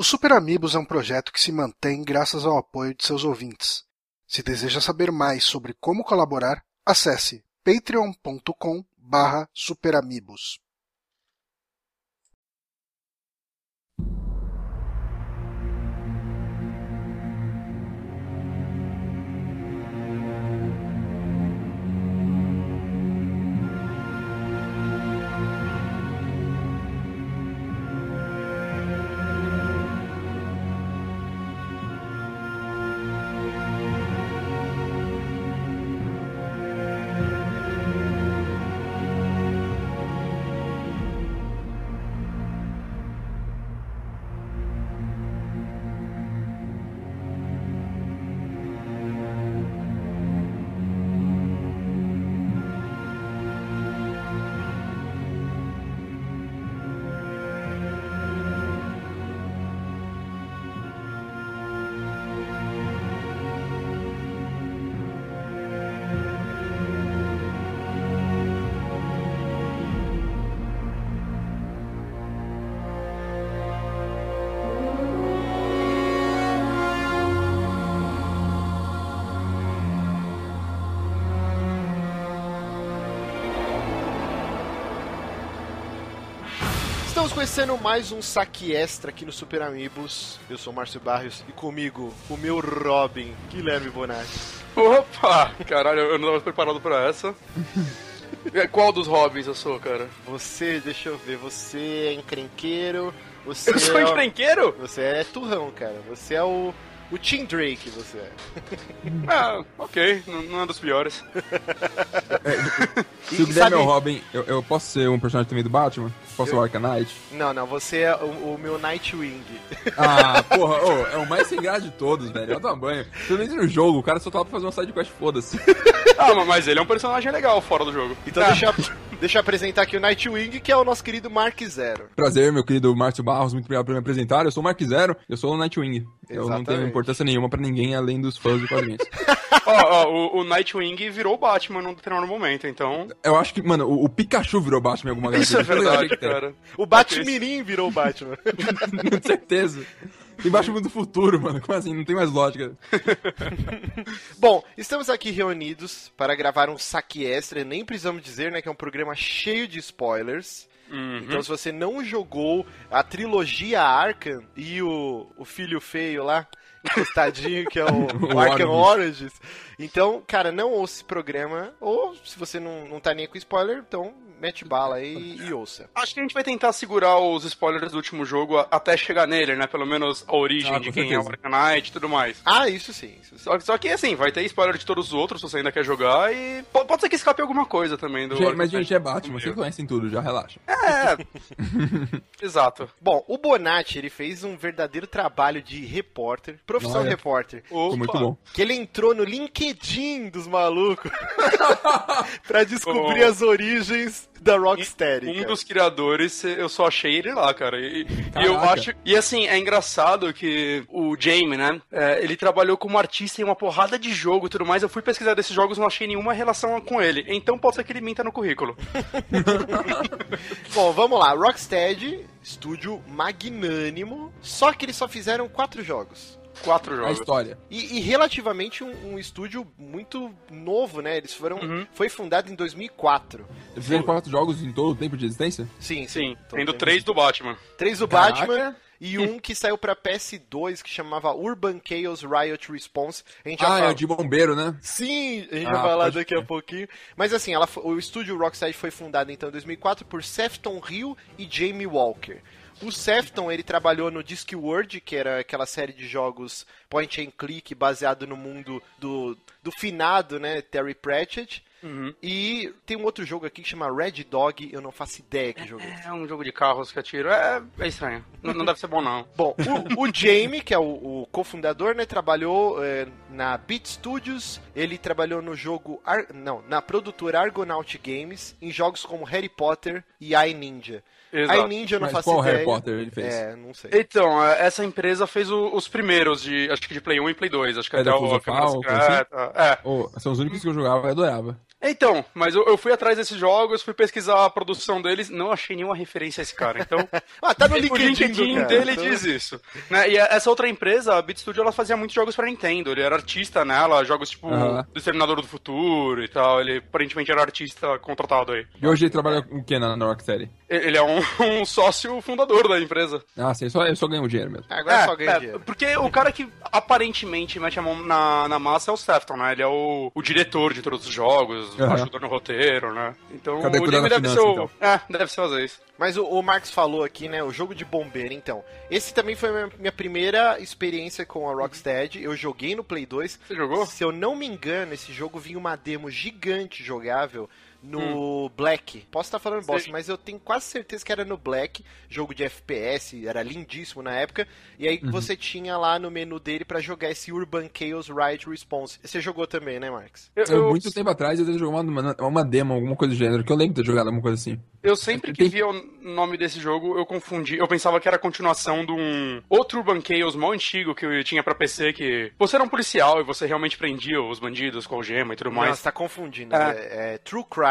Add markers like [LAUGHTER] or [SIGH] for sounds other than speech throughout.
O Super Amigos é um projeto que se mantém graças ao apoio de seus ouvintes. Se deseja saber mais sobre como colaborar, acesse patreon.com conhecendo mais um saque extra aqui no Super Amigos. Eu sou o Márcio Barrios e comigo o meu Robin, Guilherme Bonatti. Opa! Caralho, eu não estava preparado pra essa. É, Qual dos Robins eu sou, cara? Você, deixa eu ver, você é encrenqueiro, você Eu sou é o- encrenqueiro? Você é turrão, cara. Você é o. O Tim Drake, você é. [LAUGHS] Ah, ok, não, não é dos piores. [LAUGHS] Se o Guilherme sabe- é o Robin, eu, eu posso ser um personagem também do Batman? Posso ser o Arcanite? Não, não, você é o, o meu Nightwing. Ah, [LAUGHS] porra, ô, é o mais sem graça de todos, velho. Eu tamanho. Pelo menos no jogo, o cara só tava pra fazer uma sidequest, foda-se. Ah, mas- mas ele é um personagem legal fora do jogo. Então Ah, deixa, eu- deixa eu apresentar aqui o Nightwing, que é o nosso querido Mark Zero. Prazer, meu querido Márcio Barros, muito obrigado por me apresentar. Eu sou o Mark Zero, eu sou o Nightwing. Eu não tenho Exatamente. importância nenhuma pra ninguém além dos fãs de quadrinhos. [LAUGHS] Ó, ó, o, o Nightwing virou o Batman num determinado momento, então. Eu acho que, mano, o, o Pikachu virou Batman em alguma Isso é verdade, cara. O Batmirim virou o Batman. [LAUGHS] Com certeza. Tem do futuro, mano. Como assim? Não tem mais lógica. [LAUGHS] Bom, estamos aqui reunidos para gravar um saque extra. Nem precisamos dizer, né, que é um programa cheio de spoilers. Uhum. Então, se você não jogou a trilogia Arkham e o, o filho feio lá, encostadinho, que é o, [LAUGHS] o Arkham Origins. Origins. Então, cara, não ouça esse programa. Ou, se você não, não tá nem com spoiler, então mete bala aí e ouça. Acho que a gente vai tentar segurar os spoilers do último jogo até chegar nele, né? Pelo menos a origem Ah, de quem é o certeza. Arcanite e tudo mais. Ah, isso sim. Só, só que assim, vai ter spoiler de todos os outros se você ainda quer jogar e po- pode ser que escape alguma coisa também do Gente, mas, gente, é Batman. Vocês conhecem tudo, já relaxa. É, [LAUGHS] exato. Bom, o Bonatti, ele fez um verdadeiro trabalho de repórter, profissão Olha. repórter. Ficou muito bom. Que ele entrou no LinkedIn dos malucos [LAUGHS] [LAUGHS] pra descobrir Oh. as origens da Rocksteady. Um cara. dos criadores, eu só achei ele lá, cara. E, e eu acho. E assim, é engraçado que o Jamie, né? é, ele trabalhou como artista em uma porrada de jogo e tudo mais. Eu fui pesquisar desses jogos não achei nenhuma relação com ele. Então pode ser que ele minta no currículo. [LAUGHS] Bom, vamos lá. Rocksteady, estúdio magnânimo, só que eles só fizeram quatro jogos. Quatro A jogos. história. E, e relativamente um, um estúdio muito novo, né? Eles foram. Uhum. Foi fundado em 2004. Eles fizeram quatro jogos em todo o tempo de existência? Sim, Sim, Então tendo três do Batman. Três do Caraca. Batman e um que saiu pra PS2 que chamava Urban Chaos Riot Response. A gente já Ah, é fala- o de bombeiro, né? Sim, a gente Ah, vai falar daqui a crer. pouquinho. Mas assim, ela, o estúdio Rocksteady foi fundado então em 2004 por Sefton Hill e Jamie Walker. O Sefton, ele trabalhou no Discworld, que era aquela série de jogos point and click baseado no mundo do, do finado, né, Terry Pratchett. Uhum. E tem um outro jogo aqui que chama Red Dog, eu não faço ideia que jogo é esse. É um jogo de carros que atira. É, é estranho. Não, não deve ser bom, não. [LAUGHS] Bom, o, o Jamie, que é o, o cofundador, né, trabalhou é, na Beat Studios, ele trabalhou no jogo, Ar- não, na produtora Argonaut Games, em jogos como Harry Potter e iNinja. Exato. iNinja eu não Mas faço qual ideia. Harry Potter ele fez? É, não sei. Então, é, essa empresa fez o- os primeiros, de, acho que de Play 1 e Play 2. Acho que É até o coisa assim? É. Oh, são os únicos que eu jogava e adorava. Então, mas eu, eu fui atrás desses jogos, fui pesquisar a produção deles, não achei nenhuma referência a esse cara. Então, [LAUGHS] Ah, tá no [LAUGHS] o LinkedIn, LinkedIn cara, dele então- diz isso. Né? E essa outra empresa, a Beat Studio, ela fazia muitos jogos pra Nintendo. Ele era artista nela, jogos tipo Aham. do Exterminador do Futuro e tal. Ele aparentemente era artista contratado aí. E hoje ele trabalha com o que na, na Rocksteady? Ele é um, [LAUGHS] um sócio fundador da empresa. Ah, sim, só, eu só ganho dinheiro mesmo. Agora só ganha é, dinheiro. porque o cara que aparentemente mete a mão na, na massa é o Sefton, né? Ele é o, o diretor de todos os jogos, Aham. ajuda no roteiro, né? Então Cadê o da deve finança, ser o... então? É, deve ser fazer isso. Mas o, o Marcos falou aqui, né? O jogo de bombeiro, então. Esse também foi a minha, minha primeira experiência com a Rocksteady. Eu joguei no Play 2. Você jogou? Se eu não me engano, esse jogo vinha uma demo gigante jogável no Hum. Black. Posso estar falando bosta, Sei. mas eu tenho quase certeza que era no Black, jogo de FPS, era lindíssimo na época. E aí Uhum. você tinha lá no menu dele pra jogar esse Urban Chaos Ride Response. Você jogou também, né, Marcos? Eu, Eu, muito tempo atrás eu joguei uma, uma, uma demo, alguma coisa do gênero, que eu lembro de ter jogado alguma coisa assim. eu sempre que via o nome desse jogo, eu confundi. Eu pensava que era a continuação de um outro Urban Chaos mó antigo que eu tinha pra PC, que você era um policial e você realmente prendia os bandidos com algema e tudo mais. Não, você tá confundindo. É. É, é True Crime.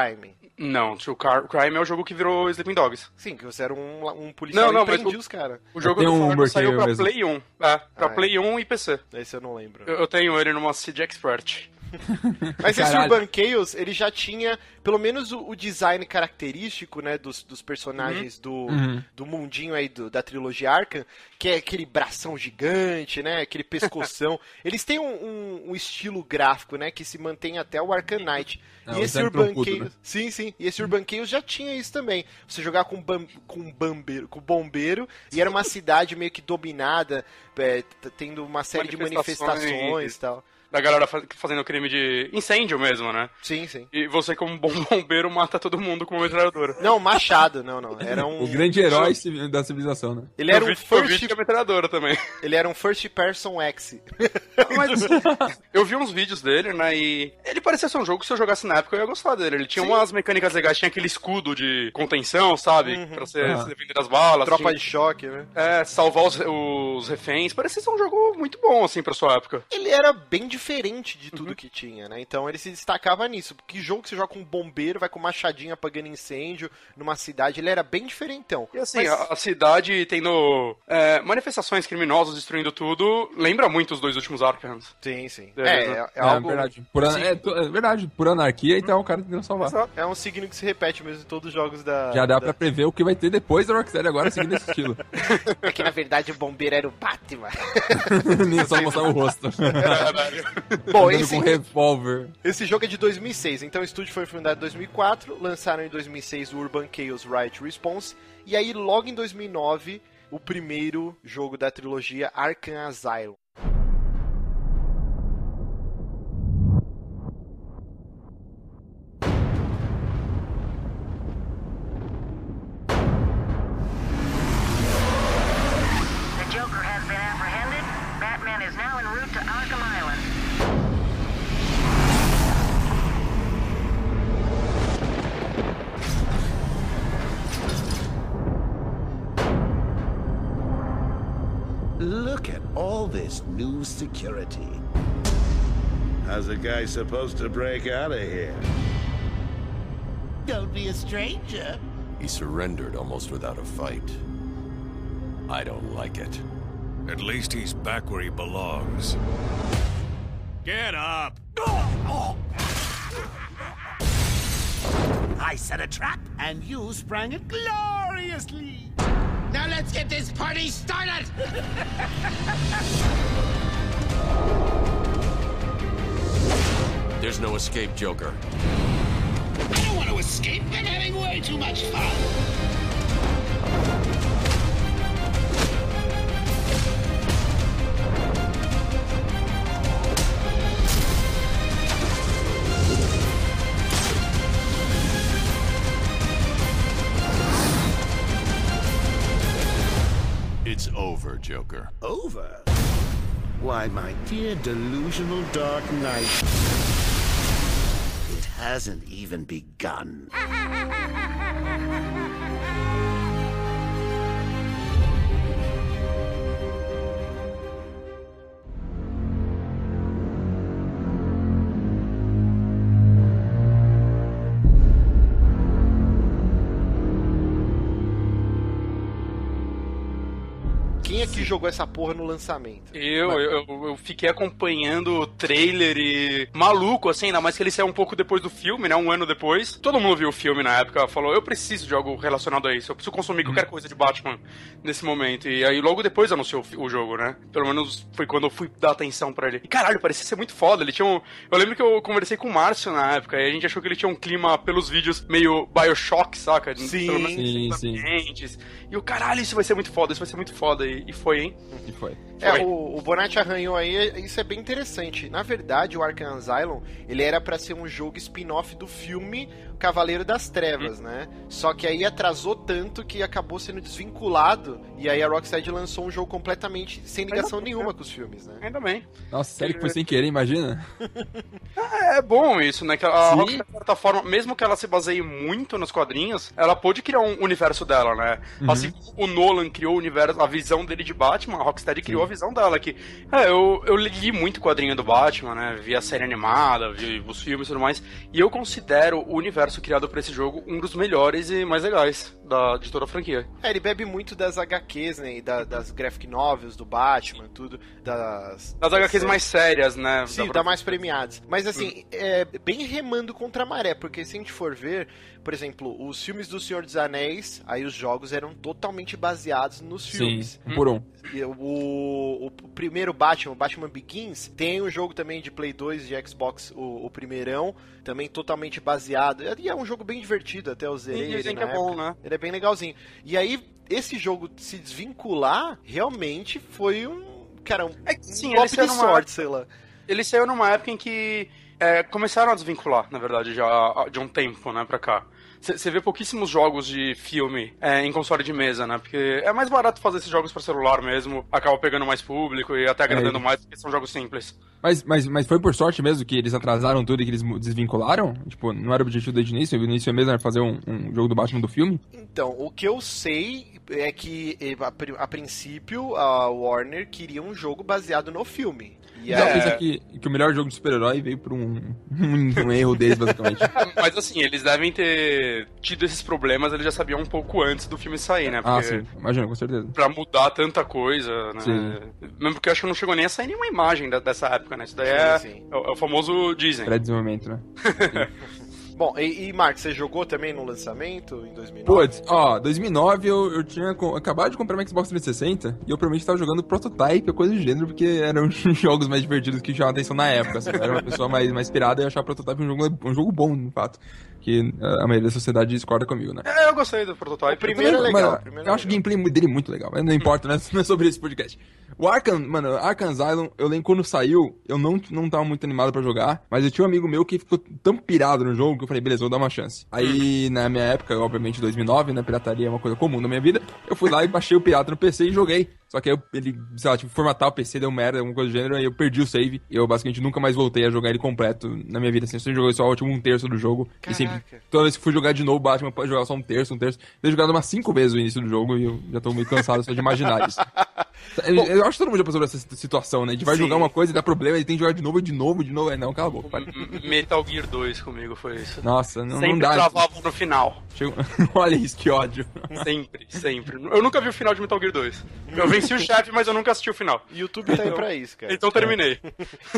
Não, True Car- Crime é o jogo que virou Sleeping Dogs. Sim, que você era um, um policial Não, não, e mas prendia o- os caras. O jogo do um saiu pra mesmo. Play 1. É, pra Ah, é. Play 1 e PC. Esse eu não lembro. Eu, eu tenho ele numa CD Expert. [LAUGHS] Mas esse Caralho. Urban Chaos, ele já tinha pelo menos o, o design característico, né, dos, dos personagens do, Uhum. do mundinho aí do- da trilogia Arkham, que é aquele bração gigante, né, aquele pescoção. [LAUGHS] Eles têm um, um- um estilo gráfico, né, que se mantém até o Arkham Knight. É, e esse Urban Chaos, né? sim, sim, e esse Urban Chaos já tinha isso também. Você jogar com bam, com bombeiro, com bombeiro e era uma [LAUGHS] cidade meio que dominada, é, tendo uma série de Manifestações. manifestações e tal. Da galera fa- fazendo crime de incêndio mesmo, né? Sim, sim. E você, como bom [LAUGHS] bombeiro, mata todo mundo com uma metralhadora. Não, Machado, não, não. Era um. O grande herói da civilização, né? Ele era um eu first. que é metralhadora também. [LAUGHS] Ele era um first person X. Mas [LAUGHS] eu vi uns vídeos dele, né? E ele parecia ser um jogo que se eu jogasse na época eu ia gostar dele. Ele tinha Sim. umas mecânicas legais, tinha aquele escudo de contenção, sabe? Pra você Ah. se defender das balas. Tropa tinha- de choque, né? É, salvar os, os reféns. Parecia ser um jogo muito bom, assim, pra sua época. Ele era bem diferente de Uhum. tudo que tinha, né? Então ele se destacava nisso. Que jogo que você joga com um bombeiro, vai com machadinha apagando incêndio numa cidade, ele era bem diferentão. E assim, Mas- a, a cidade tendo é, manifestações criminosas, destruindo tudo, lembra muito os dois últimos Arkhams. Sim, sim. É, É, né? é, é É, algo. verdade. Por, an- é, é verdade, por anarquia, então o cara tentando salvar. É um signo que se repete mesmo em todos os jogos da. Já dá da... pra prever o que vai ter depois da Rocksteady agora, seguindo esse estilo. [LAUGHS] É que na verdade o bombeiro era o Batman. [LAUGHS] Nem só mostrar o rosto. [LAUGHS] [LAUGHS] Bom, esse, com revólver. Esse jogo é de 2006, então o estúdio foi fundado em 2004, lançaram em 2006 o Urban Chaos Right Response, e aí logo em 2009 o primeiro jogo da trilogia Arkham Asylum. This new security. How's a guy supposed to break out of here? Don't be a stranger. He surrendered almost without a fight. I don't like it. At least he's back where he belongs. Get up! I set a trap, and you sprang it gloriously. Let's get this party started! There's no escape, Joker. I don't want to escape. I'm having way too much fun. Over, Joker. Over? Why, my dear delusional Dark Knight. It hasn't even begun. [LAUGHS] Aqui jogou essa porra no lançamento? Eu, eu, eu fiquei acompanhando o trailer e maluco, assim, ainda mais que ele saiu um pouco depois do filme, né? Um ano depois. Todo mundo viu o filme na época, falou, eu preciso de algo relacionado a isso, eu preciso consumir qualquer coisa de Batman nesse momento. E aí logo depois anunciou o jogo, né? Pelo menos foi quando eu fui dar atenção pra ele. E caralho, parecia ser muito foda. Ele tinha um. Eu lembro que eu conversei com o Márcio na época, e a gente achou que ele tinha um clima pelos vídeos meio Bioshock, saca? Sim. Pelo menos Sim, sim. E o caralho, isso vai ser muito foda, isso vai ser muito foda. E, e foi, hein? E foi. É, Foi. o, o Bonatti arranhou aí, isso é bem interessante. Na verdade, o Arkham Asylum, ele era pra ser um jogo spin-off do filme Cavaleiro das Trevas, né? Só que aí atrasou tanto que acabou sendo desvinculado, e aí a Rocksteady lançou um jogo completamente sem ligação nenhuma com os filmes, né? Ainda bem. Nossa, sério que foi sem querer, imagina? É bom isso, né? Que a Sim. Rockstar, de certa forma, mesmo que ela se baseie muito nos quadrinhos, ela pôde criar um universo dela, né? Assim como o Nolan criou o universo, a visão dele de Batman, a Rocksteady criou a visão dela. Que, é, eu, eu li muito quadrinho do Batman, né? Vi a série animada, vi os filmes e tudo mais. E eu considero o universo criado pra esse jogo um dos melhores e mais legais da, de toda a franquia. É, ele bebe muito das HQs, né? E da- das graphic novels do Batman, tudo. Das. Das HQs mais sérias, né? Sim, Da- tá mais premiados. Mas assim, é bem remando contra a maré, porque se a gente for ver, por exemplo, os filmes do Senhor dos Anéis, aí os jogos eram totalmente baseados nos Sim, filmes. um por um. O, o primeiro Batman, o Batman Begins, tem um jogo também de Play 2 de Xbox, o, o primeirão, também totalmente baseado. E é um jogo bem divertido, até eu zerei E dizem que é bom, né? Ele é bem legalzinho. E aí, esse jogo se desvincular, realmente foi um. Cara, um, É que, sim, um ele golpe de saiu numa- sorte, sei lá. Ele saiu numa época em que é, começaram a desvincular, na verdade, já de um tempo, né, pra cá. Você vê pouquíssimos jogos de filme é, em console de mesa, né? Porque é mais barato fazer esses jogos pra celular mesmo, acaba pegando mais público e até agradando É. mais, porque são jogos simples. Mas, mas, mas foi por sorte mesmo que eles atrasaram tudo e que eles desvincularam? Tipo, não era o objetivo desde o início? O início mesmo era fazer um, um jogo do Batman do filme? Então, o que eu sei é que, eh, a princípio, a Warner queria um jogo baseado no filme. E Já aí, pensa que, que o melhor jogo de super-herói veio por um, um, um erro deles, basicamente. [LAUGHS] Mas assim, eles devem ter tido esses problemas, eles já sabiam um pouco antes do filme sair, né? ah, Porque sim. Imagina, com certeza. pra mudar tanta coisa, né? Sim. Mesmo porque eu acho que não chegou nem a sair nenhuma imagem da- dessa época, né? Isso daí é, Sim, sim. é o- é o famoso Disney. Pré-desenvolvimento, né? [LAUGHS] Bom, e, e Marcos, você jogou também no lançamento em 2009? Putz, ó, 2009 eu, eu tinha co- acabado de comprar um Xbox 360 e eu provavelmente tava jogando Prototype ou coisa do gênero, porque eram os [LAUGHS] jogos mais divertidos que chamavam atenção na época. Assim, eu era uma pessoa mais, mais pirada e achava Prototype um jogo, um jogo bom, no fato. Que a maioria da sociedade discorda comigo, né? É, eu gostei do prototype. O primeiro é legal, o primeiro eu é acho o gameplay dele muito legal, mas não importa, né? [LAUGHS] Não é sobre esse podcast. O Arkham, mano, Arkham Asylum, eu lembro quando saiu, eu não, não tava muito animado pra jogar, mas eu tinha um amigo meu que ficou tão pirado no jogo que eu falei, beleza, vou dar uma chance. Aí, na minha época, obviamente 2009, né, pirataria é uma coisa comum na minha vida, eu fui lá e baixei o pirata no PC e joguei. Só que aí eu- ele, sei lá, tipo, formatar o PC deu merda, alguma coisa do gênero, aí eu perdi o save e eu basicamente nunca mais voltei a jogar ele completo na minha vida. Assim, eu sempre joguei só tipo, um terço do jogo e sempre, Caraca. toda vez que fui jogar de novo Batman, pode jogar só um terço, um terço. Eu jogado umas cinco vezes o início do jogo e eu já tô meio cansado só de imaginar isso. [LAUGHS] Eu, eu acho que todo mundo já passou por essa situação, né? De vai Sim. jogar uma coisa e dá problema, e tem que jogar de novo, de novo, de novo. É, não, cala a boca, para. Metal Gear 2 comigo foi isso. Nossa, não, sempre não dá. travava no final. [LAUGHS] Olha isso, que ódio. Sempre, sempre. Eu nunca vi o final de Metal Gear 2. Eu venci o chefe, mas eu nunca assisti o final. YouTube tá aí pra isso, cara. Então terminei.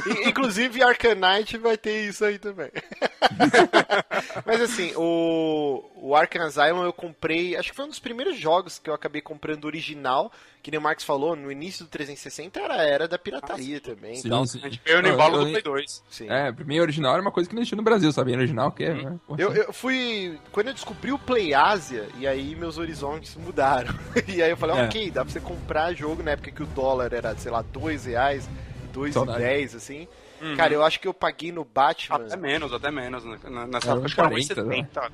I- Inclusive, Arcanite vai ter isso aí também. [LAUGHS] Mas assim, o, o Arkham Asylum eu comprei, acho que foi um dos primeiros jogos que eu acabei comprando original, que nem o Marcos falou, no início do 360 era a era da pirataria também. Sim, então, sim. A gente veio no embalo eu- do Play 2. sim. É, pra mim, original era uma coisa que não existia no Brasil, sabe? Original, que é. né? Eu, eu fui. Quando eu descobri o Play Asia, e aí meus horizontes mudaram. [LAUGHS] e aí eu falei, É. ok, dá pra você comprar jogo na época que o dólar era, sei lá, dois reais, dois e Assim. Cara, eu acho que eu paguei no Batman. Até menos, até menos. né? Na- Nessa Era época acho que era mais 40, né? 70.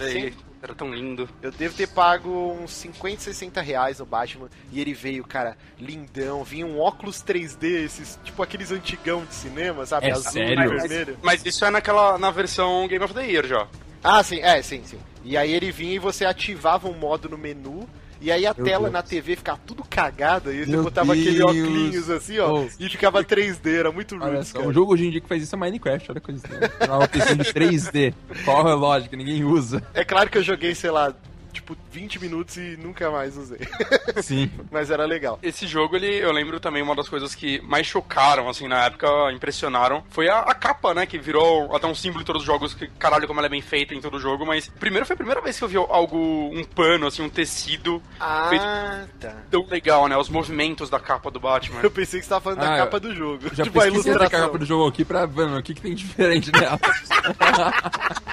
É. Era tão lindo. Eu devo ter pago uns 50, 60 reais no Batman. E ele veio, cara, lindão. Vinha um óculos 3D, esses, tipo aqueles antigão de cinema, sabe? É Azul sério? e vermelho. Mas isso é naquela, na versão Game of the Year já. Ah, sim, é, sim, sim. E aí ele vinha e você ativava um modo no menu. E aí a Meu tela Deus. na TV ficava tudo cagada. E você Meu botava aquele Deus. óculos assim, ó. Oh. E ficava 3D, era muito cara. um jogo hoje em dia que faz isso é Minecraft, olha a coisa. Né? Uma opção de 3D. Qual é a lógica? Ninguém usa. É claro que eu joguei, sei lá, tipo, tipo 20 minutos e nunca mais usei. [LAUGHS] Sim. Mas era legal. Esse jogo, ele, eu lembro também uma das coisas que mais chocaram, assim, na época, impressionaram, foi a, a capa, né? Que virou até um símbolo em todos os jogos, que caralho, como ela é bem feita em todo jogo, mas primeiro foi a primeira vez que eu vi algo, um pano, assim, um tecido feito Ah, tá. tão legal, né? Os movimentos da capa do Batman. Eu pensei que você tava falando da Ah, capa do jogo. Já [LAUGHS] tipo, a pesquisei a ilustração. capa do jogo aqui pra ver mano, o que, que tem diferente nela. [LAUGHS]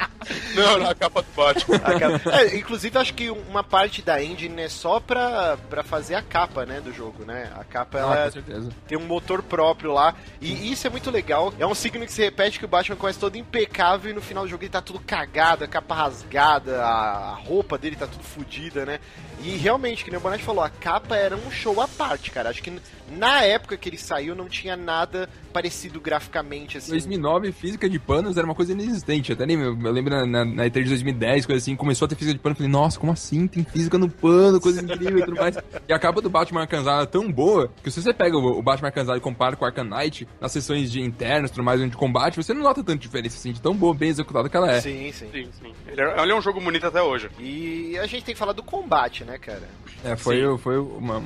Não, não, a capa do Batman. Capa- É, inclusive, acho que uma parte da engine é só pra, pra fazer a capa, né, do jogo, né? A capa, Ah, ela certeza. tem um motor próprio lá. E isso é muito legal. É um signo que se repete que o Batman começa todo impecável e no final do jogo ele tá tudo cagado, a capa rasgada, a, a roupa dele tá tudo fodida, né? E realmente, que nem o Bonatti falou, a capa era um show à parte, cara. Acho que na época que ele saiu não tinha nada parecido graficamente, assim. 2009, física de panos era uma coisa inexistente. Até nem, eu lembro na, na, na E3 de 2010, coisa assim, começou a ter física de pano. Eu falei, nossa, como assim? Tem física no pano, coisa incrível e tudo mais. E a capa do Batman Arkansas é tão boa que se você pega o, o Batman Arkansas e compara com o Arkham Knight, nas sessões de internos, tudo mais, de combate, você não nota tanta diferença assim, de tão boa, bem executada que ela é. Sim, sim. Sim, sim. Ele é, ele é um jogo bonito até hoje. E a gente tem que falar do combate, né, cara? É, foi, Sim. foi uma.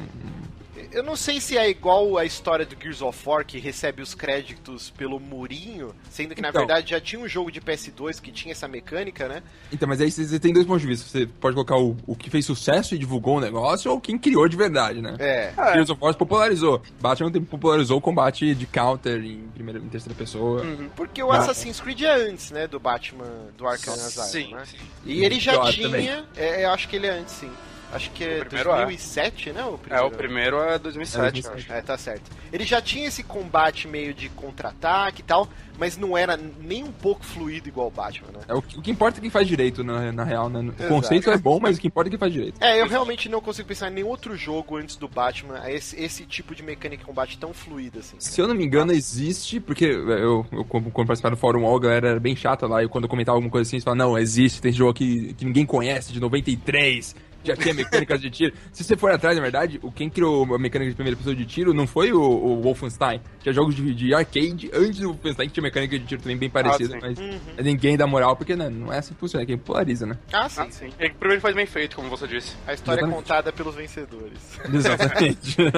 Eu não sei se é igual a história do Gears of War, que recebe os créditos pelo murinho, sendo que na Então. verdade já tinha um jogo de PS2 que tinha essa mecânica, né? Então, mas aí você tem dois pontos de vista. Você pode colocar o, o que fez sucesso e divulgou o negócio, ou quem criou de verdade, né? É. Gears of War popularizou. Batman popularizou o combate de counter em primeira em terceira pessoa. Porque o Ah. Assassin's Creed é antes, né, do Batman do Arkham Asylum, Sim, né? sim. E ele já Pior tinha, é, eu acho que ele é antes, sim. Acho que é O primeiro é. 2007, né? O É, primeiro. o primeiro é 2007, eu acho. É, tá certo. Ele já tinha esse combate meio de contra-ataque e tal, mas não era nem um pouco fluido igual o Batman, né? É, o, que- o que importa é quem faz direito, na, na real, né? O Exato. conceito é bom, mas o que importa é quem faz direito. É, eu realmente não consigo pensar em nenhum outro jogo antes do Batman, esse, esse tipo de mecânica de combate tão fluida assim. Se eu não me engano, existe, porque eu, eu quando quando participava do Fórum All, a galera era bem chata lá, e quando eu comentava alguma coisa assim, eles falavam, não, existe, tem jogo aqui que ninguém conhece, de 93, já tinha mecânicas de tiro. Se você for atrás, na verdade, o quem criou a mecânica de primeira pessoa de tiro não foi o, o Wolfenstein. Tinha jogos de, de arcade antes do Wolfenstein que tinha mecânica de tiro também bem parecida, sim. mas Uhum. ninguém dá moral, porque né, não é assim que funciona, é quem polariza, né? Ah, sim. Ah, sim. Ele primeiro faz bem feito, como você disse. A história é Exatamente. contada pelos vencedores. [LAUGHS] Exatamente. [LAUGHS]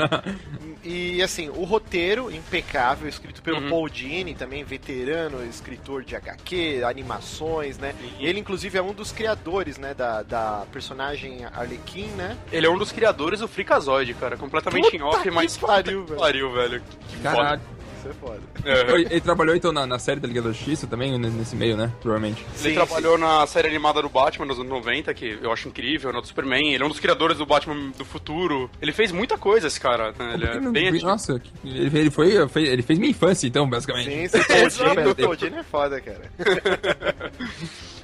E assim, o roteiro impecável, escrito pelo Uhum. Paul Dini, também veterano, escritor de HQ, animações, né? Ele, inclusive, é um dos criadores, né, da, da personagem Arlequim, né? Ele é um dos criadores do Freakazoid, cara. Completamente Puta em off, que mas. pariu, velho. pariu, velho. Que Caralho. Isso é foda. foda. É. Ele ele trabalhou então na, na série da Liga da Justiça também, n- nesse meio, né? Provavelmente. Ele Sim, trabalhou na série animada do Batman nos anos 90, que eu acho incrível, na do Superman. Ele é um dos criadores do Batman do futuro. Ele fez muita coisa, esse cara. né? Ele é bem. Nossa, ele, ele foi, ele fez minha infância, então, basicamente. Sim, sim, o Paul Dini é foda, cara. [LAUGHS]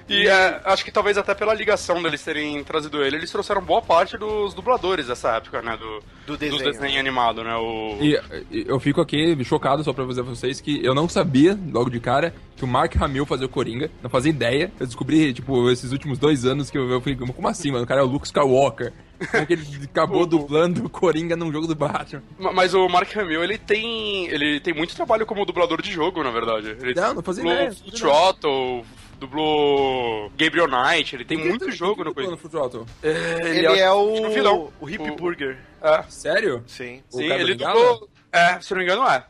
E é, acho que talvez até pela ligação deles terem trazido ele, eles trouxeram boa parte dos dubladores dessa época, né? Do, Do dos desenho. desenhos animados, né? O... E, eu fico aqui chocado só pra dizer pra vocês que eu não sabia, logo de cara, que o Mark Hamill fazia o Coringa. Não fazia ideia. Eu descobri, tipo, esses últimos dois anos que eu, eu fui, como assim, mano? O cara é o Luke Skywalker. [LAUGHS] Como que ele acabou dublando o Coringa num jogo do Batman? Ma- Mas o Mark Hamill, ele tem. ele tem muito trabalho como dublador de jogo, na verdade. Ele Não, não fazia ideia, Full. Throttle, dublou Gabriel Knight, ele tem muito jogo no coisa. coisa. no Throttle. É, Ele é acho que o, vilão. o Hip O- Burger. É, Sério? Sim. O sim, ele dublou. É, se eu não me engano, é.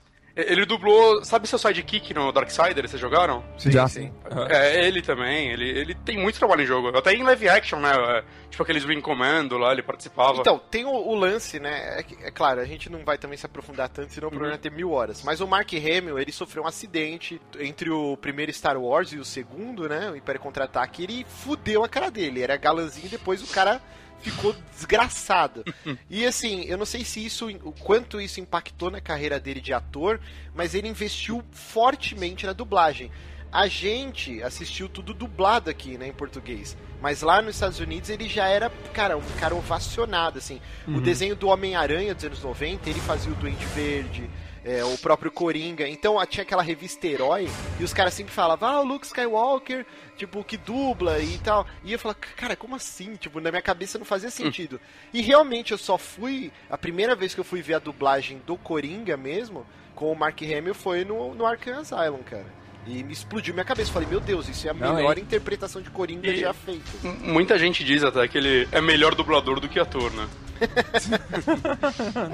Ele dublou. Sabe seu sidekick no Darksider? Vocês jogaram? Sim, Já, sim. É, ele também. Ele, ele tem muito trabalho em jogo. Até em live action, né? é, Tipo aqueles Wing Commando lá, ele participava. Então, tem o, o lance, né? É, é claro, a gente não vai também se aprofundar tanto, senão o programa vai ter mil horas. Mas o Mark Hamill, ele sofreu um acidente entre o primeiro Star Wars e o segundo, né? O Império Contra-Ataque. Ele fudeu a cara dele. Era galanzinho e depois o cara ficou desgraçado. E assim, eu não sei se isso, o quanto isso impactou na carreira dele de ator, mas ele investiu fortemente na dublagem. A gente assistiu tudo dublado aqui, né, em português. Mas lá nos Estados Unidos ele já era, cara, um cara ovacionado, assim. O desenho do Homem-Aranha dos anos 90, ele fazia o Duende Verde, é, o próprio Coringa. Então tinha aquela revista Herói, e os caras sempre falavam, ah, o Luke Skywalker, tipo, que dubla e tal. E eu falava, cara, como assim? Tipo, na minha cabeça não fazia sentido. E realmente eu só fui, a primeira vez que eu fui ver a dublagem do Coringa mesmo, com o Mark Hamill, foi no, no Arkham Asylum, cara. E me explodiu minha cabeça. Falei, meu Deus, isso é a Não, melhor é. interpretação de Coringa E- já feita. Muita gente diz até que ele é melhor dublador do que ator, né?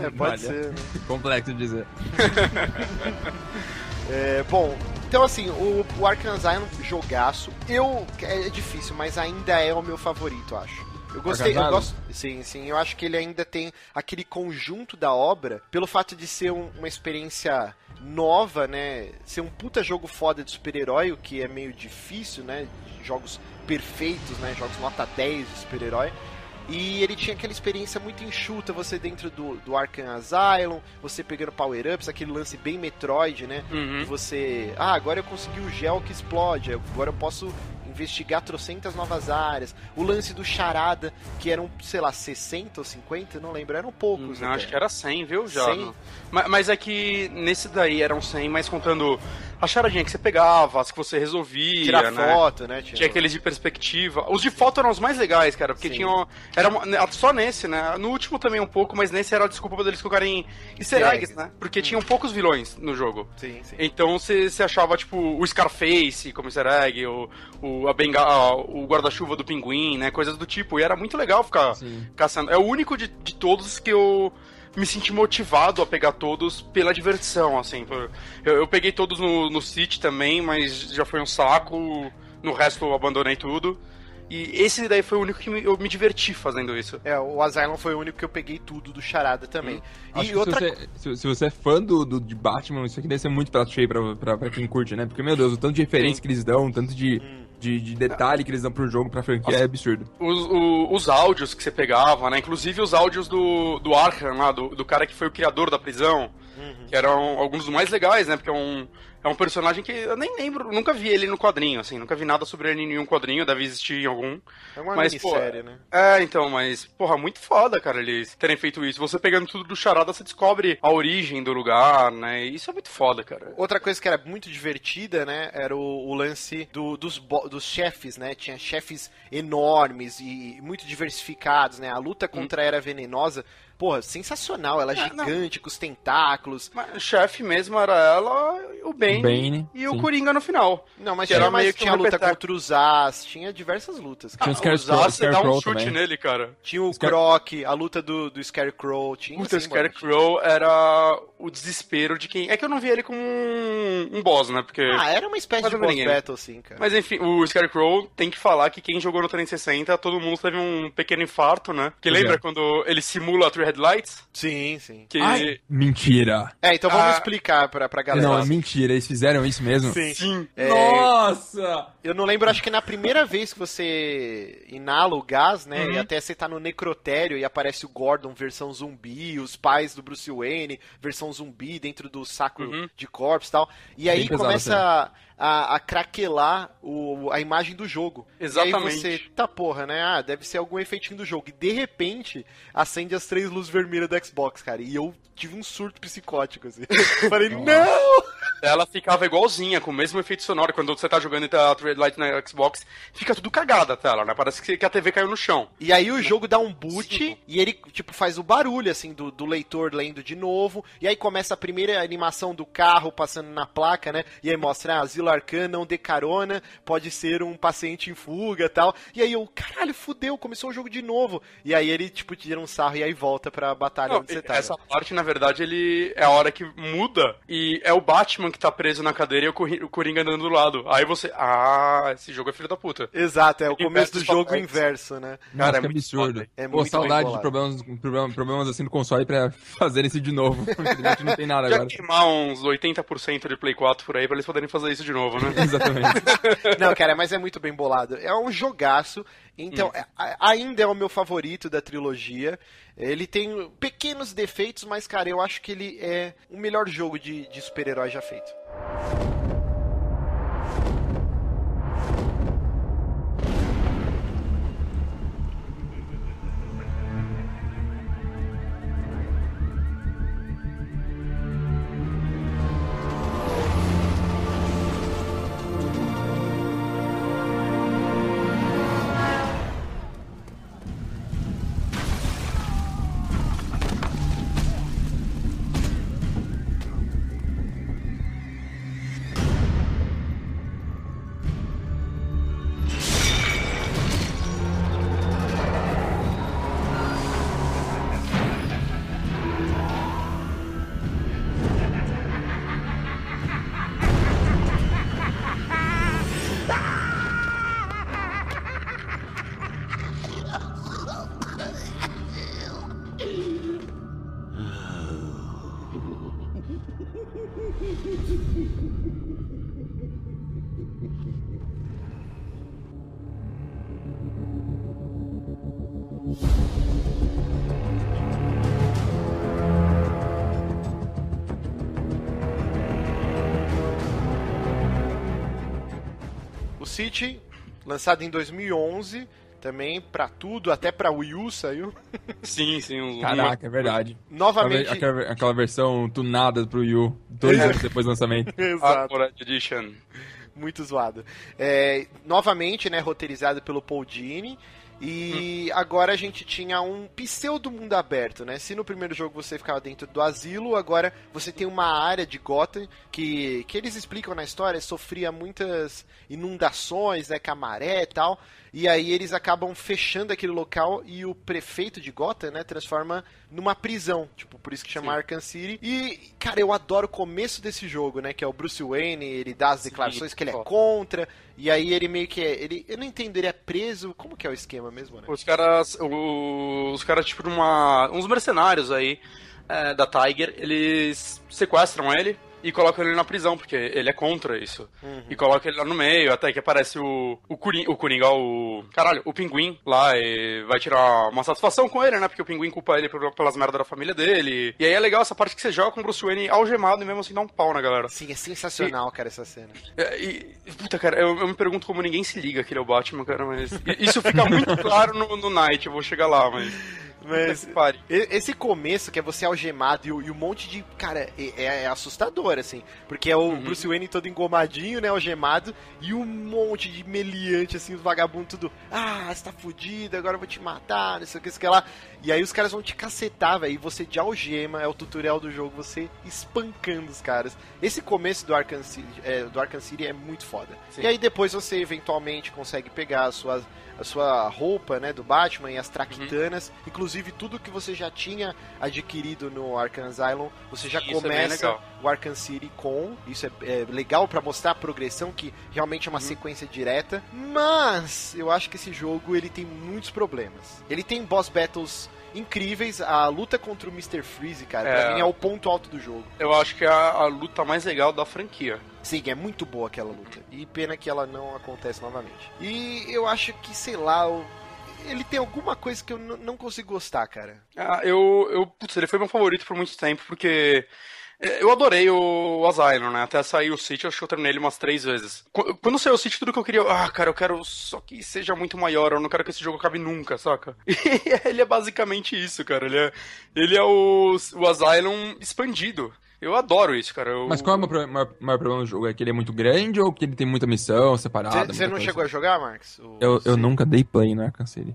É, pode Olha. ser, né? Complexo de dizer. [LAUGHS] É, bom, então assim, o, o Arkham Asylum, jogaço. Eu. É difícil, mas ainda é o meu favorito, acho. Eu gostei, eu gosto. Sim, sim. Eu acho que ele ainda tem aquele conjunto da obra, pelo fato de ser um- uma experiência nova, né? Ser um puta jogo foda de super-herói, o que é meio difícil, né? Jogos perfeitos, né? Jogos nota 10 de super-herói. E ele tinha aquela experiência muito enxuta, você dentro do, do Arkham Asylum, você pegando power-ups, aquele lance bem Metroid, né? Uhum. E você, ah, agora eu consegui o gel que explode, agora eu posso investigar trocentas novas áreas. O lance do charada, que eram, sei lá, 60 ou 50, não lembro, eram poucos. Não, até. acho que era 100, viu, já. 100? não. Ma- Mas, é que nesse daí eram 100, mas contando a charadinha que você pegava, as que você resolvia, Tirar né? foto, né? Tinha aqueles de perspectiva. Os de foto eram os mais legais, cara, porque Sim. tinham. Era uma- né, só nesse, né? No último também um pouco, mas nesse era a desculpa deles colocarem easter Easter eggs, né? Porque tinham poucos vilões no jogo. Sim, sim. Então você você achava, tipo, o Scarface como easter egg, o, o, a benga, o guarda-chuva do pinguim, né? Coisas do tipo. E era muito legal ficar Sim. caçando. É o único de, de todos que eu me senti motivado a pegar todos pela diversão, assim. Eu, eu peguei todos no, no City também, mas já foi um saco. No resto eu abandonei tudo. E esse daí foi o único que me- eu me diverti fazendo isso. É, o Asylum foi o único que eu peguei tudo do charada também. Acho E outra se, você, se, se você é fã do, do- de Batman, isso aqui deve ser muito prato cheio pra, pra, pra quem curte, né? Porque, meu Deus, o tanto de referência Sim. que eles dão, o tanto de, Hum. De, de detalhe que eles dão pro jogo, pra franquia, é absurdo. Os, o- os áudios que você pegava, né? Inclusive os áudios do, do Arkham lá, do, do cara que foi o criador da prisão. Que eram alguns dos mais legais, né? Porque é um, é um personagem que eu nem lembro, nunca vi ele no quadrinho, assim. Nunca vi nada sobre ele em nenhum quadrinho, deve existir em algum. É uma Mas, pô, minissérie, né? É, então, mas, porra, muito foda, cara, eles terem feito isso. Você pegando tudo do charada, você descobre a origem do lugar, né? Isso é muito foda, cara. Outra coisa que era muito divertida, né, era o, o lance do- dos, dos chefes, né? Tinha chefes enormes e muito diversificados, né? A luta contra a Era Venenosa, porra, sensacional. Ela é não. gigante, com os tentáculos. Mas o chefe mesmo era ela, o Bane, O Bane, e o sim. Coringa no final. Não, mas Que tinha, era mais, meio que tinha a luta contra os As, tinha diversas lutas. cara. Tinha os Ah, Scarecrow- você dá um chute também. nele, cara. Tinha o Scar- Croc, a luta do, do Scarecrow, tinha Puta, o assim, mano. Scarecrow era o desespero de quem. É que eu não vi ele como um, um boss, né? Porque. Ah, era uma espécie Mas de não é boss ninguém. battle, sim, cara. Mas enfim, o Scarecrow tem que falar que quem jogou no 360, todo mundo teve um pequeno infarto, né? Pois lembra é. quando ele simula a Headlights? Sim, sim. Que. Ai, mentira. É, então vamos Ah, explicar pra, pra galera. Não, é mentira, eles fizeram isso mesmo? Sim. Sim. É, Nossa! Eu não lembro, acho que na primeira vez que você inala o gás, né? Uhum. E até você tá no necrotério e aparece o Gordon versão zumbi, os pais do Bruce Wayne, versão zumbi dentro do saco Uhum. de corpos e tal. E aí Bem pesado, começa a, a craquelar o, a imagem do jogo. E aí Exatamente. você, tá porra, né? Ah, deve ser algum efeitinho do jogo. E de repente, acende as três luzes vermelhas do Xbox, cara. E eu tive um surto psicótico, assim. [LAUGHS] Falei, não! Ela ficava igualzinha, com o mesmo efeito sonoro. Quando você tá jogando a Three Headlights na Xbox, fica tudo cagada a tela, né? Parece que que a TV caiu no chão. E aí o jogo dá um boot e ele, tipo, faz o barulho, assim, do, do leitor lendo de novo. E aí começa a primeira animação do carro passando na placa, né? E aí mostra, ah, asilo arcano, não dê carona, pode ser um paciente em fuga tal. E aí eu, caralho, fudeu, começou o jogo de novo. E aí ele, tipo, tira um sarro e aí volta pra batalha Não, onde você tá. essa parte, na verdade, ele é a hora que muda e é o Batman que tá preso na cadeira e o Cori- o Coringa andando do lado. Aí você. Ah, esse jogo é filho da puta. Exato, é o começo do jogo papéis. inverso, né? Nossa, Cara, é que muito absurdo. É Pô, muito saudade bem de problemas, problemas, problemas assim no console pra [LAUGHS] fazer isso de novo. [LAUGHS] Infelizmente não tem nada Já agora. queimar uns 80% de Play 4 por aí pra eles poderem fazer isso de novo, né? [LAUGHS] Exatamente. [LAUGHS] Não, cara, mas é muito bem bolado. É um jogaço. Então, é- a- ainda é o meu favorito da trilogia. Ele tem pequenos defeitos, mas, cara, eu acho que ele é o melhor jogo de, de super-herói já feito. Lançado em 2011, também pra tudo, até pra Wii U saiu. [LAUGHS] Sim, sim. Um, Caraca, é verdade. Novamente. Aquela, aquela versão tunada pro Wii U, dois anos depois do lançamento. [LAUGHS] Exato. Edition. Muito zoado. É, novamente, né, roteirizado pelo Paul Dini. E agora a gente tinha um pseudo mundo aberto, né? Se no primeiro jogo você ficava dentro do asilo, agora você tem uma área de Gotham que, que eles explicam na história, sofria muitas inundações, né, com a maré e tal. E aí eles acabam fechando aquele local e o prefeito de Gotham, né, transforma numa prisão, tipo, por isso que chama Sim. Arkham City. E, cara, eu adoro o começo desse jogo, né, que é o Bruce Wayne, ele dá as declarações que ele é contra, e aí ele meio que é, ele, eu não entendo, ele é preso, como que é o esquema mesmo, né? Os caras, os caras, tipo, uma, uns mercenários aí é, da Tiger, eles sequestram ele e colocam ele na prisão, porque ele é contra isso. E colocam ele lá no meio, até que aparece o, o, Coringa, o Coringa, o... Caralho, o Pinguim lá e vai tirar uma satisfação com ele, né? Porque o Pinguim culpa ele pelas merdas da família dele. E aí é legal essa parte que você joga com o Bruce Wayne algemado e mesmo assim dá um pau na galera. Sim, é sensacional, cara, essa cena. É, E, puta, cara, eu, eu me pergunto como ninguém se liga que ele é o Batman, cara, mas. Isso fica muito claro no, no Night, eu vou chegar lá, mas. Mas esse começo que é você algemado e, o- e um monte de. Cara, é, é- é assustador, assim. Porque é o Uhum. Bruce Wayne todo engomadinho, né? Algemado. E um monte de meliante, assim, os vagabundos tudo. Ah, você tá fudido, agora eu vou te matar, não sei o que, isso que lá. E aí os caras vão te cacetar, velho. E você de algema, é o tutorial do jogo, você espancando os caras. Esse começo do Arkham City é, do Arkham City é muito foda. Sim. E aí depois você eventualmente consegue pegar a sua, a sua roupa, né, do Batman e as traquitanas. Inclusive tudo que você já tinha adquirido no Arkham Asylum, você já Isso é começa legal. o Arkham City com. Isso é, é legal pra mostrar a progressão, que realmente é Uhum. uma sequência direta. Mas eu acho que esse jogo ele tem muitos problemas. Ele tem boss battles incríveis. A luta contra o Mr. Freeze, cara, pra É. mim é o ponto alto do jogo. Eu acho que é a, a luta mais legal da franquia. Sim, é muito boa aquela luta. E pena que ela não acontece novamente. E eu acho que, sei lá, ele tem alguma coisa que eu não consigo gostar, cara. Ah, eu, eu. Putz, ele foi meu favorito por muito tempo, porque. É, Eu adorei o Asylum, né? Até sair o City, eu acho que eu terminei ele umas três vezes. Qu- Quando saiu o City, tudo que eu queria. Ah, cara, eu quero só que seja muito maior, eu não quero que esse jogo acabe nunca, saca? [LAUGHS] E ele é basicamente isso, cara. Ele é, ele é o, o Asylum expandido. Eu adoro isso, cara. Eu- Mas qual é o maior, maior problema do jogo? É que ele é muito grande ou que ele tem muita missão separada? Você não chegou a jogar, Marcos? O- Eu, eu nunca dei play no Arkham City.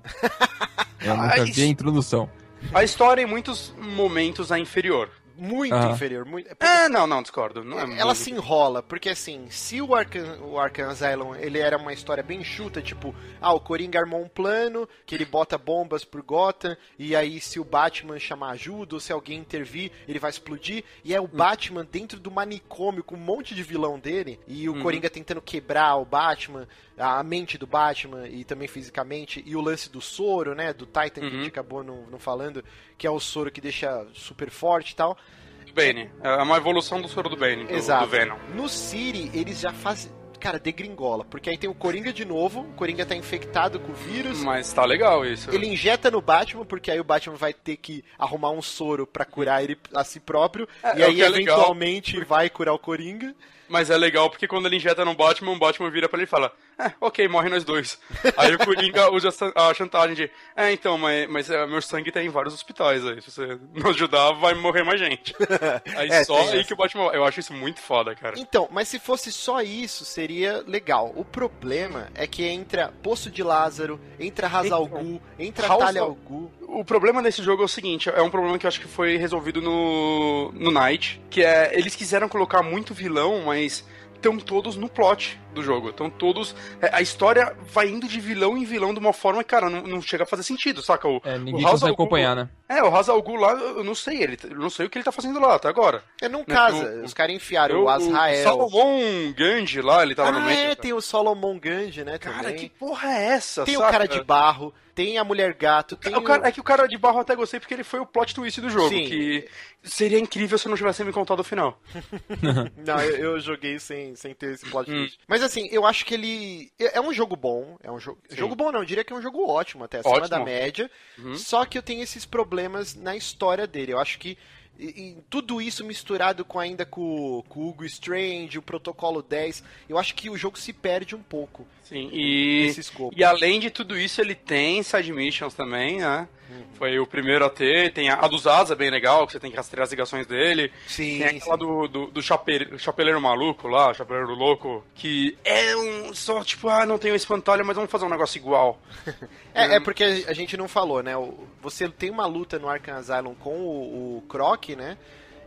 eu nunca Ah, vi a isso- introdução. A história, em muitos momentos, é inferior. Muito Aham. inferior. Muito... É, não, não, discordo. Não é Ela muito. se enrola, porque assim, se o Arkham, o Arkham Asylum ele era uma história bem chuta, tipo, ah, o Coringa armou um plano, que ele bota bombas por Gotham, e aí se o Batman chamar ajuda, ou se alguém intervir, ele vai explodir, e é o Batman dentro do manicômio com um monte de vilão dele, e o Coringa tentando quebrar o Batman, a mente do Batman, e também fisicamente, e o lance do soro, né, do Titan, que a gente acabou não, não falando, que é o soro que deixa super forte e tal. Do Bane. É uma evolução do soro do Bane, do, Exato. do Venom. No City, eles já fazem. Cara, degringola. Porque aí tem o Coringa de novo. O Coringa tá infectado com o vírus. Mas tá legal isso. Ele injeta no Batman, porque aí o Batman vai ter que arrumar um soro pra curar ele a si próprio. É, e é aí, é legal. eventualmente, vai curar o Coringa. Mas é legal porque quando ele injeta no Batman, o Batman vira pra ele e fala: É, ok, morre nós dois. [LAUGHS] Aí o Coringa usa a chantagem de: É, então, mas, mas é, meu sangue tá em vários hospitais aí. Se você não ajudar, vai morrer mais gente. [LAUGHS] Aí É, só aí essa. que o Batman. Eu acho isso muito foda, cara. Então, mas se fosse só isso, seria legal. O problema é que entra Poço de Lázaro, entra Hazal Gu, entra House Talia of- al Gu. O problema desse jogo é o seguinte, é um problema que eu acho que foi resolvido no, no Night, que é, eles quiseram colocar muito vilão, mas estão todos no plot. Do jogo. Então todos. é, a história vai indo de vilão em vilão de uma forma que, cara, não, não chega a fazer sentido, saca? O, É, ninguém o consegue acompanhar, né? É, o Hazal Ghul lá, eu não sei, ele, eu não sei o que ele tá fazendo lá até agora. É, não Né, casa. o- Os caras enfiaram Eu- o Azrael. Salomon Ganji lá, ele tava no ah, meio. é, tem o Solomon Ganji, né, Cara, também. que porra é essa? Tem o saca? cara de barro, tem a mulher gato, tem O cara- é que o cara de barro eu até gostei porque ele foi o plot twist do jogo. Sim. Que seria incrível se eu não tivesse me contado o final. [LAUGHS] Não, eu, eu joguei sem, sem ter esse plot Hum. twist. Mas assim, eu acho que ele. É é um jogo bom. É um jogo. Jogo bom não, eu diria que é um jogo ótimo, até acima Ótimo. da média. Uhum. Só que eu tenho esses problemas na história dele. Eu acho que. e- e tudo isso misturado com ainda com, com o Hugo Strange, o Protocolo 10, eu acho que o jogo se perde um pouco Sim, e, nesse escopo. e além de tudo isso, ele tem side missions também, né? Foi o primeiro a ter, tem a, a dos Asa, bem legal, que você tem que rastrear as ligações dele. Sim, Tem aquela do, do, do chape- chapeleiro maluco lá, chapeleiro louco, que é um só tipo, ah, não tem um espantalho, mas vamos fazer um negócio igual. [LAUGHS] É, é porque a gente não falou, né? O- Você tem uma luta no Arkham Asylum com o, o Croc, né?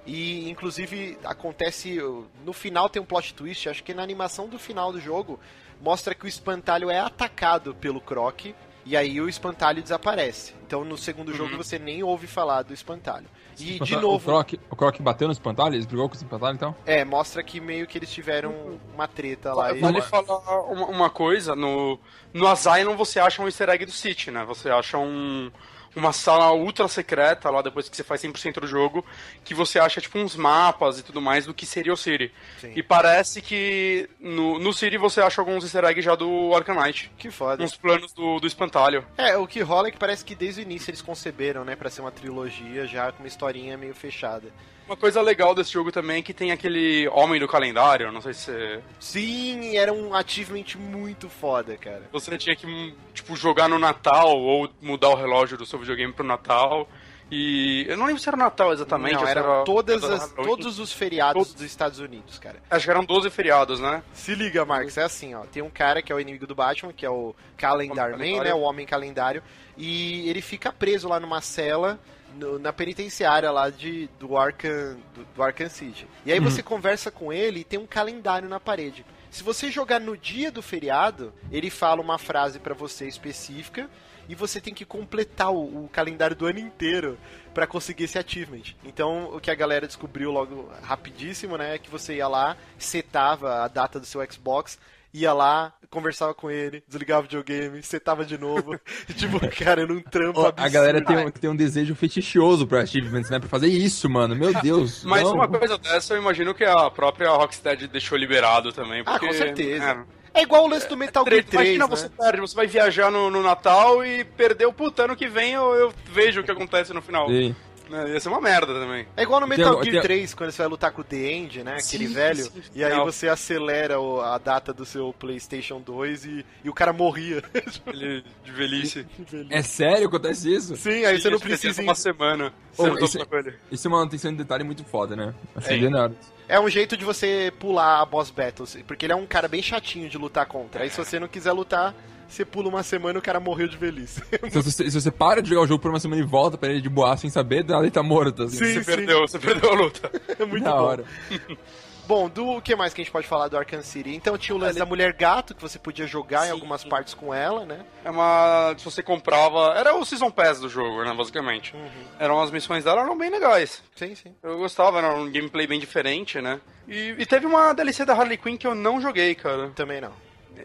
E inclusive acontece. No final tem um plot twist, acho que na animação do final do jogo mostra que o espantalho é atacado pelo Croc. E aí o espantalho desaparece. Então no segundo jogo você nem ouve falar do espantalho. E de O novo, Croc, o Croc bateu no espantalho? Ele brigou com o espantalho, então? é, mostra que meio que eles tiveram uma treta lá. e- Vale falar uma, uma coisa, no, no Asylum você acha um easter egg do City, né? Você acha um, uma sala ultra secreta lá depois que você faz 100% do jogo, que você acha tipo uns mapas e tudo mais do que seria o City. Sim. E parece que no, no City você acha alguns easter eggs já do Knight. Que foda. Uns planos do, do espantalho. É, o que rola é que parece que desde o início eles conceberam, né, pra ser uma trilogia já com uma historinha meio fechada. Uma coisa legal desse jogo também é que tem aquele Homem do Calendário, não sei se você... Sim, era um achievement muito foda, cara. Você tinha que, tipo, jogar no Natal ou mudar o relógio do seu videogame pro Natal. E eu não lembro se era Natal exatamente. Não, eram era todas era as, todos os feriados dos Estados Unidos, cara. Acho que eram 12 feriados, né? Se liga, Marcos, é assim, ó. Tem um cara que é o inimigo do Batman, que é o Calendar Man, Calendário. né? O Homem Calendário. E ele fica preso lá numa cela no- na penitenciária lá de, do, Arkham, do, do Arkham City. E aí você conversa com ele e tem um calendário na parede. Se você jogar no dia do feriado, ele fala uma frase pra você específica e você tem que completar o, o calendário do ano inteiro pra conseguir esse achievement. Então, o que a galera descobriu logo rapidíssimo, né, é que você ia lá, setava a data do seu Xbox, ia lá, conversava com ele, desligava o videogame, setava de novo. [LAUGHS] tipo, cara, num trampo Ó, absurdo. a galera tem um, tem um desejo fetichioso pra achievements, né? Pra fazer isso, mano. Meu Deus. [LAUGHS] Mas não. uma coisa dessa eu imagino que a própria Rocksteady deixou liberado também. Ah, Porque, com certeza. é, É igual o lance do Metal Gear 3, Imagina né? você perde, você vai viajar no, no Natal e perdeu, puta, ano que vem eu, eu vejo o que acontece no final. Sim. É, ia ser uma merda também. É igual no Metal Gear tem- 3, quando você vai lutar com o The End, né? Aquele Sim, velho. sim, e aí não. você acelera a data do seu PlayStation 2 e, e o cara morria. [LAUGHS] Ele de velhice. É sério que acontece isso? Sim, aí você não Sim, que precisa. Uma semana. Você ele. Isso é uma atenção de detalhe muito foda, né? Assim, Sim. Leonardo. É um jeito de você pular a boss battles, porque ele é um cara bem chatinho de lutar contra. Aí se você não quiser lutar, você pula uma semana e o cara morreu de velhice. [LAUGHS] Se você, se você para de jogar o jogo por uma semana e volta pra ele de boa sem saber, nada ele tá morto. Assim. Sim. Você perdeu, você perdeu a luta. [LAUGHS] é muito da bom. hora. [LAUGHS] Bom, do que mais que a gente pode falar do Arkham City? Então tinha o lance da mulher gato, que você podia jogar em Sim. algumas partes com ela, né? É uma. Se você comprava. Era o Season Pass do jogo, né? Basicamente. Uhum. Eram as missões dela, eram bem legais. Sim, sim. Eu gostava, era um gameplay bem diferente, né? E, e teve uma DLC da Harley Quinn que eu não joguei, cara. Também não.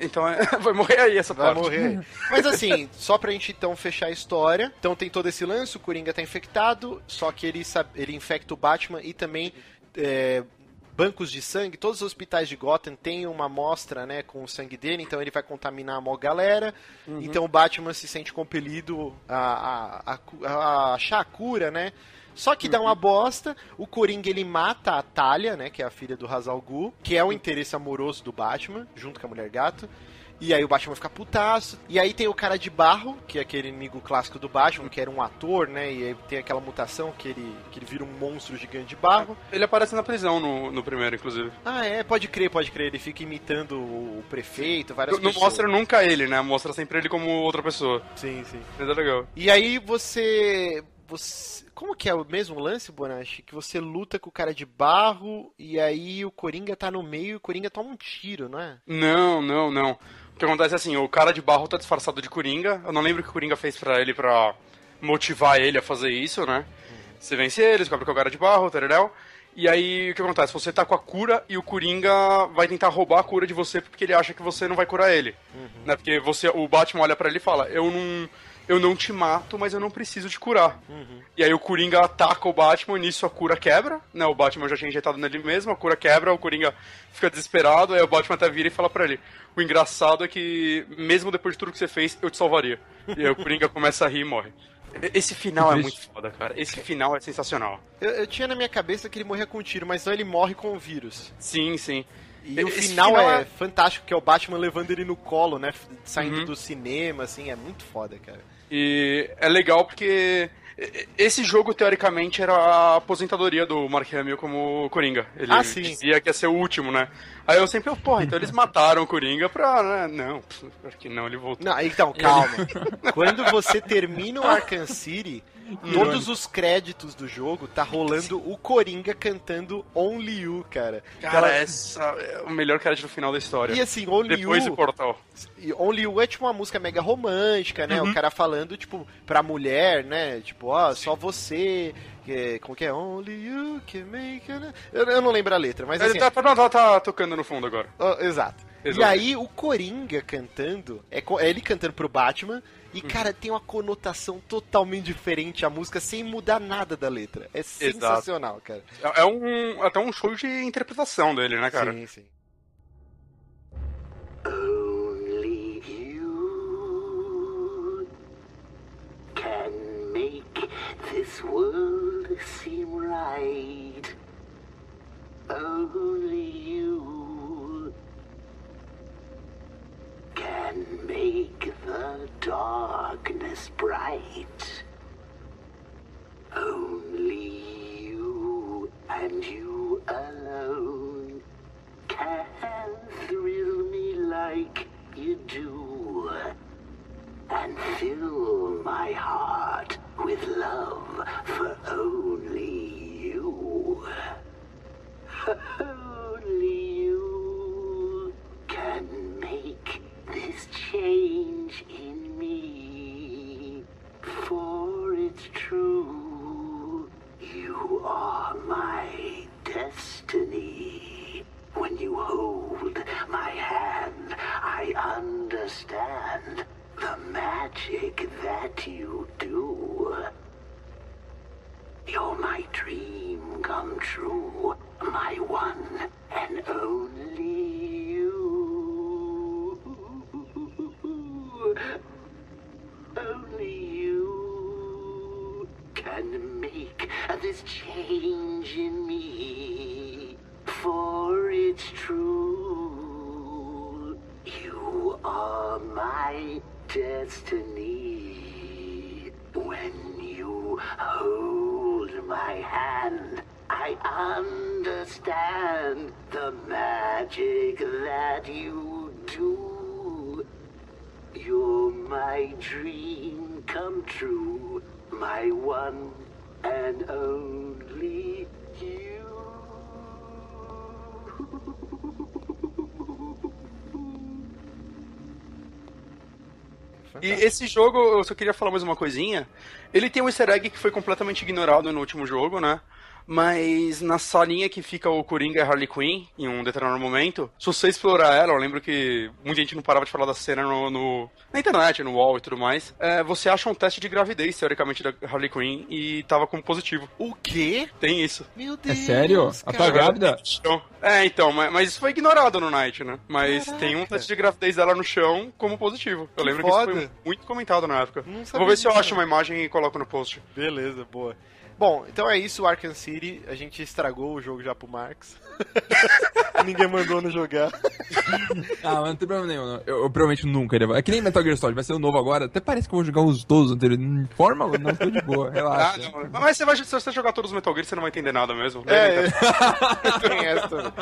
Então é, [LAUGHS] vai morrer aí essa Vai parte. morrer aí. Mas assim, só pra gente então fechar a história. Então tem todo esse lance, o Coringa tá infectado, só que ele, sabe- ele infecta o Batman e também é, bancos de sangue. Todos os hospitais de Gotham têm uma amostra né, com o sangue dele, então ele vai contaminar a maior galera. Então o Batman se sente compelido a, a, a a achar a cura, né? Só que dá uma bosta, o Coringa ele mata a Talia, né, que é a filha do Ra's al Ghul, que é o interesse amoroso do Batman, junto com a Mulher Gato. E aí o Batman fica putaço. E aí tem o cara de barro, que é aquele inimigo clássico do Batman, que era um ator, né? E aí tem aquela mutação que ele, que ele vira um monstro gigante de barro. Ele aparece na prisão no, no primeiro, inclusive. Ah, é, pode crer, pode crer. Ele fica imitando o prefeito, várias Não, não pessoas. mostra nunca ele, né? Mostra sempre ele como outra pessoa. Sim, sim. Mas é legal. E aí você você. Como que é o mesmo lance, Bonachi? Que você luta com o cara de barro e aí o Coringa tá no meio e o Coringa toma um tiro, não é? Não, não, não. O que acontece é assim, o cara de barro tá disfarçado de Coringa. Eu não lembro o que o Coringa fez pra ele pra motivar ele a fazer isso, né? Você vence ele, descobre que é o cara de barro, tereréu. E aí, o que acontece? Você tá com a cura e o Coringa vai tentar roubar a cura de você porque ele acha que você não vai curar ele. Né? Porque você, o Batman olha pra ele e fala, eu não, eu não te mato, mas eu não preciso te curar. E aí o Coringa ataca o Batman, nisso a cura quebra, né? O Batman já tinha injetado nele mesmo, a cura quebra, o Coringa fica desesperado, aí o Batman até vira e fala pra ele, o engraçado é que, mesmo depois de tudo que você fez, eu te salvaria. E aí o Coringa [LAUGHS] começa a rir e morre. Esse final é muito foda, cara. Esse final é sensacional. Eu, eu tinha na minha cabeça que ele morria com um tiro, mas não, ele morre com o vírus. Sim, sim. E o final, final é, é- fantástico, que é o Batman levando ele no colo, né? Saindo Uhum. do cinema, assim, é muito foda, cara. E é legal porque esse jogo, teoricamente, era a aposentadoria do Mark Hamill como Coringa. Ele Ah, sim. dizia que ia ser o último, né? Aí eu sempre, porra, então eles mataram o Coringa pra. Né? Não, acho que não, ele voltou. Não, então, calma. [LAUGHS] Quando você termina o Arkham City, todos os créditos do jogo tá rolando o Coringa cantando Only You, cara. Cara, Aquela- essa é o melhor crédito no final da história. E assim, Only Depois You... do portal. E Only You é tipo uma música mega romântica, né? Uhum. O cara falando, tipo, pra mulher, né? Tipo, ó, só você. Que, como que é? Only you can make. a- Eu, eu não lembro a letra, mas assim. Ele tá, tá, não, tá- tá tocando no fundo agora. ó, exato. E Exato. aí o Coringa cantando, é, é ele cantando pro Batman. E, Uhum. cara, tem uma conotação totalmente diferente a música, sem mudar nada da letra. É sensacional, cara. É, é um, até um show de interpretação dele, né, cara? Sim, sim. Only you can make this world seem right. Only you can make the darkness bright. Only you and you alone can thrill me like you do and fill my heart with love for only you. [LAUGHS] Only you can this change in me, for it's true. You are my destiny. When you hold my hand, I understand the magic that you do. You're my dream come true, my one and only Only you can make this change in me, for it's true. You are my destiny. When you hold my hand, I understand the magic that you do. You're my dream come true, my one and only you. E esse jogo, eu só queria falar mais uma coisinha. Ele tem um easter egg que foi completamente ignorado no último jogo, né? Mas na salinha que fica o Coringa e a Harley Quinn, em um determinado momento, se você explorar ela, eu lembro que muita gente não parava de falar da cena no, no- na internet, no wall e tudo mais. é, você acha um teste de gravidez, teoricamente, da Harley Quinn e tava como positivo. O quê? Tem isso. Meu É Deus. sério? A cara. tua grávida? Então, é, então, mas, mas isso foi ignorado no Night, né? Mas Caraca. tem um teste de gravidez dela no chão como positivo. Eu Que lembro que isso foda. foi muito comentado na época. Não Eu sabia Vou ver se eu acho uma imagem e coloco no post. Beleza, boa. Bom, então é isso, o Arkham City. A gente estragou o jogo já pro Marx. [LAUGHS] Ninguém mandou no jogar. Ah, mas não tem problema nenhum. não. Eu, eu provavelmente nunca iria. É que nem Metal Gear Solid, vai ser o novo agora. Até parece que eu vou jogar os todos anteriores. Hum, Forma? Não, tô de boa, [LAUGHS] Ah, relaxa. não. Mas você vai, se você jogar todos os Metal Gear, você não vai entender nada mesmo. É, então? [LAUGHS] tem essa também.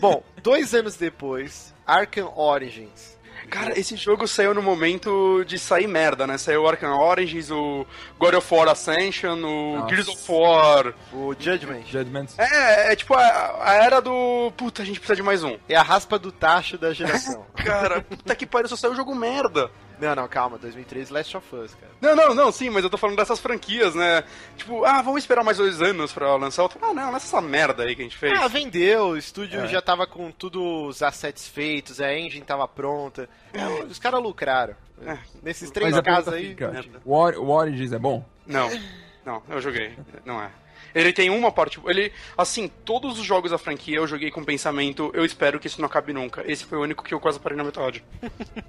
Bom, dois anos depois, Arkham Origins. Cara, esse jogo saiu no momento de sair merda, né? Saiu o Arkham Origins, o God of War Ascension, o Nossa. Gears of War. O Judgment. Judgment. É, é tipo a, a era do. Puta, a gente precisa de mais um. É a raspa do tacho da geração. [LAUGHS] Cara, puta que pariu, só saiu jogo merda. Não, não, calma. 2003 Last of Us, cara. Não, não, não, sim, mas eu tô falando dessas franquias, né? Tipo, ah, vamos esperar mais dois anos pra lançar outro. Ah, não, nessa merda aí que a gente fez. Ah, vendeu, o estúdio É. já tava com tudo os assets feitos, a engine tava pronta. É, os caras lucraram. É. Nesses três Mas casos aí. fica, merda. o, Or- o Origins é bom? Não, não, eu joguei. Não é. Ele tem uma parte. Ele. Assim, todos os jogos da franquia eu joguei com pensamento, eu espero que isso não acabe nunca. Esse foi o único que eu quase parei na metade.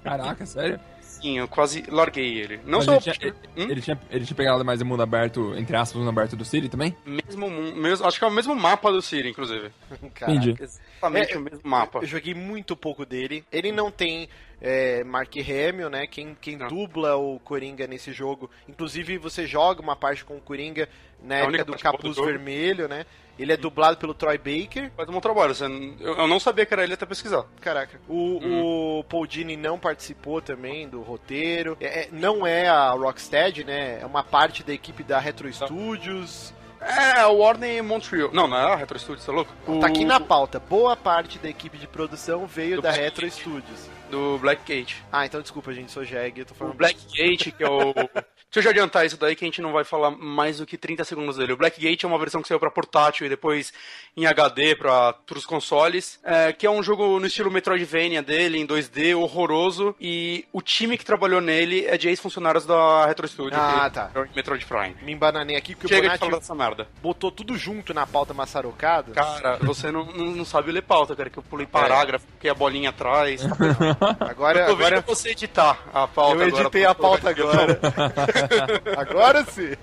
Caraca, sério? Sim, eu quase larguei ele. Não Mas só. ele, tinha, ele, Hum? ele tinha, ele tinha pegado mais o mundo aberto, entre aspas, o mundo aberto do City também? Mesmo, mesmo. Acho que é o mesmo mapa do Siri, inclusive. [LAUGHS] Caraca. Entendi. Exatamente É, o mesmo mapa. Eu joguei muito pouco dele. Ele não tem é, Mark Hamill, né? Quem, quem Não. dubla o Coringa nesse jogo. Inclusive, você joga uma parte com o Coringa na É época do Capuz. Vermelho, né? Ele é dublado pelo Troy Baker. Faz um bom trabalho. Eu, não sabia que era ele até pesquisar. Caraca. O, Hum. o Paul Dini não participou também do roteiro. É- é- não é a Rocksteady, né? É uma parte da equipe da Retro Studios. É, o Warner Montreal. Não, não é a Retro Studios, tá louco? O... Tá aqui na pauta. Boa parte da equipe de produção veio Do da Black Retro Gate. Studios. Do Blackgate. Ah, então desculpa, gente. Sou Jeg. Eu tô O falando Blackgate, que é o. [LAUGHS] Deixa eu já adiantar isso daí que a gente não vai falar mais do que 30 segundos dele. O Blackgate é uma versão que saiu pra portátil e depois em HD para os consoles, é, que é um jogo no estilo Metroidvania dele, em 2D, horroroso. E o time que trabalhou nele é de ex-funcionários da Retro Studio, Ah, tá. é Metroid Prime. Me embananei aqui porque Chega o de falar Bonatti dessa merda. botou tudo junto na pauta maçarocada. Cara, você não, não, não sabe ler pauta, cara, que eu pulei parágrafo, porque a bolinha atrás. [LAUGHS] Agora, Eu tô agora você editar a pauta eu agora. editei a pauta agora. [LAUGHS] [LAUGHS] agora sim.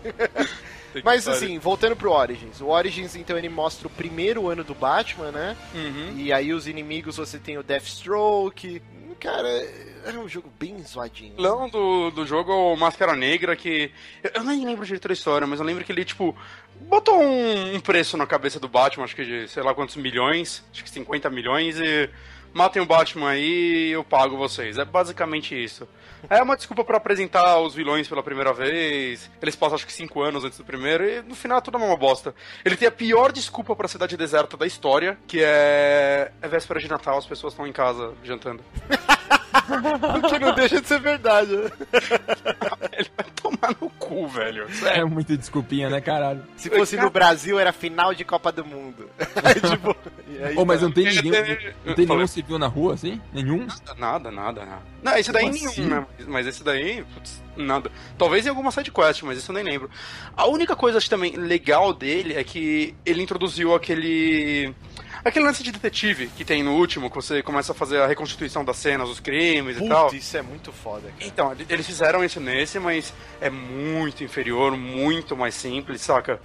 Mas assim, voltando pro Origins. O Origins, então, ele mostra o primeiro ano do Batman, né? Uhum. E aí os inimigos você tem o Deathstroke. Cara, é um jogo bem zoadinho. O vilão do, do jogo é o Máscara Negra, que. Eu, eu nem lembro direito da história, mas eu lembro que ele, tipo, botou um, um preço na cabeça do Batman, acho que de sei lá quantos milhões, acho que 50 milhões, e matem o Batman aí e eu pago vocês. É basicamente isso. É uma desculpa pra apresentar os vilões pela primeira vez. Eles passam acho que 5 anos antes do primeiro, e no final tudo é uma bosta. Ele tem a pior desculpa pra cidade deserta da história, que é. É véspera de Natal, as pessoas estão em casa jantando. O [LAUGHS] que não deixa de ser verdade. né? [LAUGHS] Ele vai tomar no cu, velho. Sério. É muita desculpinha, né, caralho? Se fosse no Brasil, era final de Copa do Mundo. [LAUGHS] Aí, tipo, aí, Ô, mas tá. não tem Ele ninguém, não tem nenhum civil na rua, assim? Nenhum? Nada, nada, nada. Não, esse daí Como nenhum, assim? né? Mas- esse daí, putz, nada. Talvez em alguma sidequest, mas isso eu nem lembro. A única coisa acho, também legal dele é que ele introduziu aquele. Aquele lance de detetive que tem no último, que você começa a fazer a reconstituição das cenas, os crimes e tal. Putz, isso é muito foda, cara. Então, ele- eles fizeram isso nesse, mas é muito inferior, muito mais simples, saca?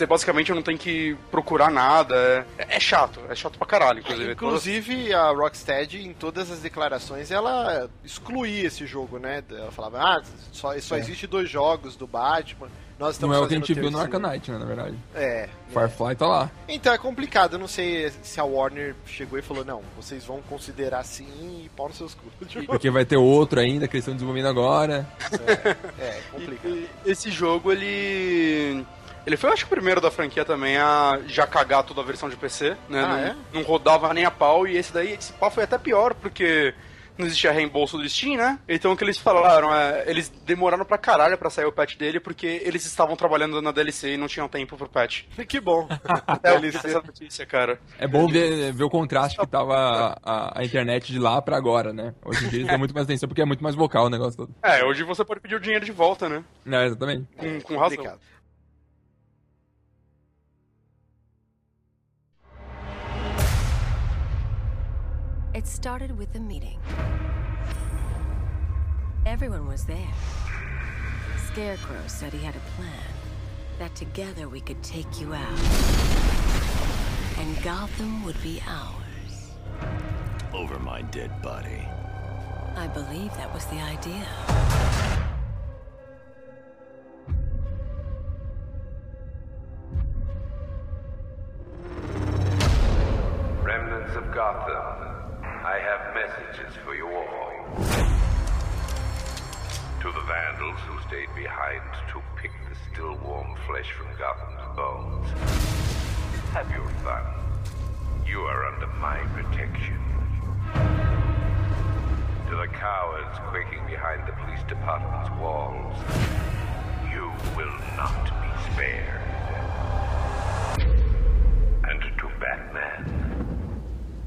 Você basicamente não tem que procurar nada. É, é chato, é chato pra caralho, inclusive. Inclusive, a Rocksteady, em todas as declarações, ela excluía esse jogo, né? Ela falava, ah, só, só existe dois jogos do Batman, nós estamos Não é o que a gente viu no terceiro." Arcanite, né, na verdade. É. Firefly tá lá. Então é complicado, eu não sei se a Warner chegou e falou, não, vocês vão considerar sim e pau nos seus cu. Tipo, Porque vai ter outro ainda que eles estão desenvolvendo agora. é, complicado. E- Esse jogo, ele. Ele foi, acho que, o primeiro da franquia também a já cagar toda a versão de PC, né? Ah, não, é? não rodava nem a pau, e esse daí, esse pau foi até pior, porque não existia reembolso do Steam, né? Então o que eles falaram é. Eles demoraram pra caralho pra sair o patch dele, porque eles estavam trabalhando na DLC e não tinham tempo pro patch. [LAUGHS] Que bom. [LAUGHS] É DLC. essa notícia, cara. É bom ver, ver o contraste que tava a, a- a internet de lá pra agora, né? Hoje em dia eles dão muito mais atenção porque é muito mais vocal o negócio todo. É, hoje você pode pedir o dinheiro de volta, né? É, exatamente. Com, com razão. Complicado. It started with a meeting. Everyone was there. Scarecrow said he had a plan. That together we could take you out. And Gotham would be ours. Over my dead body. I believe that was the idea. Remnants of Gotham. I have messages for you all. To the vandals who stayed behind to pick the still warm flesh from Gotham's bones. Have your fun. You are under my protection. To the cowards quaking behind the police department's walls. You will not be spared. And to Batman,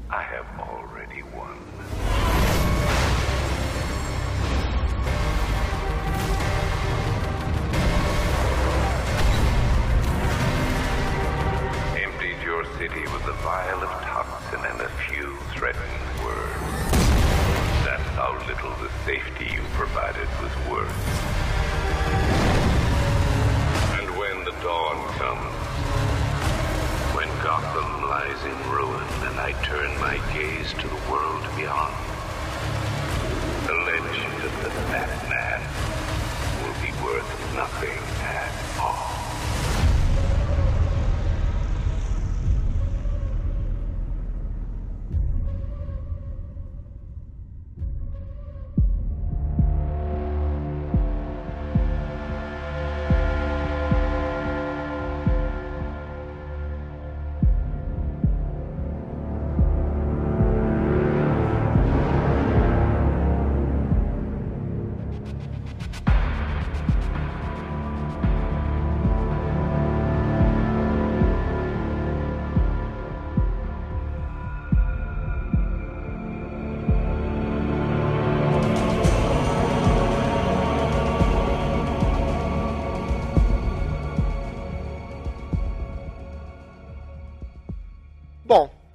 I have already vial of toxin and a few threatening words. That's how little the safety you provided was worth. And when the dawn comes, when Gotham lies in ruin and I turn my gaze to the world beyond, the legend of the Batman will be worth nothing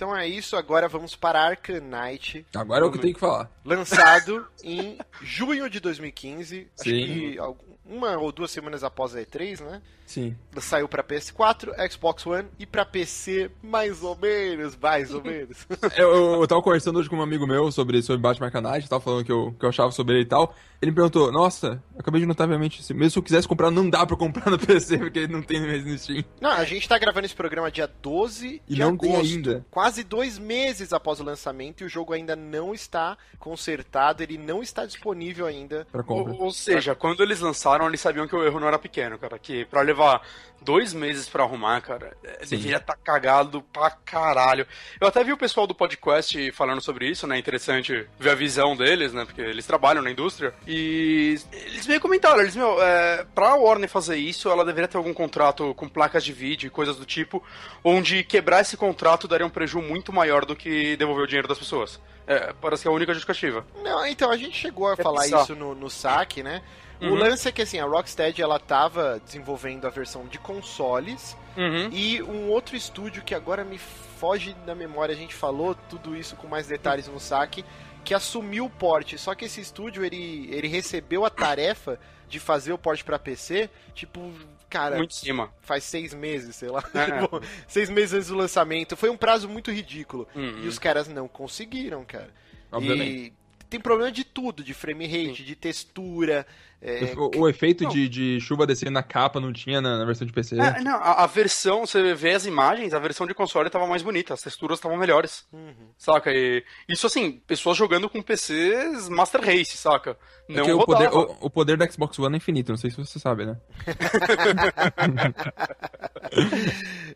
Então é isso. Agora vamos para Knight. Agora é o que eu tenho que falar. Lançado em junho de 2015. Acho Sim. que algum- uma ou duas semanas após a E3, né? Sim. Saiu pra PS4, Xbox One e pra PC, mais ou menos, mais ou [LAUGHS] menos. Eu, eu, eu tava conversando hoje com um amigo meu sobre, sobre Batman Knight, tava falando que eu, que eu achava sobre ele e tal. Ele me perguntou, nossa, acabei de notar realmente, assim, mesmo se eu quisesse comprar, não dá pra comprar no PC, porque não tem mais no Steam. Não, a gente tá gravando esse programa dia 12 E de não agosto. tem ainda. Quase dois meses após o lançamento e o jogo ainda não está consertado, ele não está disponível ainda. Pra compra. Ou, ou seja, quando eles lançaram, eles sabiam que o erro não era pequeno, cara. Que pra levar dois meses pra arrumar, cara, é, Sim. deveria estar cagado pra caralho. Eu até vi o pessoal do podcast falando sobre isso, né? Interessante ver a visão deles, né? Porque eles trabalham na indústria. E eles meio comentaram, eles, meu, é, pra Warner fazer isso, ela deveria ter algum contrato com placas de vídeo e coisas do tipo, onde quebrar esse contrato daria um prejuízo muito maior do que devolver o dinheiro das pessoas. É, parece que é a única justificativa. Não, então, a gente chegou a falar bizarro. isso no, no saque, né? O Uhum. lance é que assim, a Rocksteady ela tava desenvolvendo a versão de consoles Uhum. e um outro estúdio que agora me foge da memória, a gente falou tudo isso com mais detalhes no saque, que assumiu o porte. Só que esse estúdio ele, ele recebeu a tarefa de fazer o porte pra PC, tipo, cara, Muito em cima. faz seis meses, sei lá. [LAUGHS] É. Tipo, seis meses antes do lançamento. Foi um prazo muito ridículo. Uhum. E os caras não conseguiram, cara. Obviamente. E tem problema de tudo, de frame rate, de textura. é, O, o efeito de, de chuva descendo na capa não tinha na, na versão de PC. É, não, a, a versão, você vê as imagens, a versão de console tava mais bonita, as texturas estavam melhores. Uhum. Saca? E isso assim, pessoas jogando com PCs Master Race, saca? É Não que o poder, o, o poder da Xbox One é infinito, não sei se você sabe, né? [LAUGHS]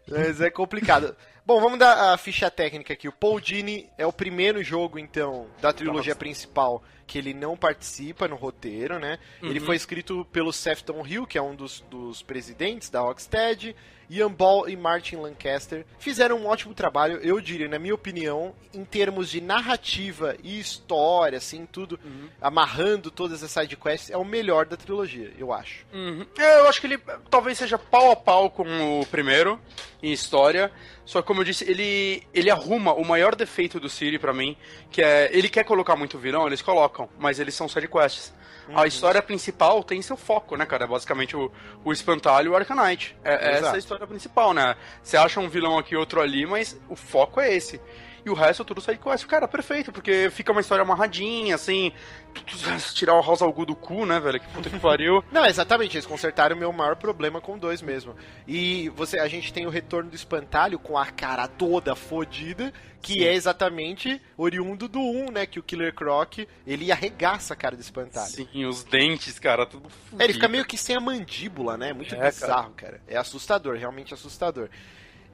Mas é complicado. Bom, vamos dar a ficha técnica aqui. O Paul Dini é o primeiro jogo, então, da trilogia principal que ele não participa no roteiro, né? Ele Uhum. foi escrito pelo Sefton Hill, que é um dos, dos presidentes da Rocksteady. Ian Ball e Martin Lancaster fizeram um ótimo trabalho, eu diria, na minha opinião, em termos de narrativa e história, assim, tudo, Uhum. amarrando todas as sidequests, é o melhor da trilogia, eu acho. Uhum. É, eu acho que ele talvez seja pau a pau com o primeiro em história. Só que, como eu disse, ele, ele arruma o maior defeito do City pra mim, que é ele quer colocar muito vilão, eles colocam, mas eles são sidequests. A história principal tem seu foco, né, cara? É basicamente o, o espantalho e o Arcanite. É, essa é a história principal, né? Você acha um vilão aqui, outro ali, mas o foco é esse. E o resto tudo side quest. Cara, perfeito, porque fica uma história amarradinha, assim, tirar o House al Ghul do cu, né, velho? Que puta que pariu. [LAUGHS] Não, exatamente, eles consertaram o meu maior problema com dois mesmo. E você, a gente tem o retorno do espantalho com a cara toda fodida, que Sim. é exatamente oriundo do 1, né? Que o Killer Croc, ele arregaça a cara do espantalho. Sim, os dentes, cara, tudo É, ele fica meio que sem a mandíbula, né? Muito É, bizarro, cara. É assustador, realmente assustador.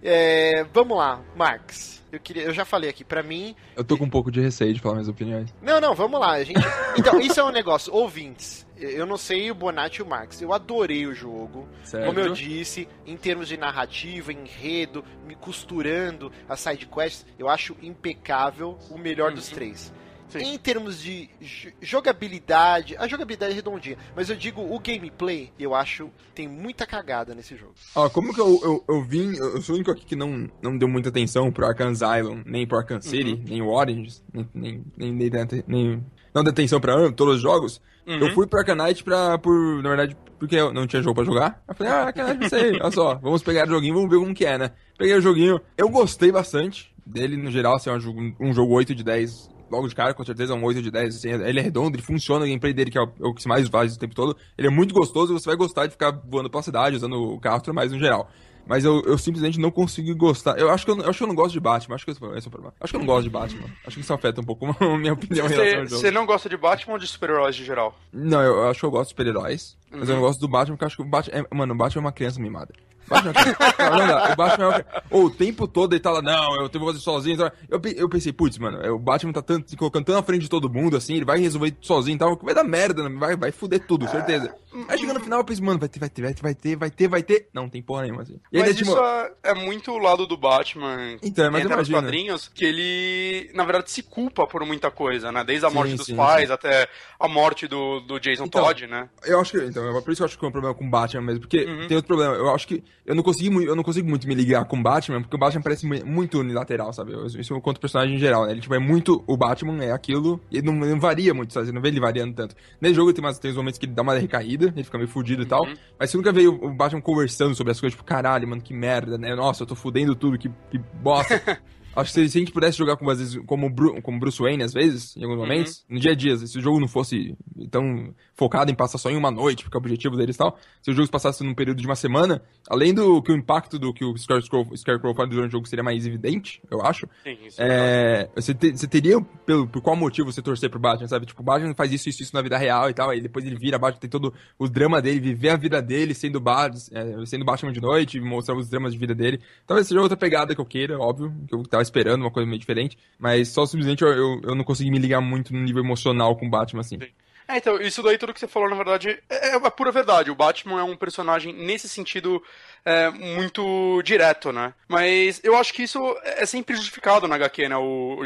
É, vamos lá, Marx. Eu, queria, eu já falei aqui, pra mim. Eu tô com um pouco de receio de falar minhas opiniões. Não, não, vamos lá. A gente... Então, isso é um negócio. Ouvintes, eu não sei o Bonatti e o Marx. Eu adorei o jogo. Certo. Como eu disse, em termos de narrativa, enredo, me costurando as side quests, eu acho impecável o melhor dos três. Em termos de jo- jogabilidade, a jogabilidade é redondinha, mas eu digo o gameplay, eu acho tem muita cagada nesse jogo. Ó, como que eu, eu, eu vim, eu sou o único aqui que não, não deu muita atenção pro Arkham Asylum, nem pro Arkham City, Uhum. nem o Orange, nem, nem, nem, nem, nem, não deu atenção pra todos os jogos. Uhum. Eu fui pro Arkham Knight pra, por, na verdade, porque eu não tinha jogo pra jogar. Eu falei, ah, Knight, não sei, olha só, vamos pegar o joguinho, vamos ver como que é, né? Peguei o joguinho, eu gostei bastante dele, no geral, assim, um jogo, um jogo 8 de 10 logo de cara, com certeza é um 8 de 10. Assim, ele é redondo, ele funciona, o gameplay dele, que é o, é o que mais faz o tempo todo. Ele é muito gostoso e você vai gostar de ficar voando pela cidade, usando o carro e mais no geral. Mas eu, eu simplesmente não consigo gostar. Eu acho, que eu, eu acho que eu não gosto de Batman. Acho que esse, esse é o problema. Acho que eu não gosto de Batman. Acho que isso afeta um pouco [LAUGHS] a minha opinião em relação Você ao jogo. você não gosta de Batman ou de super-heróis de geral? Não, eu, eu acho que eu gosto de super-heróis. Mas eu não gosto do Batman, porque eu acho que o Batman. É, mano, o Batman é uma criança mimada. Batman é. O Batman é. Ou o tempo todo ele tá lá, não, eu tenho que fazer sozinho. então- Eu, eu pensei, putz, mano, é, o Batman tá tanto, se colocando tanto na frente de todo mundo, assim, ele vai resolver sozinho e tal, vai dar merda, né? vai, vai fuder tudo, certeza. Aí chega no final eu penso, mano, vai ter, vai ter, vai ter, vai ter, vai ter, vai ter. Não, tem porra nenhuma, assim. E Mas tipo, isso é, é muito o lado do Batman. Então, mas entra quadrinhos que ele, na verdade, se culpa por muita coisa, né? Desde a Sim, morte dos sim, pais sim. até a morte do, do Jason Então, Todd, né? Eu acho que. Então, é por isso que eu acho que é um problema com o Batman mesmo. Porque Uhum. tem outro problema. Eu acho que. Eu não consegui eu não consigo muito me ligar com o Batman, porque o Batman parece mu- muito unilateral, sabe? Isso eu conto o personagem em geral, né? Ele tipo, é muito. O Batman é aquilo. E ele não, não varia muito, sabe? Você não vê ele variando tanto. Nesse jogo tem, umas, tem uns momentos que ele dá uma recaída, ele fica meio fudido e tal. Uhum. Mas você nunca vê o, Batman conversando sobre as coisas, tipo, caralho, mano, que merda, né? Nossa, eu tô fudendo tudo, que, que bosta. [LAUGHS] Acho que se, a gente pudesse jogar como, às vezes, como, Bru- como Bruce Wayne, às vezes, em alguns momentos, no dia a dia, se o jogo não fosse tão focado em passar só em uma noite, porque é o objetivo deles e tal, se o jogo se passasse num período de uma semana, além do que o impacto do que o Scarecrow, Scarecrow faz durante o jogo seria mais evidente, eu acho, Sim, isso é é, você, te- você teria, pelo, por qual motivo você torcer pro Batman, sabe? Tipo, o Batman faz isso, isso, isso na vida real e tal, aí depois ele vira Batman, tem todo o drama dele, viver a vida dele sendo, ba é, sendo Batman de noite, mostrar os dramas de vida dele. Talvez seja outra pegada que eu queira, óbvio, que eu tava esperando, uma coisa meio diferente, mas só simplesmente eu, eu, eu não consegui me ligar muito no nível emocional com o Batman, assim. É, então, isso daí tudo que você falou, na verdade, é, é a pura verdade. O Batman é um personagem, nesse sentido, é, muito direto, né? Mas eu acho que isso é sempre justificado na HQ, né? O,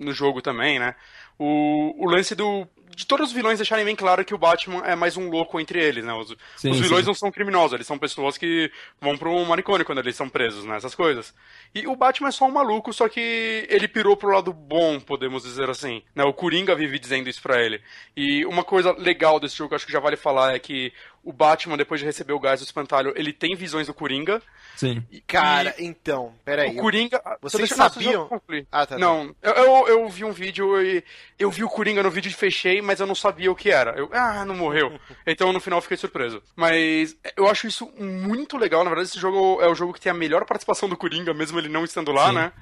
no jogo também, né? O, o lance do. De todos os vilões deixarem bem claro que o Batman é mais um louco entre eles, né? Os, Sim, os vilões sim. não são criminosos, eles são pessoas que vão pro manicômio quando eles são presos, né? Essas coisas. E o Batman é só um maluco, só que ele pirou pro lado bom, podemos dizer assim. Né? O Coringa vive dizendo isso pra ele. E uma coisa legal desse jogo, que eu acho que já vale falar, é que o Batman, depois de receber o gás do espantalho, ele tem visões do Coringa. Sim. Cara, então, peraí. O Coringa. Vocês sabiam? Ah, tá, tá. Não, eu, eu, eu vi um vídeo e eu vi o Coringa no vídeo e fechei, mas eu não sabia o que era. Eu, ah, não morreu. [LAUGHS] então no final eu fiquei surpreso. Mas eu acho isso muito legal. Na verdade, esse jogo é o jogo que tem a melhor participação do Coringa, mesmo ele não estando lá, Sim. né?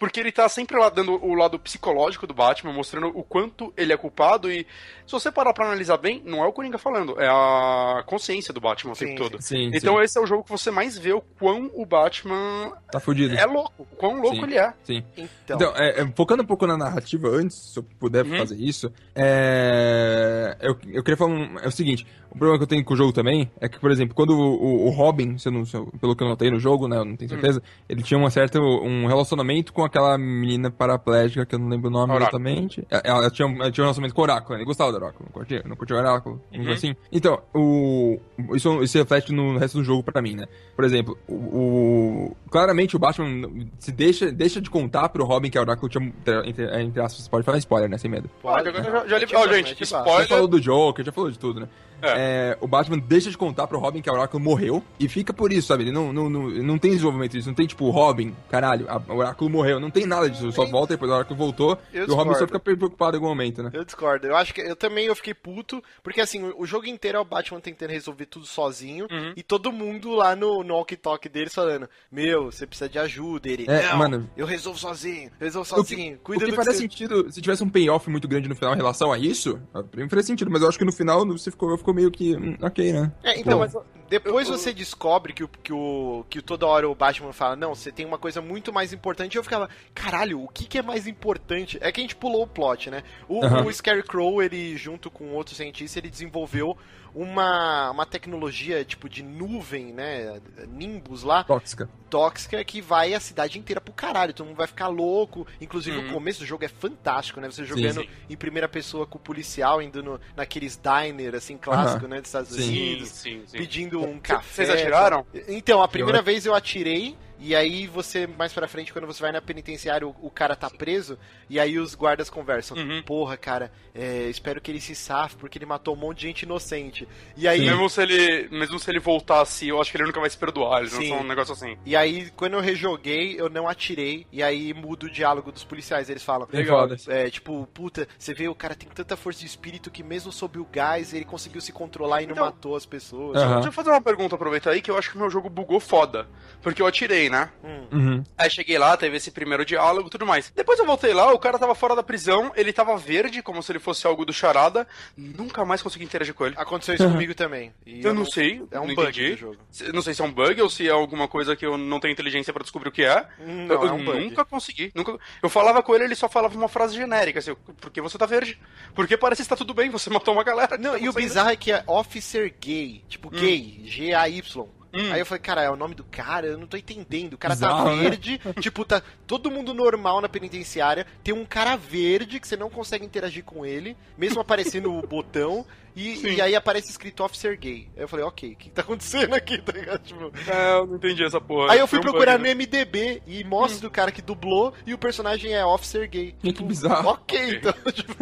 Porque ele tá sempre lá dando o lado psicológico do Batman, mostrando o quanto ele é culpado. E se você parar pra analisar bem, não é o Coringa falando, é a consciência do Batman o Sim, tempo todo. Sim, então sim. esse é o jogo que você mais vê o quão o Batman Tá fudido. é louco, o quão louco Sim. ele é. Sim. Então, Então, é, é, focando um pouco na narrativa antes, se eu puder Uhum. fazer isso, é, eu, eu queria falar um, é o seguinte, o problema que eu tenho com o jogo também é que, por exemplo, quando o, o- o Robin, se eu não- se eu- pelo que eu notei no jogo, né, eu não tenho certeza, Hum. ele tinha uma certa, um relacionamento com aquela menina paraplégica, que eu não lembro o nome Oráculo. exatamente. Ela, ela tinha, ela tinha um relacionamento com o Oráculo, ele gostava do Oráculo, não curtia, não curtia o Oráculo, Uhum. uhum. assim. Então, o, isso, isso reflete no resto do jogo pra mim, né. Por exemplo, o, o- claramente o Batman se deixa, deixa de contar pro Robin que a Oráculo tinha, entre, entre aspas, você pode falar spoiler, né, sem medo. Pode, agora já, já li... Ó, gente, tipo, Já spoiler. falou do Joker, já falou de tudo, né? É, o Batman deixa de contar pro Robin que a Oráculo morreu e fica por isso, sabe? Ele não, não, não, não tem desenvolvimento disso, não tem tipo, Robin, caralho, a, o Oráculo morreu, não tem nada disso, só volta e depois o Oráculo voltou Eu e o Robin só fica preocupado em algum momento, né? Eu discordo. Eu acho que eu também eu fiquei puto, porque assim, o, jogo inteiro é o Batman tentando resolver tudo sozinho Uhum. e todo mundo lá no, no walkie-talkie deles falando: Meu, você precisa de ajuda. Ele, É, não, mano. eu resolvo sozinho, eu resolvo O que, sozinho. o Cuida que do faria você- sentido se tivesse um payoff muito grande no final em relação a isso, pra mim faria sentido, mas eu acho que no final você ficou, ficou meio que, hum, ok, né? É, então, Pô. mas depois você descobre que o, que o que toda hora o Batman fala, não, você tem uma coisa muito mais importante. E eu ficava, caralho, o que, que é mais importante? É que a gente pulou o plot, né? O, Aham. o Scarecrow, ele, junto com outro cientista, ele desenvolveu uma, uma tecnologia tipo de nuvem, né? Nimbus lá, Tóxica. tóxica, que vai a cidade inteira pro caralho. Todo mundo vai ficar louco. Inclusive, Uhum. o começo do jogo é fantástico, né? Você jogando sim. em primeira pessoa com o policial, indo no, naqueles diner, assim, clássico, Aham. né? Dos Estados Sim. Unidos Sim, sim, sim. pedindo um café. vocês atiraram? Então, a primeira vez eu atirei, e aí você, mais pra frente, quando você vai na penitenciária, o, o cara tá preso, e aí os guardas conversam. Uhum. Porra, cara, é, espero que ele se safe, porque ele matou um monte de gente inocente. E aí. Mesmo se, ele, mesmo se ele voltasse, eu acho que ele nunca vai se perdoar. Eles não Sim. são um negócio assim. E aí, quando eu rejoguei, eu não atirei, e aí muda o diálogo dos policiais. Eles falam, Bem foda. é, tipo, puta, você vê, o cara tem tanta força de espírito que mesmo sob o gás, ele conseguiu se controlar e não Então- matou as pessoas. Aham. Deixa eu fazer uma pergunta, aproveitar aí, que eu acho que o meu jogo bugou foda. Porque eu atirei, né? Uhum. Aí cheguei lá, teve esse primeiro diálogo e tudo mais. Depois eu voltei lá, o cara tava fora da prisão, ele tava verde, como se ele fosse algo do charada. Nunca mais consegui interagir com ele. Aconteceu isso comigo também. E Eu não sei, É um não bug entendi. do jogo. Se- Não sei se é um bug ou se é alguma coisa que eu não tenho inteligência pra descobrir o que é. Não, eu é um bug. nunca consegui. Nunca... Eu falava com ele, ele só falava uma frase genérica, assim, por que você tá verde? Porque parece que está tudo bem, você [LAUGHS] matou uma galera. Não, e o bizarro é que é Officer Gay, tipo gay, G-A-Y. Hum. Aí eu falei, cara, é o nome do cara, eu não tô entendendo. O cara Bizarro, tá né? verde, [LAUGHS] tipo, tá todo mundo normal na penitenciária, tem um cara verde que você não consegue interagir com ele, mesmo aparecendo o botão, e, e aí aparece escrito Officer Gay. Aí eu falei, ok, o que tá acontecendo aqui, tá ligado? Tipo, É, eu não entendi essa porra. Aí eu fui um procurar bug, no né? MDB e mostra o cara que dublou e o personagem é Officer Gay. Que bizarro. Ok, então. [LAUGHS] tipo,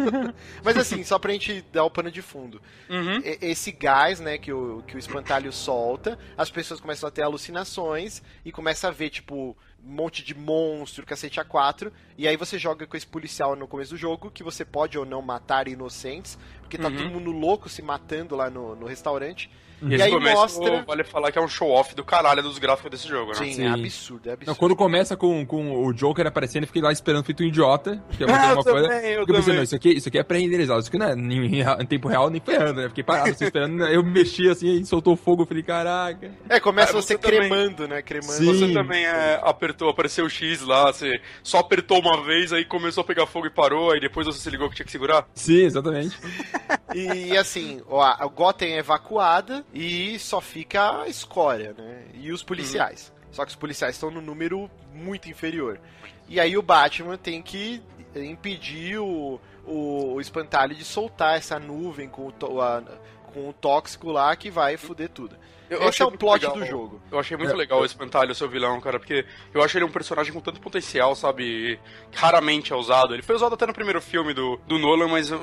Mas assim, só pra gente dar o pano de fundo. Uhum. E- Esse gás, né, que o, que o espantalho solta, as pessoas começam a ter alucinações e começam a ver, tipo, um monte de monstro, cacete A4. E aí você joga com esse policial no começo do jogo, que você pode ou não matar inocentes, porque tá Uhum. todo mundo louco se matando lá no, no restaurante. E, E, esse aí começo, mostra. vale falar que é um show-off do caralho dos gráficos desse jogo, né? Sim, Sim. é absurdo, é absurdo. Não, quando começa com, com o Joker aparecendo, eu fiquei lá esperando feito um idiota. Que é [LAUGHS] uma coisa. também, eu pensei, não, isso aqui, isso aqui é pré-renderizado, isso aqui não é em, em tempo real nem ferrando, né? Fiquei parado assim, esperando, né? eu mexi assim, e soltou fogo, eu falei, caraca. É, começa Ah, você, você também. cremando, né? Cremando. Sim. Você também é, apertou, apareceu o X lá, você só apertou uma vez, aí começou a pegar fogo e parou, aí depois você se ligou que tinha que segurar? Sim, exatamente. [LAUGHS] E assim, ó, a Gotham é evacuada e só fica a escória, né? E os policiais. Só que os policiais estão no número muito inferior. E aí o Batman tem que impedir o, o, o espantalho de soltar essa nuvem com o, a- com o tóxico lá que vai foder tudo. Eu Esse achei é o plot legal. do jogo. Eu achei muito É, legal o Espantalho, o seu vilão, cara, porque eu acho ele um personagem com tanto potencial, sabe? Raramente é usado. Ele foi usado até no primeiro filme do, do Nolan, mas uh,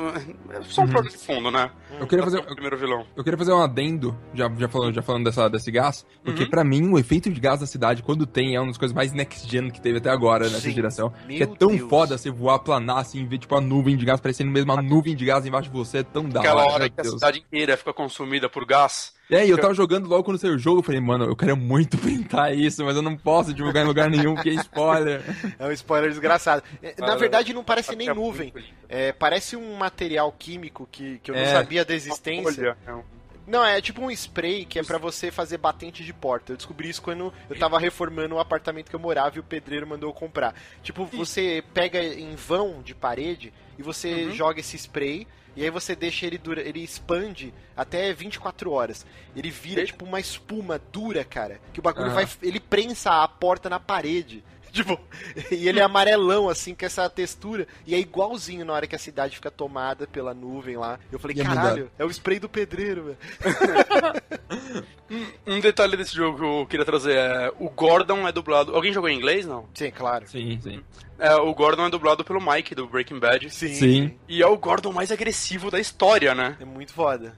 é só um plano de fundo, né? Eu queria fazer, O primeiro vilão. eu queria fazer um adendo, já, já, falando, já falando dessa, desse gás, porque Uhum. pra mim o efeito de gás da cidade, quando tem, é uma das coisas mais next gen que teve até agora nessa Sim. geração. Meu que é tão Deus. foda você voar, planar, assim, ver tipo a nuvem de gás parecendo mesmo uma nuvem de gás embaixo de você, é tão da Aquela hora, hora meu que a Deus. cidade inteira fica consumida por gás. É, e eu tava jogando logo quando saiu o jogo, eu falei, mano, eu quero muito [LAUGHS] printar isso, mas eu não posso divulgar em lugar nenhum, porque é spoiler. [LAUGHS] É um spoiler desgraçado. [LAUGHS] É, Na verdade, não parece nem nuvem. É, parece um material químico que, que eu não É. sabia da existência. É um- Não, é tipo um spray que é pra você fazer batente de porta. Eu descobri isso quando eu tava reformando o apartamento que eu morava e o pedreiro mandou eu comprar. Tipo, você pega em vão de parede e você Uhum. joga esse spray e aí você deixa ele dura, ele expande até 24 horas. Ele vira E- tipo uma espuma dura, cara, que o bagulho Aham. vai ele prensa a porta na parede. [LAUGHS] tipo, e ele é amarelão, assim, com essa textura. E é igualzinho na hora que a cidade fica tomada pela nuvem lá. Eu falei, Ia caralho, é o spray do pedreiro, velho. [LAUGHS] Um detalhe desse jogo que eu queria trazer é o Gordon é dublado. Alguém jogou em inglês, não? Sim, claro. Sim, sim. É, o Gordon é dublado pelo Mike do Breaking Bad. Sim. Sim. E é o Gordon mais agressivo da história, né? É muito foda.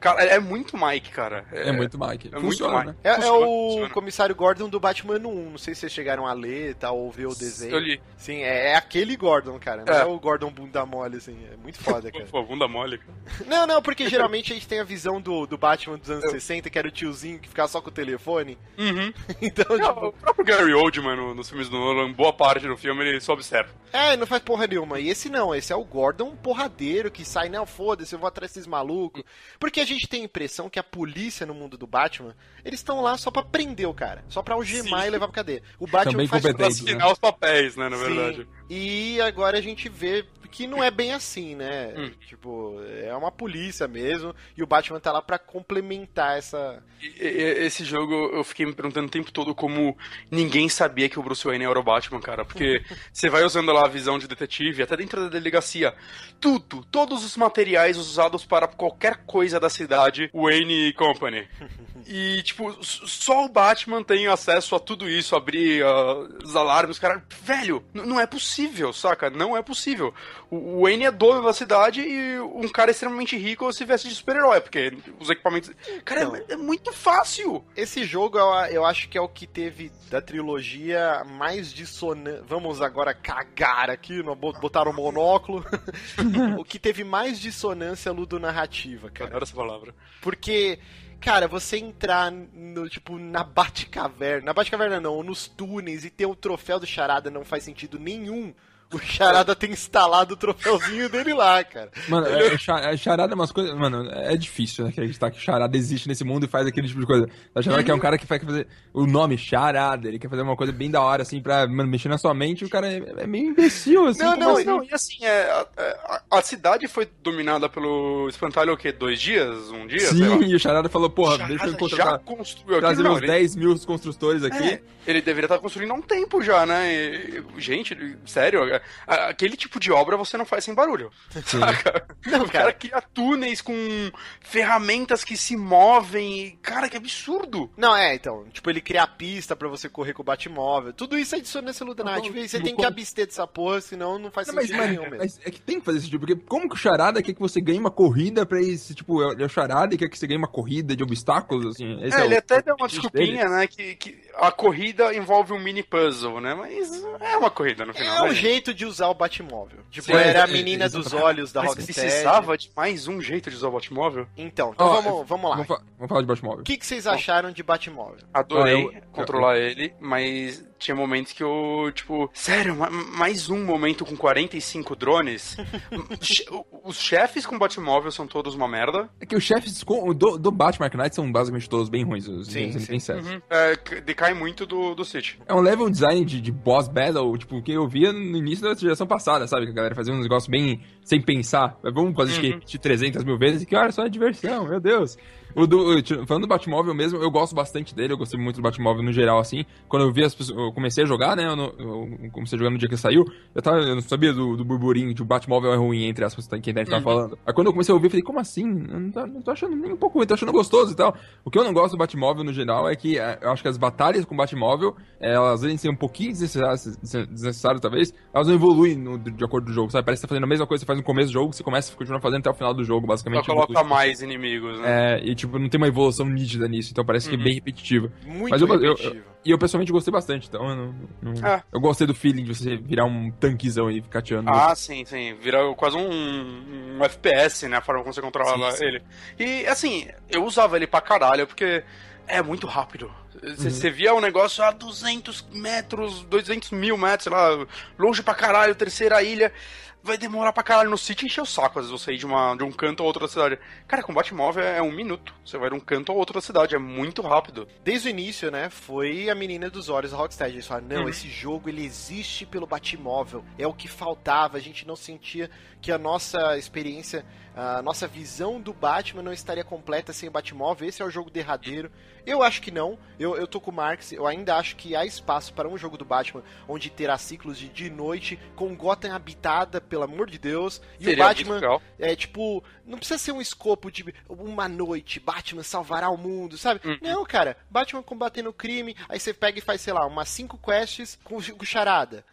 Cara, é muito Mike, cara. É, muito Mike. É Funciona, muito né? Mike. É, é Funciona, o funciona. comissário Gordon do Batman 1. Não sei se vocês chegaram a ler tal, ou ver o desenho. Eu li. Sim, é, é aquele Gordon, cara. Não é. É. o Gordon bunda mole, assim. É muito foda, [LAUGHS] cara. Pô, bunda mole. cara. Não, não, porque geralmente a gente tem a visão do, do Batman dos anos 60, que era o tiozinho que ficava só com o telefone. Uhum. [LAUGHS] Então, Não, tipo. o próprio Gary Oldman no- nos filmes do Nolan, boa parte do filme ele só observa. É, não faz porra nenhuma. E esse não, esse é o Gordon porradeiro que sai, não, foda-se, eu vou atrás desses malucos. Porque a gente tem a impressão que a polícia no mundo do Batman, eles estão lá só pra prender o cara, só pra algemar Sim. e levar pra cadeia. O Batman Também faz competente, tudo né? Assinar os papéis, né, na Sim. verdade. E agora a gente vê que não é bem assim, né? Hum. Tipo, é uma polícia mesmo, e o Batman tá lá pra complementar essa. E- e- Esse jogo eu fiquei me perguntando o tempo todo como ninguém sabia que o Bruce Wayne era o Batman, cara. Porque [LAUGHS] você vai usando lá a visão de detetive, até dentro da delegacia, tudo, todos os materiais usados para qualquer coisa da cidade, Wayne Company. [LAUGHS] E, tipo, só o Batman tem acesso a tudo isso, abrir ah, os alarmes, cara. Velho, não é possível, saca? Não é possível. O o Wayne é dono da cidade e um cara extremamente rico se veste de super-herói, porque os equipamentos. Cara, Então. é, é muito fácil. Esse jogo eu, acho que é o que teve da trilogia mais dissonante. Vamos agora cagar aqui, botar o monóculo. [LAUGHS] o que teve mais dissonância ludonarrativa, cara. Adoro essa palavra. Porque, cara, você entrar no, tipo, na Batcaverna. Na Batcaverna não, nos túneis e ter o troféu do Charada não faz sentido nenhum. O Charada tem instalado o troféuzinho dele lá, cara. Mano, é, é é charada é umas coisas. Mano, é difícil né, acreditar que charada existe nesse mundo e faz aquele tipo de coisa. A charada que é um cara que vai fazer. O nome, charada, ele quer fazer uma coisa bem da hora, assim, pra mano, mexer na sua mente e o cara é, é meio imbecil, assim. Não, não, assim? não, e assim, é, a, a- a cidade foi dominada pelo espantalho o quê? Dois dias? Um dia? Sim, e o charada falou, porra, Charada deixa eu já contratar. construiu aquilo, não, uns ele- 10 mil construtores aqui. É, ele deveria estar construindo há um tempo já, né? E- gente, sério, aquele tipo de obra você não faz sem barulho. Saca? [LAUGHS] Não, o cara cria túneis com ferramentas que se movem. e, Cara, que absurdo! Não, é, então. Tipo, ele cria a pista pra você correr com o Batmóvel. Tudo isso é dissonância ludonarrativa e você tem que abster dessa porra, senão não faz Não, mas, sentido mas- nenhum mesmo. mas é que tem que fazer esse tipo, porque como que o Charada quer que você ganhe uma corrida pra isso? Tipo, é o Charada e quer que você ganhe uma corrida de obstáculos, assim. Esse É, é ele o- até deu uma o desculpinha, dele. né? Que, que a corrida envolve um mini puzzle, né? Mas é uma corrida no final. É né, o gente? Jeito de usar o Batmóvel. Tipo, Sim, era a menina dos olhos da Mas Rocksteady. precisava de mais um jeito de usar o Batmóvel? Então, então vamos, vamos lá. Vamos, fa- vamos falar de Batmóvel. O que, que vocês acharam de Batmóvel? Adorei Ah, eu- controlar ele, mas tinha momentos que eu, tipo, sério, ma- mais um momento com 45 drones. [LAUGHS] Os chefes com Batmóvel são todos uma merda. É que os chefes com- do, do Batman Knight são basicamente todos bem ruins, os Sim, sim. sérios. É, decai muito do, do City. É um level design de, de boss battle, tipo, que eu via no início da geração passada, sabe? Que a galera fazia uns negócios bem sem pensar. Vamos fazer Uhum. de 300 mil vezes e que, olha, só é diversão, meu Deus. O do, o- falando do Batmóvel mesmo, eu gosto bastante dele, eu gostei muito do Batmóvel no geral, assim. Quando eu vi as pessoas, eu comecei a jogar, né? Eu, não- eu comecei a jogar no dia que saiu, eu, tava, eu não sabia do, do burburinho de o Batmóvel é ruim, entre aspas, quem deve estar Uhum. falando. Aí quando eu comecei a ouvir, eu falei, como assim? Eu não tô, não tô achando nem um pouco ruim, tô achando gostoso e tal. O que eu não gosto do Batmóvel no geral é que é, eu acho que as batalhas com o Batmóvel, é, elas devem ser um pouquinho desnecessárias, desnecessárias talvez, elas não evoluem no- de acordo do jogo, sabe? Parece que você tá fazendo a mesma coisa que você faz no começo do jogo, você começa a continuar fazendo até o final do jogo, Só basicamente. coloca evolui. mais inimigos, né? É, e tipo, não tem uma evolução nítida nisso, então parece que é Uhum. bem repetitivo. Muito Mas eu, eu- repetitivo. e eu pessoalmente gostei bastante, então eu não. não- É. Eu gostei do feeling de você virar um tanquezão e ficar tirando. Ah, sim, sim. Vira quase um, um FPS, né? A forma como você controla Sim, sim. ele. E, assim, eu usava ele pra caralho, porque é muito rápido. Você Uhum. via um negócio a 200 metros, 200 mil metros, sei lá, longe pra caralho, terceira ilha. Vai demorar pra caralho no City encher o saco, às vezes você ir de, uma, de um canto a outro da cidade. Cara, com Batmóvel é um minuto. Você vai de um canto a outro da cidade, é muito rápido. Desde o início, né, foi a menina dos olhos da Rocksteady. Eles falaram, não, Uhum. esse jogo ele existe pelo Batmóvel. É o que faltava. A gente não sentia que a nossa experiência, a nossa visão do Batman não estaria completa sem o Batmóvel. Esse é o jogo derradeiro. Eu acho que não. Eu, eu tô com o Marx. Eu ainda acho que há espaço para um jogo do Batman onde terá ciclos de, de noite, com Gotham habitada, pelo amor de Deus. E Seria o Batman é tipo, não precisa ser um escopo de uma noite, Batman salvará o mundo, sabe? Uhum. Não, cara, Batman combatendo o crime, aí você pega e faz, sei lá, umas cinco quests com, com charada,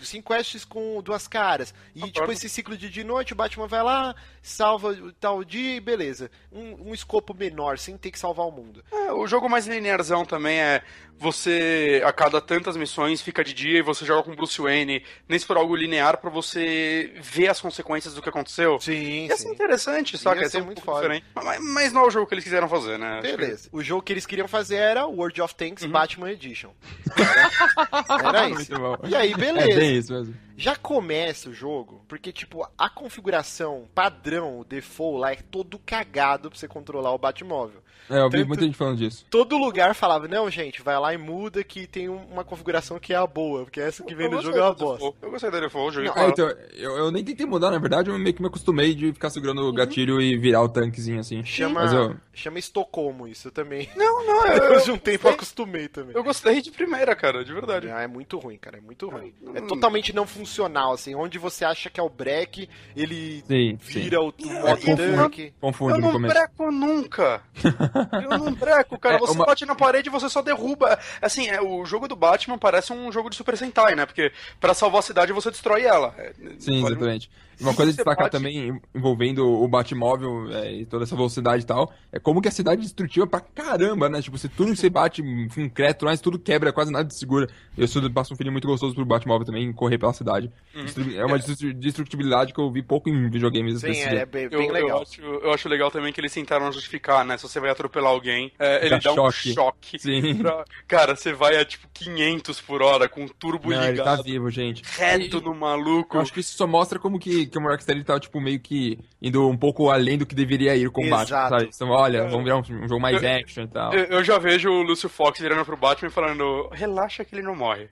cinco quests com duas caras, e tipo, Concordo. esse ciclo de de noite, o Batman vai lá, salva tal dia e beleza. Um, um escopo menor, sem ter que salvar o mundo. É, o jogo mais linearzão também é você, a cada tantas missões, fica de dia e você joga com Bruce Wayne, nem se for algo linear pra você ver as consequências do que aconteceu. Sim, Ia ser interessante, saca? Ia Ia ser ser muito muito foda. diferente. Mas, mas não é o jogo que eles quiseram fazer, né? Acho que- Beleza. O jogo que eles queriam fazer era World of Tanks Uhum. Batman Edition. Era, era [LAUGHS] isso. Muito bom. E aí, beleza. É bem isso mesmo. Já começa o jogo, porque, tipo, a configuração padrão, o default lá, é todo cagado pra você controlar o Batmóvel. É, eu vi Tanto- muita gente falando disso. Todo lugar falava, não, gente, vai lá e muda que tem um- uma configuração que é a boa, porque essa que vem Eu no jogo é do bosta. Default. Eu gostei da Default, joguei Não, É, então, eu, eu nem tentei mudar, na verdade, eu meio que me acostumei de ficar segurando o gatilho e virar o tanquezinho assim. Chama, Mas eu, chama Estocolmo isso eu também. Não, não, [LAUGHS] eu, Depois de eu, um tempo eu acostumei também. eu gostei de primeira, cara, de verdade. Ah, é muito ruim, cara, é muito ruim. É Hum. totalmente não funcional, assim, onde você acha que é o break, ele sim, sim. vira o, o É, tanque. Confunde Eu no não começo. breco nunca. [LAUGHS] Eu não breco, cara. É, você uma- bate na parede e você só derruba. Assim, é, o jogo do Batman parece um jogo de Super Sentai, né? Porque pra salvar a cidade você destrói ela. É, Sim, vale- exatamente. Uma coisa a destacar bate- também, envolvendo o Batmóvel é, e toda essa velocidade e tal, é como que a cidade é destrutiva pra caramba, né? Tipo, se tudo que você bate, concreto, mas tudo quebra, quase nada te segura. Eu sou, passo um feeling muito gostoso pro Batmóvel também, correr pela cidade. Uhum. É uma destru- destrutibilidade que eu vi pouco em videogames Sim, desse é jeito. bem, Eu, bem legal. Eu acho, eu acho legal também que eles tentaram justificar, né? Se você vai atropelar alguém, é, ele Dá dá um choque. choque. Sim. pra- Cara, você vai a tipo 500 por hora com o turbo Não, ele tá ligado, vivo, gente. reto no maluco. Eu acho que isso só mostra como que, que o Rocksteady tá, tipo, meio que indo um pouco além do que deveria ir o combate, Exato. sabe? Então, olha, vamos virar um, um jogo mais action e tal. Eu, eu já vejo o Lúcio Fox virando pro Batman e falando: relaxa que ele não morre.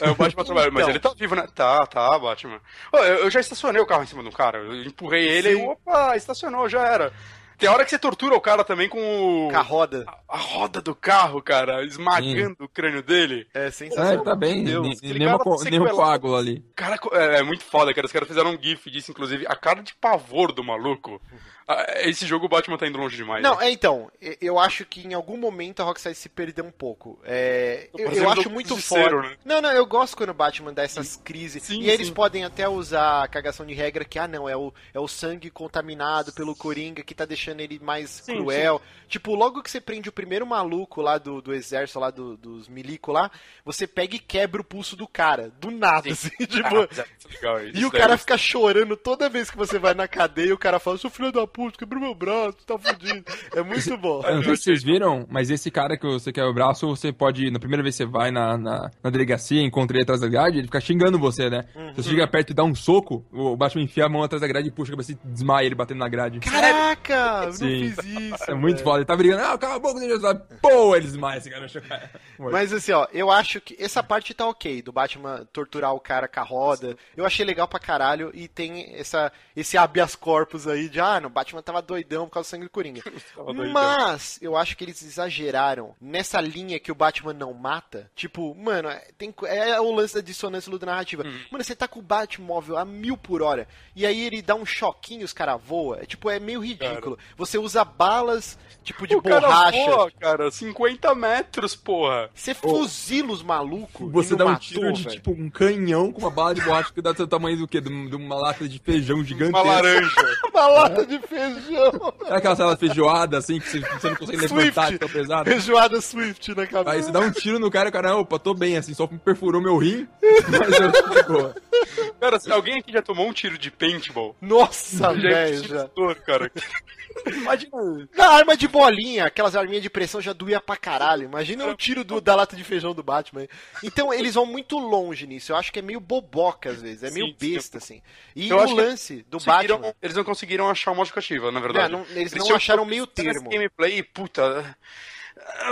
Aí [LAUGHS] o Batman trabalha, mas Então. ele tá vivo, né? Tá, tá, Batman. Eu, eu já estacionei o carro em cima do cara. Eu empurrei ele Sim. e opa, estacionou, já era. Tem hora que você tortura o cara também com o- Com a roda. a roda do carro, cara, esmagando o crânio dele. É É, sensacional. tá bem, Deus, nenhuma nenhum sequelado. coágulo ali. Cara, é, é muito foda, cara. Os caras fizeram um gif disso, inclusive. A cara de pavor do maluco. Ah, Esse jogo o Batman tá indo longe demais. Não, né? é então, e- eu acho que em algum momento a Rockstar se perdeu um pouco. É, eu, eu acho jogo muito foda. né? Não, não, eu gosto quando o Batman dá essas crises. Sim, e aí eles sim. podem até usar a cagação de regra que, ah, não, é o, é o sangue contaminado pelo Coringa que tá deixando ele mais Sim, cruel. Tipo, logo que você prende o primeiro maluco lá do, do exército, lá do- dos milico lá, você pega e quebra o pulso do cara. Do nada, assim, [LAUGHS] tipo. Ah, é legal E o cara fica chorando toda vez que você vai na cadeia, o cara fala, seu filho da puta, quebrou meu braço, tá fudido. É muito bom. Eu não sei se vocês viram, mas esse cara que você quer o braço, você pode, na primeira vez que você vai na, na, na delegacia, encontra ele atrás da grade, ele fica xingando você, né? Uhum. Se você chega perto e dá um soco, o Batman enfia a mão atrás da grade e puxa a cabeça e desmaia ele batendo na grade. Caraca, eu não Sim. fiz isso. É muito velho. foda, ele tá brigando, ah, cala a boca, sabe? Pô, ele desmaia esse cara. [LAUGHS] Mas assim, ó, eu acho que essa parte tá ok, do Batman torturar o cara com a roda. Eu achei legal pra caralho e tem essa, esse habeas corpus aí de, ah, no Batman tava doidão por causa do sangue do Coringa. [LAUGHS] Mas eu acho que eles exageraram nessa linha que o Batman não mata. Tipo, mano, é- tem, é o lance da dissonância ludo narrativa. Hum. Mano, você tá com o Batmóvel a mil por hora e aí ele dá um choquinho e os caras voam. É, tipo, é meio ridículo. Você usa balas, tipo, de o cara borracha. voa, cara, 50 metros, porra. Você fuzila os malucos. Você e dá um matou, tiro de velho. tipo um canhão com uma bala de borracha que dá do tamanho do quê? De, de uma lata de feijão gigante. Uma laranja. [LAUGHS] Uma lata de feijão. É aquela sala feijoada assim que você, não consegue levantar de tão pesado. Feijoada Swift na cabeça. Aí você dá um tiro no cara e o cara, opa, tô bem, assim, só perfurou meu rim, [LAUGHS] mas eu tô de boa. Cara, se alguém aqui já tomou um tiro de paintball? Nossa, é velho, já. cara. Imagina. Na arma de bolinha, aquelas arminhas de pressão já doía pra caralho. Imagina o tiro do- da lata de feijão do Batman. Então eles vão muito longe nisso. Eu acho que é meio boboca às vezes. É meio Sim, sim. besta, assim. E Eu o que lance do Batman. Eles não conseguiram achar uma justificativa, na verdade. É, não- eles não tinham- acharam meio termo. gameplay, puta.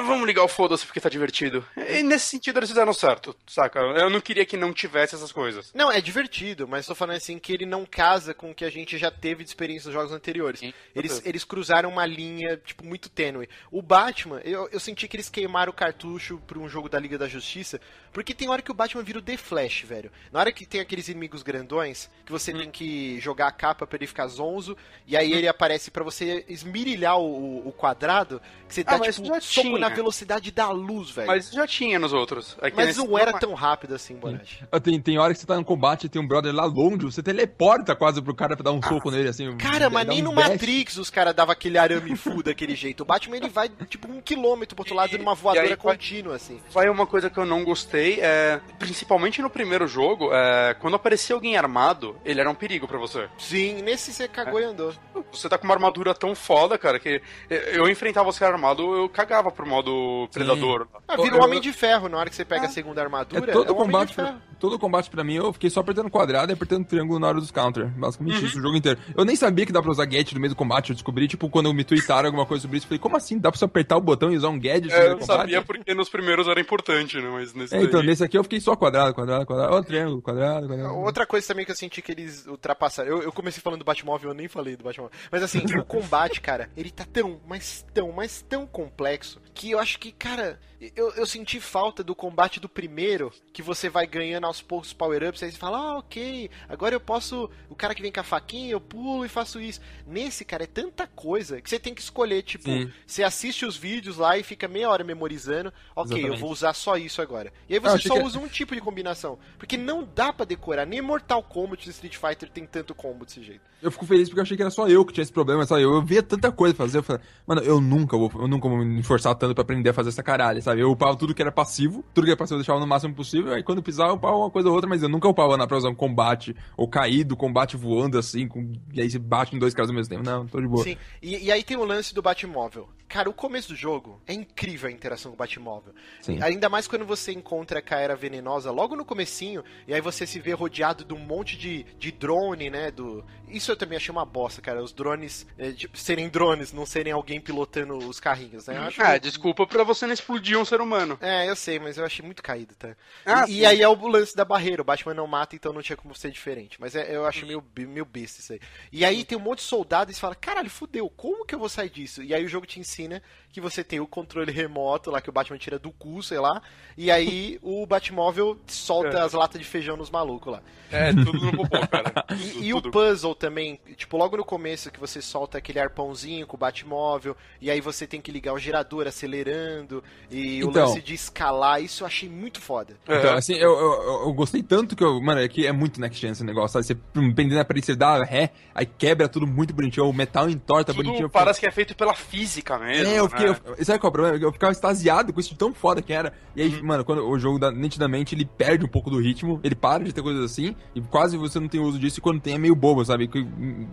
Vamos ligar o foda-se porque tá divertido. E nesse sentido eles fizeram certo, saca? Eu não queria que não tivesse essas coisas. Não, é divertido, mas tô falando assim que ele não casa com o que a gente já teve de experiência nos jogos anteriores. Eles, certeza. eles cruzaram uma linha, tipo, muito tênue. O Batman, eu, eu senti que eles queimaram o cartucho pra um jogo da Liga da Justiça, porque tem hora que o Batman vira o The Flash, velho. Na hora que tem aqueles inimigos grandões, que você Hum. tem que jogar a capa pra ele ficar zonzo, e aí ele aparece pra você esmirilhar o, o quadrado, que você Ah, tá, mas tipo, já soco tinha. na velocidade da luz, velho. Mas já tinha nos outros. É que Mas nesse- não era tão rápido assim, Bonatti. Ah, Tem, tem hora que você tá no combate e tem um brother lá longe, você teleporta quase pro cara pra dar um soco nele, assim. Cara, mas dá nem um no dash. Matrix os caras davam aquele arame full daquele jeito. O Batman ele vai tipo um quilômetro pro outro lado numa voadora e aí vai- contínua, assim. Vai uma coisa que eu não gostei, é, principalmente no primeiro jogo, é, quando aparecia alguém armado, ele era um perigo pra você. Sim, nesse você cagou e andou. Você tá com uma armadura tão foda, cara, que eu enfrentava os caras armados, eu cagava pro modo predador. Ah, vira um homem de ferro na hora que você pega a segunda É armadura. todo um homem combate, de pra, ferro. todo combate pra mim, eu fiquei só apertando quadrado e apertando triângulo na hora dos counter. Basicamente Uhum. isso, o jogo inteiro. Eu nem sabia que dá pra usar gadget no meio do combate. Eu descobri, tipo, quando me tweetaram alguma coisa sobre isso, eu falei, como assim? Dá pra você apertar o botão e usar um gadget no É, meio eu do sabia porque nos primeiros era importante, né? Mas nesse É, então, nesse aqui eu fiquei só quadrado, quadrado, quadrado. Ó, triângulo, quadrado, quadrado. Outra coisa também que eu senti que eles ultrapassaram. Eu, eu comecei falando do Batmóvel, eu nem falei do Batmóvel. Mas assim, o combate, [LAUGHS] cara, ele tá tão, mas tão, mas tão complexo que eu acho que, cara, eu, eu senti falta do combate do primeiro, que você vai ganhando aos poucos power-ups, aí você fala, ah, ok, agora eu posso. O cara que vem com a faquinha, eu pulo e faço isso. Nesse, cara, é tanta coisa que você tem que escolher, tipo, Sim. você assiste os vídeos lá e fica meia hora memorizando, ok, eu Exatamente. vou usar só isso agora. E aí você só que- usa um tipo de combinação. Porque não dá pra decorar. Nem Mortal Kombat e Street Fighter tem tanto combo desse jeito. Eu fico feliz porque eu achei que era só eu que tinha esse problema, só eu. Eu via tanta coisa fazer, eu falei, mano, eu nunca vou, eu nunca vou me esforçar tanto pra aprender a fazer essa caralho, sabe? Eu upava tudo que era passivo, tudo que era passivo eu deixava no máximo possível, aí quando eu precisava eu upava uma coisa ou outra, mas eu nunca upava na pra usar um combate, ou cair do combate voando assim, com, e aí você bate em dois caras ao mesmo tempo. Não, tô de boa. Sim. E, e aí tem o lance do Batmóvel. Cara, o começo do jogo é incrível a interação com o Batmóvel. Sim. Ainda mais quando você encontra a Caera Venenosa logo no comecinho, e aí você se vê rodeado de um monte de, de drone, né? Do... Isso eu também achei uma bosta, cara. Os drones é, serem drones, não serem alguém pilotando os carrinhos, né? Acho Ah, desculpa pra você não explodir um ser humano. É, eu sei, mas eu achei muito caído, tá? Ah, e, e aí é o lance da barreira. O Batman não mata, então não tinha como ser diferente. Mas é- eu acho meio, meio besta isso aí. E aí tem um monte de soldado e fala, caralho, fudeu, como que eu vou sair disso? E aí o jogo te ensina que você tem o controle remoto lá que o Batman tira do cu, sei lá. E aí [LAUGHS] o Batmóvel solta É. as latas de feijão nos malucos lá. É, tudo no popô, cara. [LAUGHS] E, e o puzzle também, tipo, logo no começo que você solta aquele arpãozinho com o Batmóvel, e aí você tem que ligar o gerador acelerando, e o Então. lance de escalar, isso eu achei muito foda. Então, assim, eu, eu, eu- gostei tanto que eu. Mano, é que é muito next gen esse negócio, sabe? Você prendendo a parede, você dá ré, aí quebra tudo muito bonitinho, o metal entorta bonitinho. Tudo fiquei- parece que é feito pela física mesmo. É, eu fiquei. Né? eu- sabe qual é o problema? Eu ficava extasiado com isso de tão foda que era. E aí, Uhum. mano, quando o jogo dá- nitidamente ele perde um pouco do ritmo, ele para de ter coisas assim, e quase você não tem uso disso, e quando tem é meio bobo, sabe? Que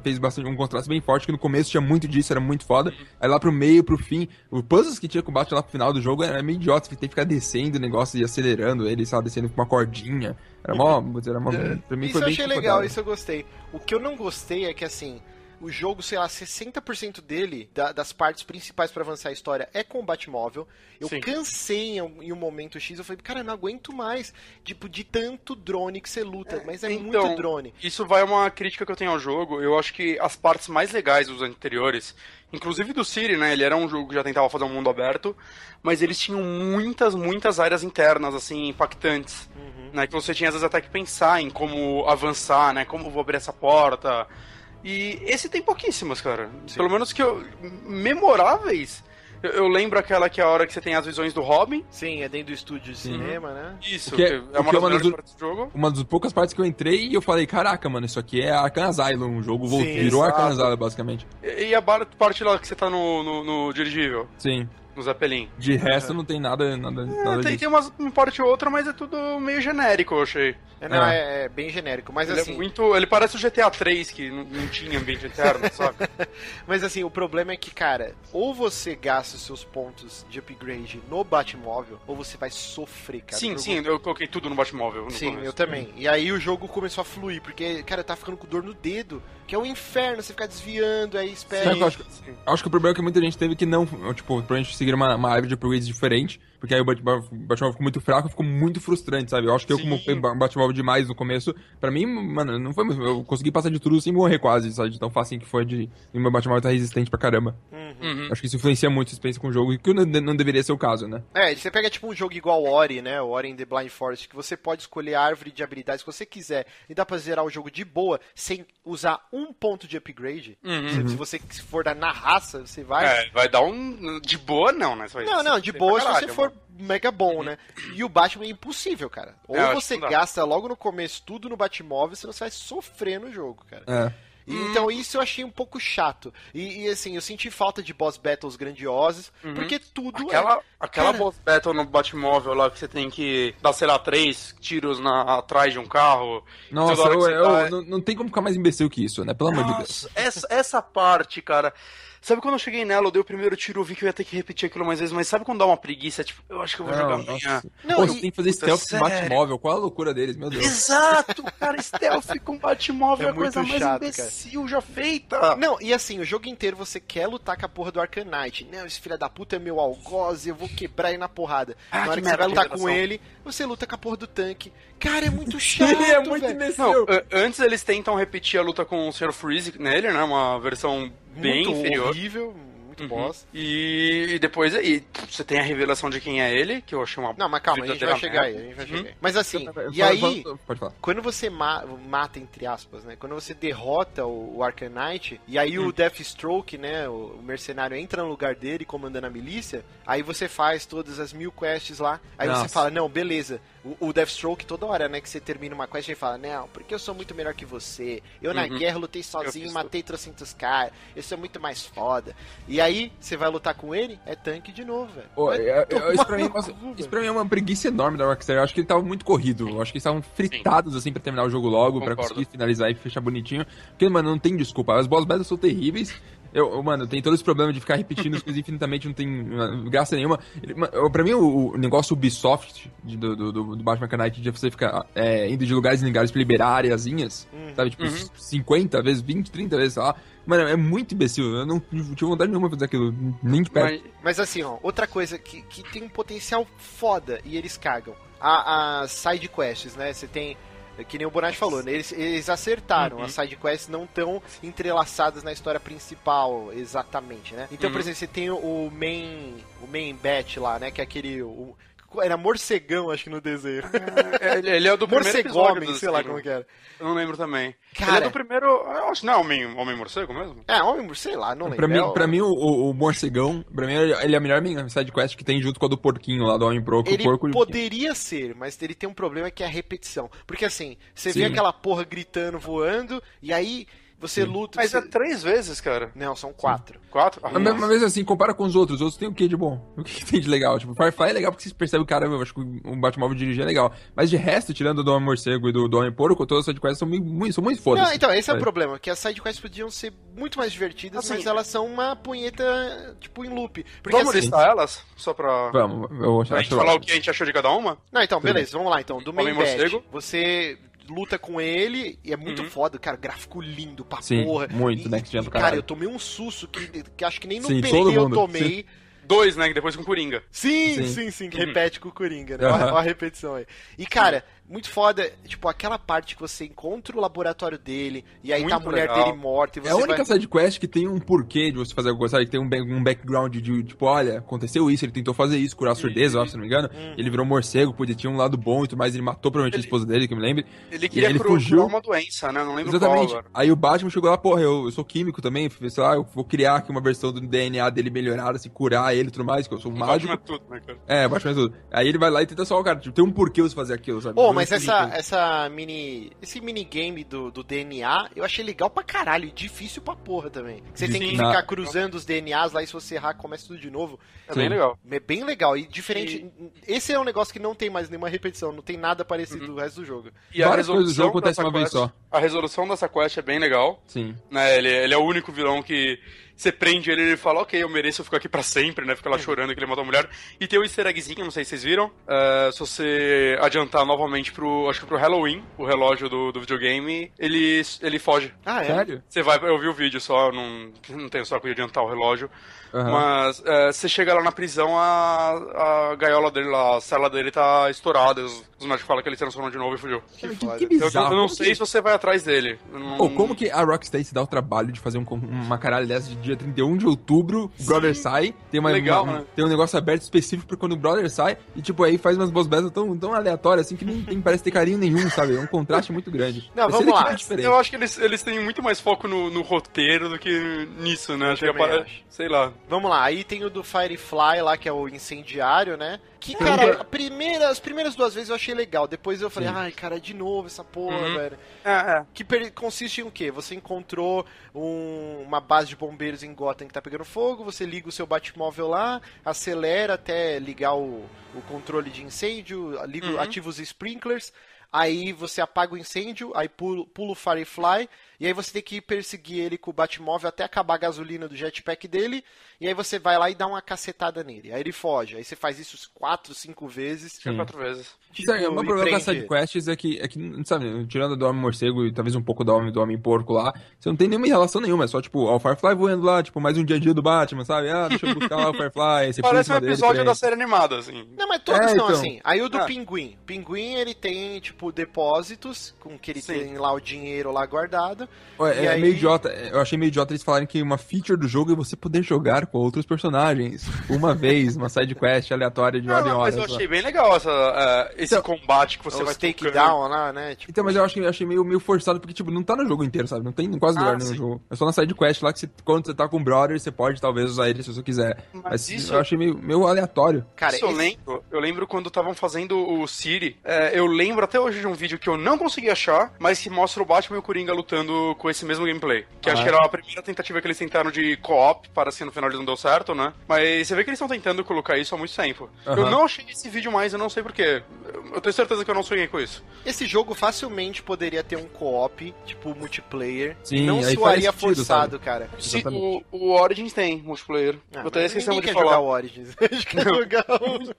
fez bastante um contraste bem forte, que no começo tinha muito disso, era muito foda. Aí lá pro meio, pro fim, o puzzles que tinha combate lá pro final do jogo era meio idiota, você tem que ficar descendo o negócio e acelerando ele, sabe? Descendo com uma cordinha. Era mó. Era mó pra mim Isso foi eu bem achei legal, isso eu gostei. O que eu não gostei é que, assim, o jogo, sei lá, 60% dele, da- das partes principais pra avançar a história, é com o Batmóvel. Eu Sim. cansei em, um- em um momento X, eu falei, cara, eu não aguento mais, tipo, de tanto drone que você luta, mas é Então, muito drone. Isso vai uma crítica que eu tenho ao jogo. Eu acho que as partes mais legais dos anteriores, inclusive do City, né? Ele era um jogo que já tentava fazer um mundo aberto, mas eles tinham muitas, muitas áreas internas, assim, impactantes. Né, que você tinha às vezes até que pensar em como avançar, né? Como vou abrir essa porta. E esse tem pouquíssimas, cara. Pelo menos que eu. memoráveis. Eu, eu lembro aquela que é a hora que você tem as visões do Robin. Sim, é dentro do estúdio de Sim. cinema, né? Isso, que é- é que uma é das uma melhores das- partes do jogo. Uma das poucas partes que eu entrei e eu falei, caraca, mano, isso aqui é Arkham Asylum, o jogo Sim, virou exato. Arkham Asylum, basicamente. E e a parte lá que você tá no, no, no dirigível. Sim. No Zeppelin. De resto, não tem nada, nada, É, nada tem, tem umas, um porte ou outra, mas é tudo meio genérico, eu achei. É, não, Ah. é, é bem genérico, mas Ele assim. é muito. Ele parece o GTA 3, que não, não tinha ambiente interno, [LAUGHS] sabe? Mas assim, o problema é que, cara, ou você gasta os seus pontos de upgrade no Batmóvel, ou você vai sofrer, cara. sim, sim, eu coloquei tudo no Batmóvel. No Sim, começo. eu também. E aí o jogo começou a fluir, porque, cara, tá ficando com dor no dedo. Que é um inferno, você ficar desviando, aí espera. Que eu acho, acho que o problema é que muita gente teve que não, tipo, pra gente seguir uma, uma árvore de upgrades diferente, porque aí o Bat- Bat- Batmóvel ficou muito fraco e ficou muito frustrante, sabe? Eu acho que eu, como Batmóvel demais no começo, pra mim, mano, não foi. Eu consegui passar de tudo sem morrer quase, sabe? De tão facinho que foi de. E meu Batmóvel tá resistente pra caramba. Uhum. Acho que isso influencia muito a experiência com o jogo, que não, não deveria ser o caso, né? É, você pega tipo um jogo igual Ori, né? O Ori in the Blind Forest, que você pode escolher a árvore de habilidades que você quiser e dá pra zerar o jogo de boa sem usar um ponto de upgrade. Uhum. Se, se você for dar na raça, você vai. É, vai dar um. De boa, não, né? Não, não, de boa se você for mega bom, né? E o Batman é impossível, cara. Ou É, eu acho você gasta logo no começo tudo no Batmóvel, senão você vai sofrer no jogo, cara. É. Então isso eu achei um pouco chato. E, e, assim, eu senti falta de boss battles grandiosos, Uhum. porque tudo Aquela, é... aquela Cara, boss battle no Batmóvel lá que você tem que dar, sei lá, três tiros na, atrás de um carro. Nossa, eu, eu- dá- não, não tem como ficar mais imbecil que isso, né? Pelo amor de Deus. Essa, essa parte, cara. Sabe quando eu cheguei nela, eu dei o primeiro tiro, eu vi que eu ia ter que repetir aquilo mais vezes, mas sabe quando dá uma preguiça? Tipo, eu acho que eu vou jogar Não, amanhã. nossa. Não, Pô, e- você tem que fazer Puta, stealth com? Batmóvel. Qual a loucura deles, meu Deus. Exato, cara, stealth com Batmóvel É é, a coisa muito mais chato, cara. imbecil já feita. Não, e assim, o jogo inteiro você quer lutar com a porra do Knight. Não, esse filho da puta é meu algoz, eu vou quebrar ele na porrada. Ah, na hora que que, você vai lutar com ele, você luta com a porra do tanque. Cara, é muito [LAUGHS] chato, é muito imbecil. Não, antes eles tentam repetir a luta com o Sr. Freeze nele, né? Uma versão bem muito inferior. horrível, muito boss. E, e depois aí você tem a revelação de quem é ele, que eu achei uma Não, mas calma, a gente vai chegar aí, a gente vai chegar aí. Mas assim, e aí, quando você ma- mata, entre aspas, né? Quando você derrota o, o Knight, e aí o Deathstroke, né? O, o mercenário entra no lugar dele, comandando a milícia, aí você faz todas as mil quests lá, aí Nossa. você fala, não, beleza. O, o Deathstroke, toda hora, né, que você termina uma quest, ele fala, não, porque eu sou muito melhor que você. Eu na Uhum. guerra lutei sozinho, matei trocentos caras, eu sou muito mais foda. E aí, você vai lutar com ele, é tanque de novo, velho. Vai é- é- isso, pra mim, nossa, cu, isso pra mim é uma preguiça enorme da Rockstar. Eu acho que ele tava muito corrido. Eu acho que eles estavam fritados assim pra terminar o jogo logo, pra Concordo. conseguir finalizar e fechar bonitinho. Porque, mano, não tem desculpa. As boss battles são terríveis. Eu, eu, mano, tem todo esse problema de ficar repetindo as coisas infinitamente, não tem graça nenhuma. Pra mim, o, o negócio Ubisoft de- do, do, do, Batman Knight de você ficar é, indo de lugares em lugares pra liberar areazinhas, sabe? Tipo, Uhum. 50 vezes, 20, 30 vezes, sei lá. Mano, é muito imbecil. Eu não tive vontade nenhuma de fazer aquilo, nem de perto. Mas, Mas assim, ó, outra coisa que, que tem um potencial foda e eles cagam. A- As side quests, né? Você tem. Que nem o Bonatti falou, né? Eles, eles acertaram. Uhum. As side quests não estão entrelaçadas na história principal, exatamente, né? Então, por Uhum. exemplo, você tem o main. O main bet lá, né? Que é aquele. O, era morcegão, acho que no desenho. ele, ele é o do primeiro episódio do sei lá como que era. Eu não lembro também. Cara- Ele é do primeiro. Eu acho não é Homem, Homem Morcego mesmo? É, homem, sei lá, não lembro. Pra mim, É o- pra mim o, o, o morcegão, pra mim, ele é a melhor sidequest que tem junto com a do porquinho lá, do Homem Pro, Ele o porco... poderia ser, mas ele tem um problema que é a repetição. Porque assim, você vê Sim. aquela porra gritando, voando, e aí você luta. Mas você... é três vezes, cara. Não, são quatro. Quatro? Ah, Mas, mas mesmo assim, compara com os outros. Os outros tem o que de bom? [LAUGHS] O que, tem de legal? Tipo, Firefly é legal porque você percebe o cara, eu acho que o Batmóvel dirigir é legal. Mas de resto, tirando do Homem Morcego e do, do Homem Porco, todas as sidequests são muito, são muito fodas. Não, então, esse é o sabe? problema, que as sidequests podiam ser muito mais divertidas, Assim, mas elas são uma punheta, tipo, em loop. Porque Vamos assim... listar elas? Só pra. Vamos, eu Pra acho gente falar o que a gente achou de cada uma? Não, então, beleza, vamos lá então. Do Homem Morcego. você luta com ele e é muito Uhum. foda, cara, gráfico lindo pra Sim, porra. muito, e, né, tinha e, do cara, caralho. eu tomei um susto que, que acho que nem no Sim, PT eu tomei. Dois, né? que Depois com Coringa. Sim, Sim. sim, sim, que repete com o Coringa, né? Aham. Olha a repetição aí. E, cara, muito foda, tipo, aquela parte que você encontra o laboratório dele, e aí tá a Muito mulher legal. dele morta, e você É a única vai... sidequest que tem um porquê de você fazer alguma coisa, sabe? Que tem um, um background de, tipo, olha, aconteceu isso, ele tentou fazer isso, curar a surdez, ó, se não me engano. Hum. Ele virou morcego, podia tinha um lado bom e tudo mais, ele matou provavelmente a esposa dele, que eu me lembro. Ele queria ele cru- fugiu. curar uma doença, né? Não lembro Exatamente. qual agora. Aí o Batman chegou lá, porra, eu, eu sou químico também, sei lá, eu vou criar aqui uma versão do DNA dele melhorada, se curar ele e tudo mais, que eu sou um O mágico. Batman é tudo, né, cara? É, Batman é tudo. Aí ele vai lá e tenta salvar o cara. Tipo, tem um porquê você fazer aquilo, sabe? Ô, Pô, mas essa, essa mini. Esse minigame do, do DNA, eu achei legal pra caralho e difícil pra porra também. Você tem que ficar cruzando os DNAs lá e se você errar, começa tudo de novo. É bem legal. É bem legal. E diferente. Esse é um negócio que não tem mais nenhuma repetição, não tem nada parecido do resto do jogo. E a Várias coisas do resolução jogo acontecem dessa uma vez quest- só. A resolução dessa quest é bem legal. Sim. Né, ele, ele é o único vilão que você prende ele e ele fala, ok, eu mereço ficar aqui pra sempre, né? Fica lá chorando que ele matou a mulher. E tem o easter eggzinho, não sei se vocês viram. é, se você adiantar novamente pro, acho que pro Halloween, o relógio do, do videogame, ele, ele foge. Ah, é? Sério? Você vai, eu vi o vídeo só, não, não tenho só de adiantar o relógio. Aham. Mas é, você chega lá na prisão, a, a gaiola dele lá, a cela dele tá estourada. Os, os médicos falam que ele transformou de novo e fugiu. Que Que, que Eu, bizarro. eu não Como sei que- se você vai atrás dele. Eu não- Pô, como que a Rocksteady se dá o trabalho de fazer um- uma caralho dessa de dia 31 de outubro, o Brother sai, tem, uma, Legal, uma- né? tem um negócio aberto específico pra quando o Brother sai, e tipo, aí faz umas boss battles tão, tão aleatórias assim que nem tem, parece ter carinho nenhum, sabe? É um contraste muito grande. Não, Vai vamos lá. diferente. Eu acho que eles, eles têm muito mais foco no, no roteiro do que nisso, né? Acho que também apare- acho. Sei lá. Vamos lá, aí tem o do Firefly lá, que é o incendiário, né? Que, cara, a primeira, as primeiras duas vezes eu achei legal. Depois eu falei, ai, cara, de novo essa porra, Uhum. velho. É. Que consiste em o quê? Você encontrou um- uma base de bombeiros em Gotham que tá pegando fogo, você liga o seu Batmóvel lá, acelera até ligar o, o controle de incêndio, liga, Uhum. ativa os sprinklers, aí você apaga o incêndio, aí pula, pula o Firefly, e aí você tem que perseguir ele com o Batmóvel até acabar a gasolina do jetpack dele, e aí você vai lá e dá uma cacetada nele. Aí ele foge, aí você faz isso quatro, cinco vezes. Tinha quatro vezes. Aí, o tipo, meu problema com as sidequests é que, é que, sabe, tirando do Homem-Morcego e talvez um pouco do Homem, do Homem-Porco lá, você não tem nenhuma relação nenhuma, é só, tipo, ó, o Firefly voando lá, tipo, mais um dia a dia do Batman, sabe? Ah, deixa eu buscar lá o Firefly, você em Parece um dele, episódio da série animada, assim. Não, mas todos É, são então. assim. Aí o do Ah. Pinguim. Pinguim, ele tem, tipo, depósitos, com que ele Sim. tem lá o dinheiro lá guardado. Ué, E é aí- meio idiota, é, eu achei meio idiota eles falarem que uma feature do jogo é você poder jogar com outros personagens, uma vez, uma sidequest aleatória de Não, mas hora. eu só. achei bem legal essa, é, esse Então, combate que você Os vai takedown tocando. lá, né? Tipo, Então, mas eu acho que eu achei meio, meio forçado, porque, tipo, não tá no jogo inteiro, sabe? Não tem em quase Ah, lugar nenhum sim. jogo. É só na sidequest lá que você, quando você tá com o brother, você pode talvez usar ele se você quiser. Mas Mas, isso- eu achei meio, meio aleatório. cara, Isso eu esse- lembro, eu lembro quando estavam fazendo o City, é, eu lembro até hoje de um vídeo que eu não consegui achar, mas que mostra o Batman e o Coringa lutando com esse mesmo gameplay. Que Ah. acho que era a primeira tentativa que eles tentaram de co-op, para assim no final eles não deu certo, né? Mas você vê que eles estão tentando colocar isso há muito tempo. Eu Aham. não achei esse vídeo mais, eu não sei porquê. Eu tenho certeza que eu não sonhei com isso. esse jogo facilmente poderia ter um co-op, tipo, multiplayer. Sim, não aí soaria faz sentido, forçado, sabe? cara. Sim, o, o Origins tem multiplayer. Ah, eu até ninguém de quer falar. jogar o Origins. A gente quer jogar o...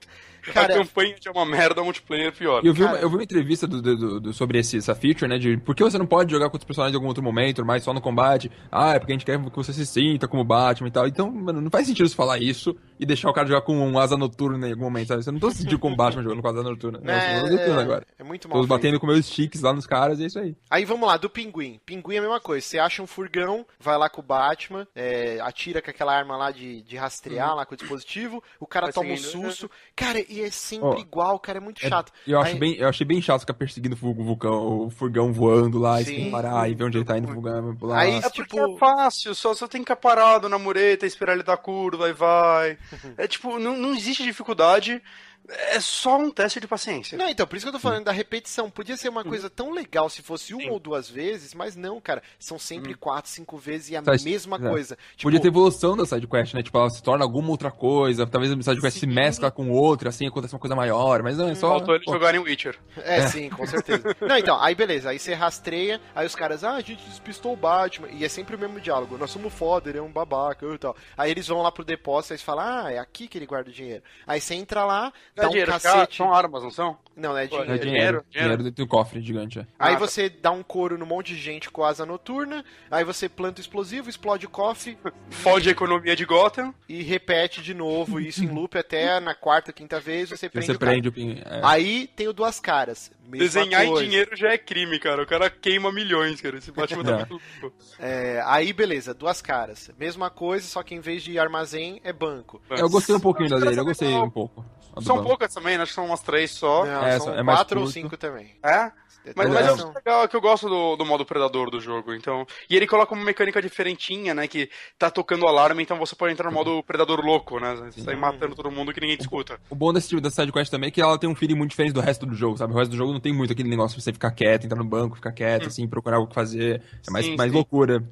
a Cara, campanha de uma merda, o multiplayer é pior. Eu vi, uma, Cara. eu vi uma entrevista do, do- do- sobre esse, essa feature, né? De por que você não pode jogar com outros personagens em algum outro momento, mas só no combate. Ah, é porque a gente quer que você se sinta como Batman e tal. Então, mano, não faz sentido você falar isso e deixar o cara jogar com um asa noturna em algum momento, sabe? Você não tô se sentindo como Batman jogando com asa noturna. Não, É, eu tô noturna é, agora. é muito mal Tô batendo com meus sticks lá nos caras e é isso aí. Aí vamos lá, do pinguim. Pinguim é a mesma coisa. Você acha um furgão, vai lá com o Batman, é, atira com aquela arma lá de, de rastrear lá com o dispositivo, o cara Vai toma um seguindo. susto. Cara, e é sempre Ó, igual, cara, é muito É, chato. eu, acho Aí- bem, eu achei bem chato ficar perseguindo o o vulcão, o furgão voando lá, e Sim. tem que parar e ver onde ele tá indo voando, pular. Aí- É porque tipo- é fácil, só você tem que ficar parado na mureta, esperar ele dar curva e vai. [LAUGHS] É tipo, não, não existe dificuldade, é só um teste de paciência. Não, então, por isso que eu tô falando da repetição. Podia ser uma coisa tão legal se fosse uma Sim. ou duas vezes, mas não, cara. São sempre quatro, cinco vezes e a Faz- mesma é. coisa. Tipo, Podia ter evolução da sidequest, né? Tipo, ela se torna alguma outra coisa, talvez a sidequest se mescla com outra, assim acontece uma coisa maior, mas não, é só... Faltou ele Pô, jogarem Witcher. É, sim, com certeza. Não, então, aí beleza, aí você rastreia, aí os caras, ah, a gente despistou o Batman, e é sempre o mesmo diálogo, nós somos foda, ele é um babaca e tal. Aí eles vão lá pro depósito, aí eles falam, ah, é aqui que ele guarda o dinheiro. Aí você entra lá, Dá dá um dinheiro, cacete. são armas, não são? Não, é dinheiro. É É dinheiro, dinheiro, dinheiro, dentro do cofre gigante. é. Aí Ah, tá. você dá um couro no monte de gente com asa noturna, aí você planta o explosivo, explode o cofre [LAUGHS] Fode a economia de Gotham. e repete de novo isso em loop até na quarta, quinta vez você prende você o cara. prende o pin. é. Aí tem o duas caras. Mesma Desenhar em coisa. dinheiro já é crime, cara. O cara queima milhões, cara. Esse Batman [LAUGHS] tá É. muito louco. É, aí beleza, duas caras. Mesma coisa, só que em vez de armazém é banco. Eu gostei um pouquinho da dele, eu gostei um pouco. São poucas também, né? acho que são umas três só. Não, É, são é quatro ou cinco também. É? Mas, Tem mas eu razão. acho legal que eu gosto do, do modo predador do jogo, então. E ele coloca uma mecânica diferentinha, né? Que tá tocando alarme, então você pode entrar no modo predador louco, né? Você aí matando todo mundo que ninguém te escuta. O bom desse tipo da side quest também é que ela tem um feeling muito diferente do resto do jogo, sabe? O resto do jogo não tem muito aquele negócio de você ficar quieto, entrar no banco, ficar quieto, assim, procurar o que fazer. É mais, Sim, mais sim. loucura,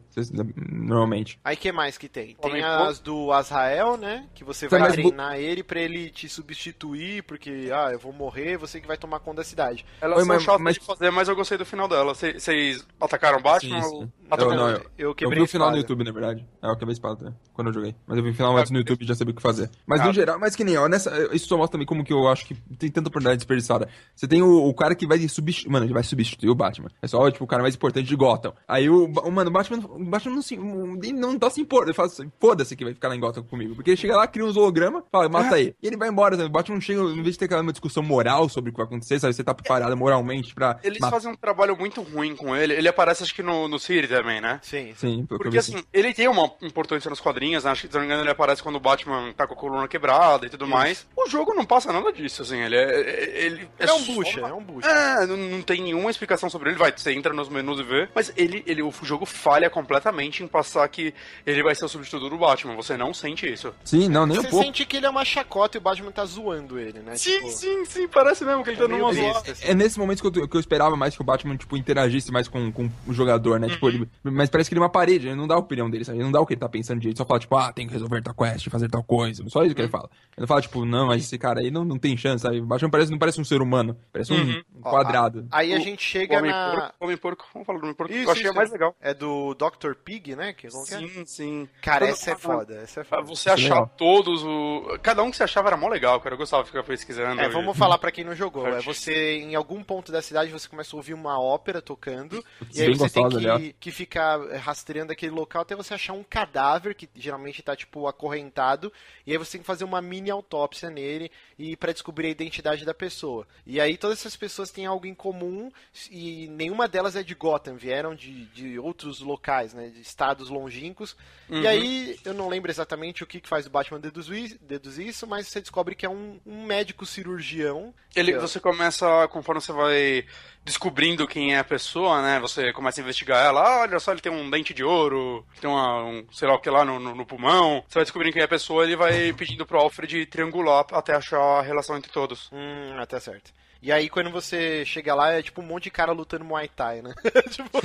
normalmente. Aí que mais que tem? Tem as do Azrael, né? Que você vai mas bu- treinar ele pra ele te substituir, porque, ah, eu vou morrer, você que vai tomar conta da cidade. Elas Oi, são mas- mas- fazer, mas eu gostei do final dela. Vocês atacaram o Batman? Sim, sim. Atacaram- Eu, não, eu, eu eu vi o final no. YouTube, na verdade. É, eu quebrei a espada né, quando eu joguei. Mas eu vi o final antes no YouTube e já sabia o que fazer. Mas Ah. no geral, mas que nem, ó, nessa, isso só mostra também como que eu acho que tem tanta oportunidade desperdiçada. Você tem o, o cara que vai substituir. Mano, ele vai substituir o Batman. É só, tipo, o cara mais importante de Gotham. Aí o, o mano, o Batman, o Batman não, se, não tá se importando. Ele fala assim, foda-se que vai ficar lá em Gotham comigo. Porque ele chega lá, cria uns hologramas, fala, mata aí. E ele vai embora, sabe? O Batman não chega, em vez de ter aquela discussão moral sobre o que vai acontecer, sabe? Você tá preparado moralmente pra. Eles matar. fazem um trabalho muito ruim com ele. Ele aparece, acho que no, no City também, né? Sim. Sim, Porque assim, ele tem uma importância nos quadrinhos, né? acho que se não me engano ele aparece quando o Batman tá com a coluna quebrada e tudo mais. O jogo não passa nada disso, assim, ele é. Ele Ele é um só- bucha, é um bucha. É, não, não tem nenhuma explicação sobre ele, vai, você entra nos menus e vê, mas ele, ele, o jogo falha completamente em passar que ele vai ser o substituto do Batman, você não sente isso. Sim, não, nem Você um pouco. sente que ele é uma chacota e o Batman tá zoando ele, né? Sim, Tipo, sim, sim, parece mesmo que ele tá é meio numa zoada. assim. É nesse momento que eu, que eu esperava mais que o Batman, tipo, interagisse mais com, com o jogador, né? Tipo, ele, mas parece que ele é uma parede, ele não dá a opinião dele, sabe? Ele não dá o que ele tá pensando direito, só fala, tipo, ah, tem que resolver tal quest, fazer tal coisa. Só isso que ele fala. Ele não fala, tipo, não, mas esse cara aí não, não tem chance, sabe? O Batman parece, não parece um ser humano, parece um, Uhum. um Ó, quadrado. Aí a O- gente O chega Homem na. Porco, Homem Porco, vamos falar do Homem Porco, Isso, eu achei isso, a mais legal. É do Dr. Pig, né? Que, que é? Sim, sim. Cara, essa é foda, essa é foda. Você é achar legal. todos o. Cada um que você achava era mó legal, cara. Eu gostava de ficar pesquisando. É, vamos falar pra quem não jogou. É você, em algum ponto da cidade, você começa a ouvir uma ópera tocando. Putz, e aí você tem que, que ficar é, rastreando aquele local até você achar um cadáver, que geralmente tá, tipo, acorrentado. E aí você tem que fazer uma mini autópsia nele e para descobrir a identidade da pessoa. E aí todas essas pessoas têm algo em comum e nenhuma delas é de Gotham, vieram de, de outros locais, né? De estados longínquos. Uhum. E aí, eu não lembro exatamente o que, que faz o Batman deduzir, deduzir isso, mas você descobre que é um, um médico cirurgião. Ele, que é- você começa, conforme você vai descobrindo quem é a pessoa, né? Você começa a investigar ela. Ah, olha só, ele tem um dente de ouro, tem uma, um, sei lá o que lá no, no, no pulmão. Você vai descobrindo quem é a pessoa, ele vai pedindo pro Alfred triangular até achar a relação entre todos. Hum, até certo. E aí, quando você chega lá, é tipo um monte de cara lutando Muay Thai, né? [LAUGHS] tipo,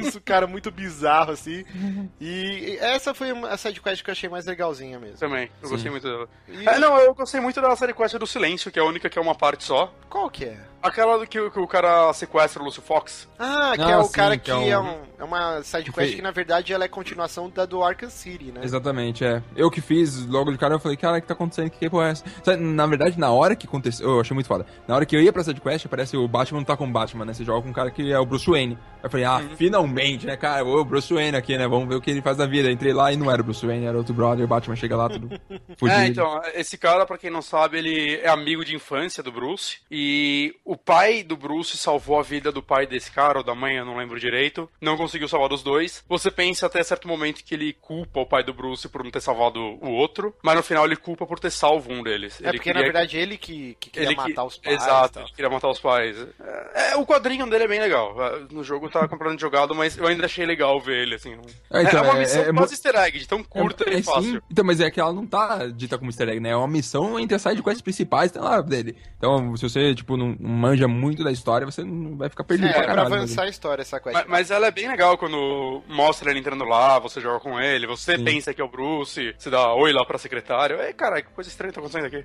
uns cara muito bizarro, assim. [LAUGHS] E essa foi a sidequest que eu achei mais legalzinha mesmo. Também, eu gostei muito dela. E- É, não, eu gostei muito da série quest do silêncio, que é a única que é uma parte só. Qual que é? Aquela do que, o- que o cara sequestra o Lúcio Fox. Ah, que Ah, é o sim, cara que que, é um- é, um- é uma sidequest que, na verdade, ela é continuação da do Arkham City, né? Exatamente, é. Eu que fiz logo de cara, eu falei, cara, o que tá acontecendo? Que que porra é essa? Na verdade, na hora que aconteceu, eu achei muito foda. Na hora que eu ia pra essa quest, parece o Batman não tá com o Batman, né? Você joga com um cara que é o Bruce Wayne. Aí eu falei, ah, Uhum. finalmente, né, cara? O Bruce Wayne aqui, né? Vamos ver o que ele faz da vida. Entrei lá e não era o Bruce Wayne, era outro brother. O Batman chega lá, tudo [LAUGHS] fudido. É, então, esse cara, pra quem não sabe, ele é amigo de infância do Bruce. E o pai do Bruce salvou a vida do pai desse cara, ou da mãe, eu não lembro direito. Não conseguiu salvar dos dois. Você pensa até certo momento que ele culpa o pai do Bruce por não ter salvado o outro. Mas no final ele culpa por ter salvo um deles. É ele porque, na verdade, ele que, que queria ele que- matar os pais. Exato, e tal. ele queria matar os pais. É, é, o quadrinho dele é bem legal. É, No jogo tá completamente jogado, mas eu ainda achei legal ver ele, assim. É, então, é uma é- missão é- é quase easter egg, de tão curta é, e é fácil. sim. Então, mas é que ela não tá dita como easter egg, né? É uma missão entre as sidequests principais tá lá dele. Então, se você, tipo, não manja muito da história, você não vai ficar perdido É, pra é pra caralho. avançar a história essa quest. Mas, mas ela é bem legal quando mostra ele entrando lá, você joga com ele, você Sim. pensa que é o Bruce, você dá oi lá pra secretário. Ei, cara, que coisa estranha tá acontecendo aqui.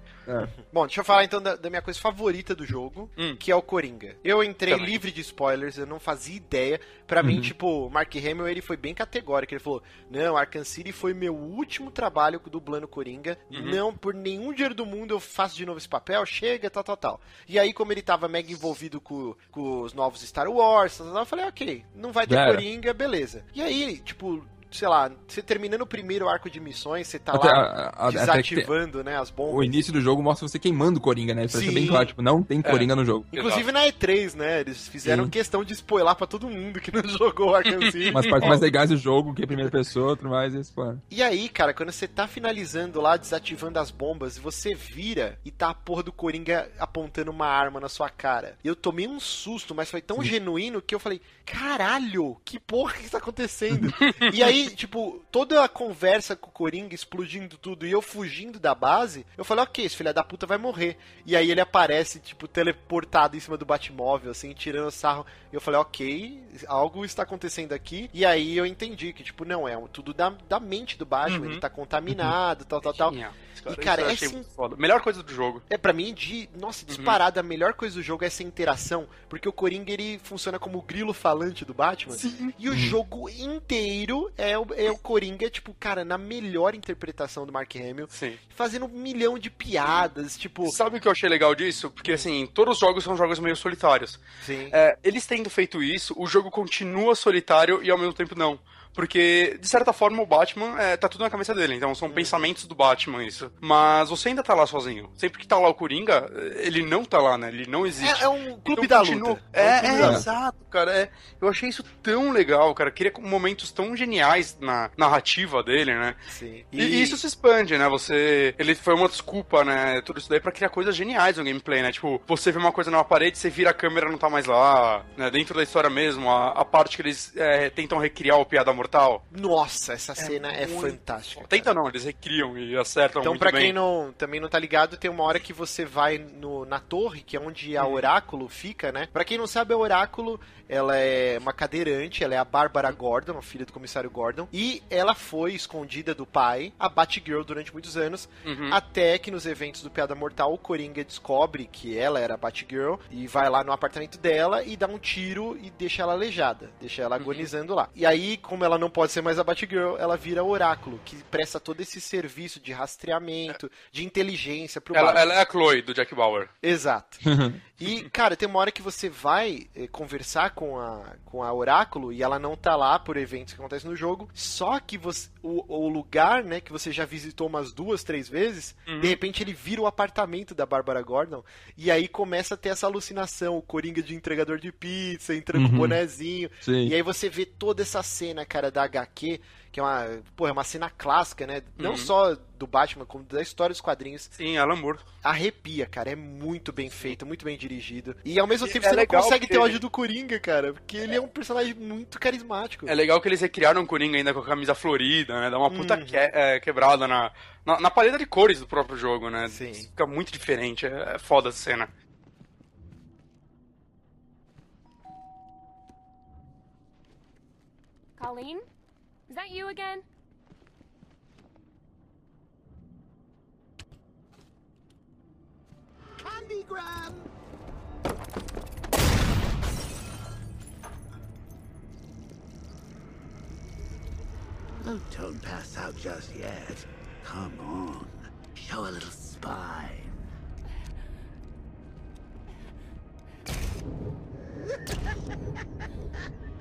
Bom, deixa eu falar então da, da minha coisa favorita do jogo, Hum. que é o Coringa. Eu entrei Também. livre de spoilers, eu não fazia ideia. Pra mim, Uhum. tipo, o Mark Hamill, ele foi bem categórico. Ele falou, não, Arkham City foi meu último trabalho dublando Coringa. Uhum. Não, por nenhum dinheiro do mundo eu faço de novo esse papel, chega, tal, tal, tal. E aí, como ele tava mega envolvido com, com os novos Star Wars, tal, tal, eu falei, ok, não vai ter. Coringa, beleza. E aí, tipo... sei lá, você terminando o primeiro arco de missões, você tá Até lá a- a- desativando, né, as bombas. O início do jogo mostra você queimando o Coringa, né? Pra ser Sim. bem claro, tipo, não tem Coringa no jogo. Inclusive na E3, né? Eles fizeram Sim. questão de spoiler pra todo mundo que não [LAUGHS] jogou Arkham City. Umas partes mais legais do jogo, que é a primeira pessoa, tudo mais, e esse plano. E aí, cara, quando você tá finalizando lá, desativando as bombas, você vira e tá a porra do Coringa apontando uma arma na sua cara. E eu tomei um susto, mas foi tão genuíno que eu falei, caralho, que porra que tá acontecendo? [LAUGHS] e aí, tipo, toda a conversa com o Coringa explodindo tudo e eu fugindo da base, eu falei, ok, esse filho da puta vai morrer. E aí ele aparece, tipo, teleportado em cima do Batmóvel, assim, tirando sarro. E eu falei, ok, algo está acontecendo aqui. E aí eu entendi que, tipo, não, é tudo da, da mente do Batman, Uhum. ele tá contaminado, tal, tal, tal. Genial. E, cara, Isso eu é sim. foda. Melhor coisa do jogo. É, pra mim, de. Nossa, disparada, a melhor coisa do jogo é essa interação. Porque o Coringa ele funciona como o grilo falante do Batman. E o jogo inteiro é o, é o Coringa, tipo, cara, na melhor interpretação do Mark Hamill. Sim. Fazendo um milhão de piadas, tipo. Sabe o que eu achei legal disso? Porque, assim, todos os jogos são jogos meio solitários. Sim. É, eles tendo feito isso, o jogo continua solitário e ao mesmo tempo não. Porque, de certa forma, o Batman é, tá tudo na cabeça dele. Então, são pensamentos do Batman, isso. Mas você ainda tá lá sozinho. Sempre que tá lá o Coringa, ele não tá lá, né? Ele não existe. É, é um clube Então, da continua- luta. É, é, luta. exato, cara. É, eu achei isso tão legal, cara. Queria momentos tão geniais na narrativa dele, né? Sim. E, e isso se expande, né? Você. Ele foi uma desculpa, né? Tudo isso daí pra criar coisas geniais no gameplay, né? Tipo, você vê uma coisa numa parede, você vira a câmera não tá mais lá. Né? Dentro da história mesmo, a, a parte que eles é, tentam recriar o Piada Mortal. Nossa, essa cena é, muito fantástica. Tenta não, eles recriam e acertam Então, muito pra bem. quem não, também não tá ligado, tem uma hora que você vai no, na torre, que é onde a Oráculo fica, né? Pra quem não sabe, a Oráculo, ela é uma cadeirante, ela é a Bárbara Gordon, a filha do comissário Gordon, e ela foi escondida do pai, a Batgirl, durante muitos anos, Uhum. até que nos eventos do Piada Mortal, o Coringa descobre que ela era a Batgirl, e vai lá no apartamento dela e dá um tiro e deixa ela aleijada, deixa ela Uhum. agonizando lá. E aí, como ela não pode ser mais a Batgirl, ela vira Oráculo, que presta todo esse serviço de rastreamento, de inteligência pro Ela, Batman. ela é a Chloe do Jack Bauer. Exato. [LAUGHS] E, cara, tem uma hora que você vai eh, conversar com a, com a Oráculo e ela não tá lá por eventos que acontecem no jogo. Só que você, o, o lugar, né, que você já visitou umas duas, três vezes, Uhum. de repente ele vira o apartamento da Bárbara Gordon. E aí começa a ter essa alucinação: o Coringa de entregador de pizza, entrando com o Uhum. bonezinho. Sim. E aí você vê toda essa cena, cara, da HQ, que é uma, pô, é uma cena clássica, né? Não Uhum. só do Batman, como da história dos quadrinhos. Sim, Alan Moore. Arrepia, cara. É muito bem feito, muito bem dirigido. E ao mesmo E tempo é você não consegue ter porque- ódio do Coringa, cara. Porque ele é um personagem muito carismático. É legal que eles recriaram o Coringa ainda com a camisa florida, né? Dá uma puta Uhum. que- é, quebrada na, na, na paleta de cores do próprio jogo, né? Sim. Fica muito diferente. É, é foda essa cena. Colleen? Is that you again? Candy Graham! Oh, don't pass out just yet. Come on. Show a little spine. [LAUGHS]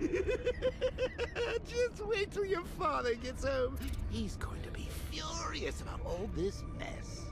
[LAUGHS] Just wait till your father gets home. He's going to be furious about all this mess.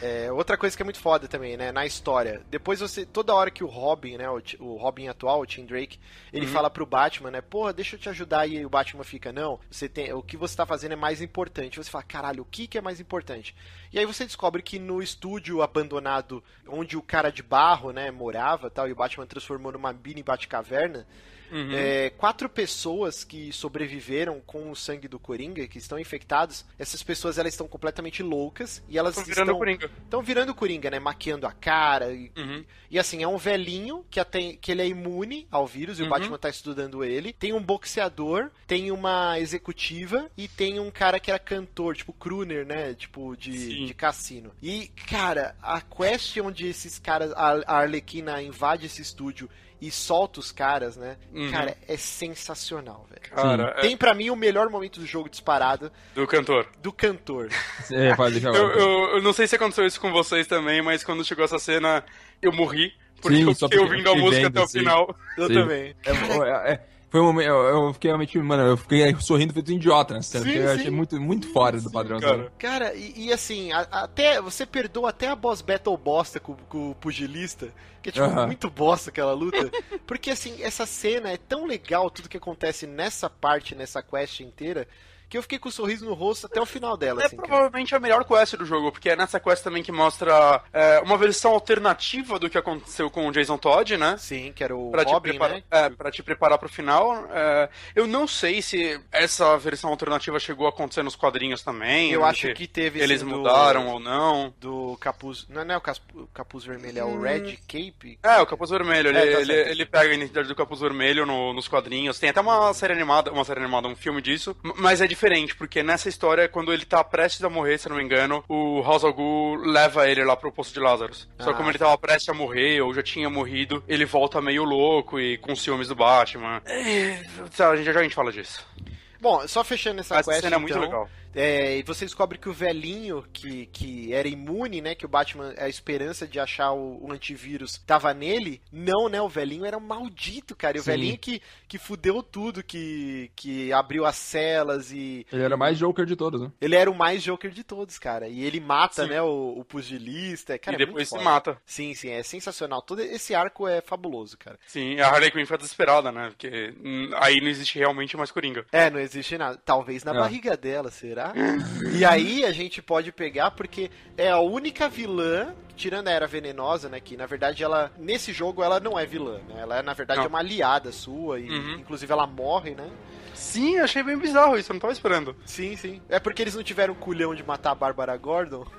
É, outra coisa que é muito foda também, né? Na história. Depois você. Toda hora que o Robin, né? O, o Robin atual, o Tim Drake, ele Uhum. fala pro Batman, né? Porra, deixa eu te ajudar. E aí o Batman fica, não, você tem. O que você tá fazendo é mais importante. Você fala, caralho, o que, que é mais importante? E aí você descobre que no estúdio abandonado, onde o cara de barro, né, morava tal, e o Batman transformou numa mini Batcaverna. Uhum. É, quatro pessoas que sobreviveram com o sangue do Coringa, que estão infectados, essas pessoas elas estão completamente loucas e elas Estão virando estão Coringa. estão virando Coringa, né? Maquiando a cara. E, Uhum. e assim, é um velhinho que, até, que ele é imune ao vírus e o Uhum. Batman tá estudando ele. Tem um boxeador, tem uma executiva e tem um cara que era cantor, tipo crooner, né? Tipo de, de cassino. E, cara, a quest onde esses caras, a Arlequina invade esse estúdio e solta os caras, né? Uhum. Cara, é sensacional, velho. Cara, é- Tem pra mim o melhor momento do jogo disparado do cantor. do cantor. [LAUGHS] É, deixar Eu, eu, eu não sei se aconteceu isso com vocês também, mas quando chegou essa cena, eu morri. Porque Sim, eu fiquei ouvindo a música vendo, até o assim. final. Eu Sim. também. É, é, é, foi um momento, eu, eu fiquei realmente, mano, eu fiquei sorrindo feito um idiota nessa cena, Sim, porque eu sim. achei muito, muito fora do padrão. sabe? Cara, e, e assim, a- até você perdoa até a boss battle bosta com, com o pugilista, que é tipo Aham. muito bosta aquela luta, [LAUGHS] porque assim, essa cena é tão legal, tudo que acontece nessa parte, nessa quest inteira, que eu fiquei com um sorriso no rosto até o final dela, É assim, cara. provavelmente a melhor quest do jogo, porque é nessa quest também que mostra é, uma versão alternativa do que aconteceu com o Jason Todd, né? Sim, que era o Pra te, Robin, preparar, né? é, pra te preparar pro final. é, eu não sei se essa versão alternativa chegou a acontecer nos quadrinhos também. Eu acho que teve Eles sim, do- mudaram ou não. Do capuz. Não, não é o o capuz vermelho, é o Hum. Red Cape. É, o Capuz Vermelho. Ele, É, tá ele, ele pega a identidade do Capuz Vermelho no- nos quadrinhos. Tem até uma série animada, uma série animada, um filme disso. Mas é diferente, porque nessa história, quando ele tá prestes a morrer, se eu não me engano, o House leva ele lá pro Poço de Lazarus. Só Ah. como ele tava prestes a morrer, ou já tinha morrido, ele volta meio louco e com ciúmes do Batman. É, a gente, já a gente fala disso. Bom, só fechando essa, Essa quest, cena é muito então, legal. É, e você descobre que o velhinho que, que era imune, né? Que o Batman, a esperança de achar o, o antivírus tava nele. Não, né? O velhinho era um maldito, cara. E o Sim. velhinho que, que fudeu tudo, que, que abriu as celas e. Ele era mais Joker de todos, né? Ele era o mais Joker de todos, cara. E ele mata, Sim. né, o, o pugilista. Cara, E é depois se mata. Sim, sim, é sensacional. Todo esse arco é fabuloso, cara. Sim, a Harley Quinn foi desesperada, né? Porque hum, aí não existe realmente mais Coringa. É, não existe nada. Talvez na É. barriga dela, será? [LAUGHS] e aí a gente pode pegar, porque é a única vilã, tirando a Era Venenosa, né? Que na verdade ela, nesse jogo, ela não é vilã, né? Ela é, na verdade, Não. uma aliada sua, e Uhum. inclusive ela morre, né? Sim, achei bem bizarro isso, eu não tava esperando. Sim, sim. É porque eles não tiveram culhão de matar a Bárbara Gordon. [LAUGHS]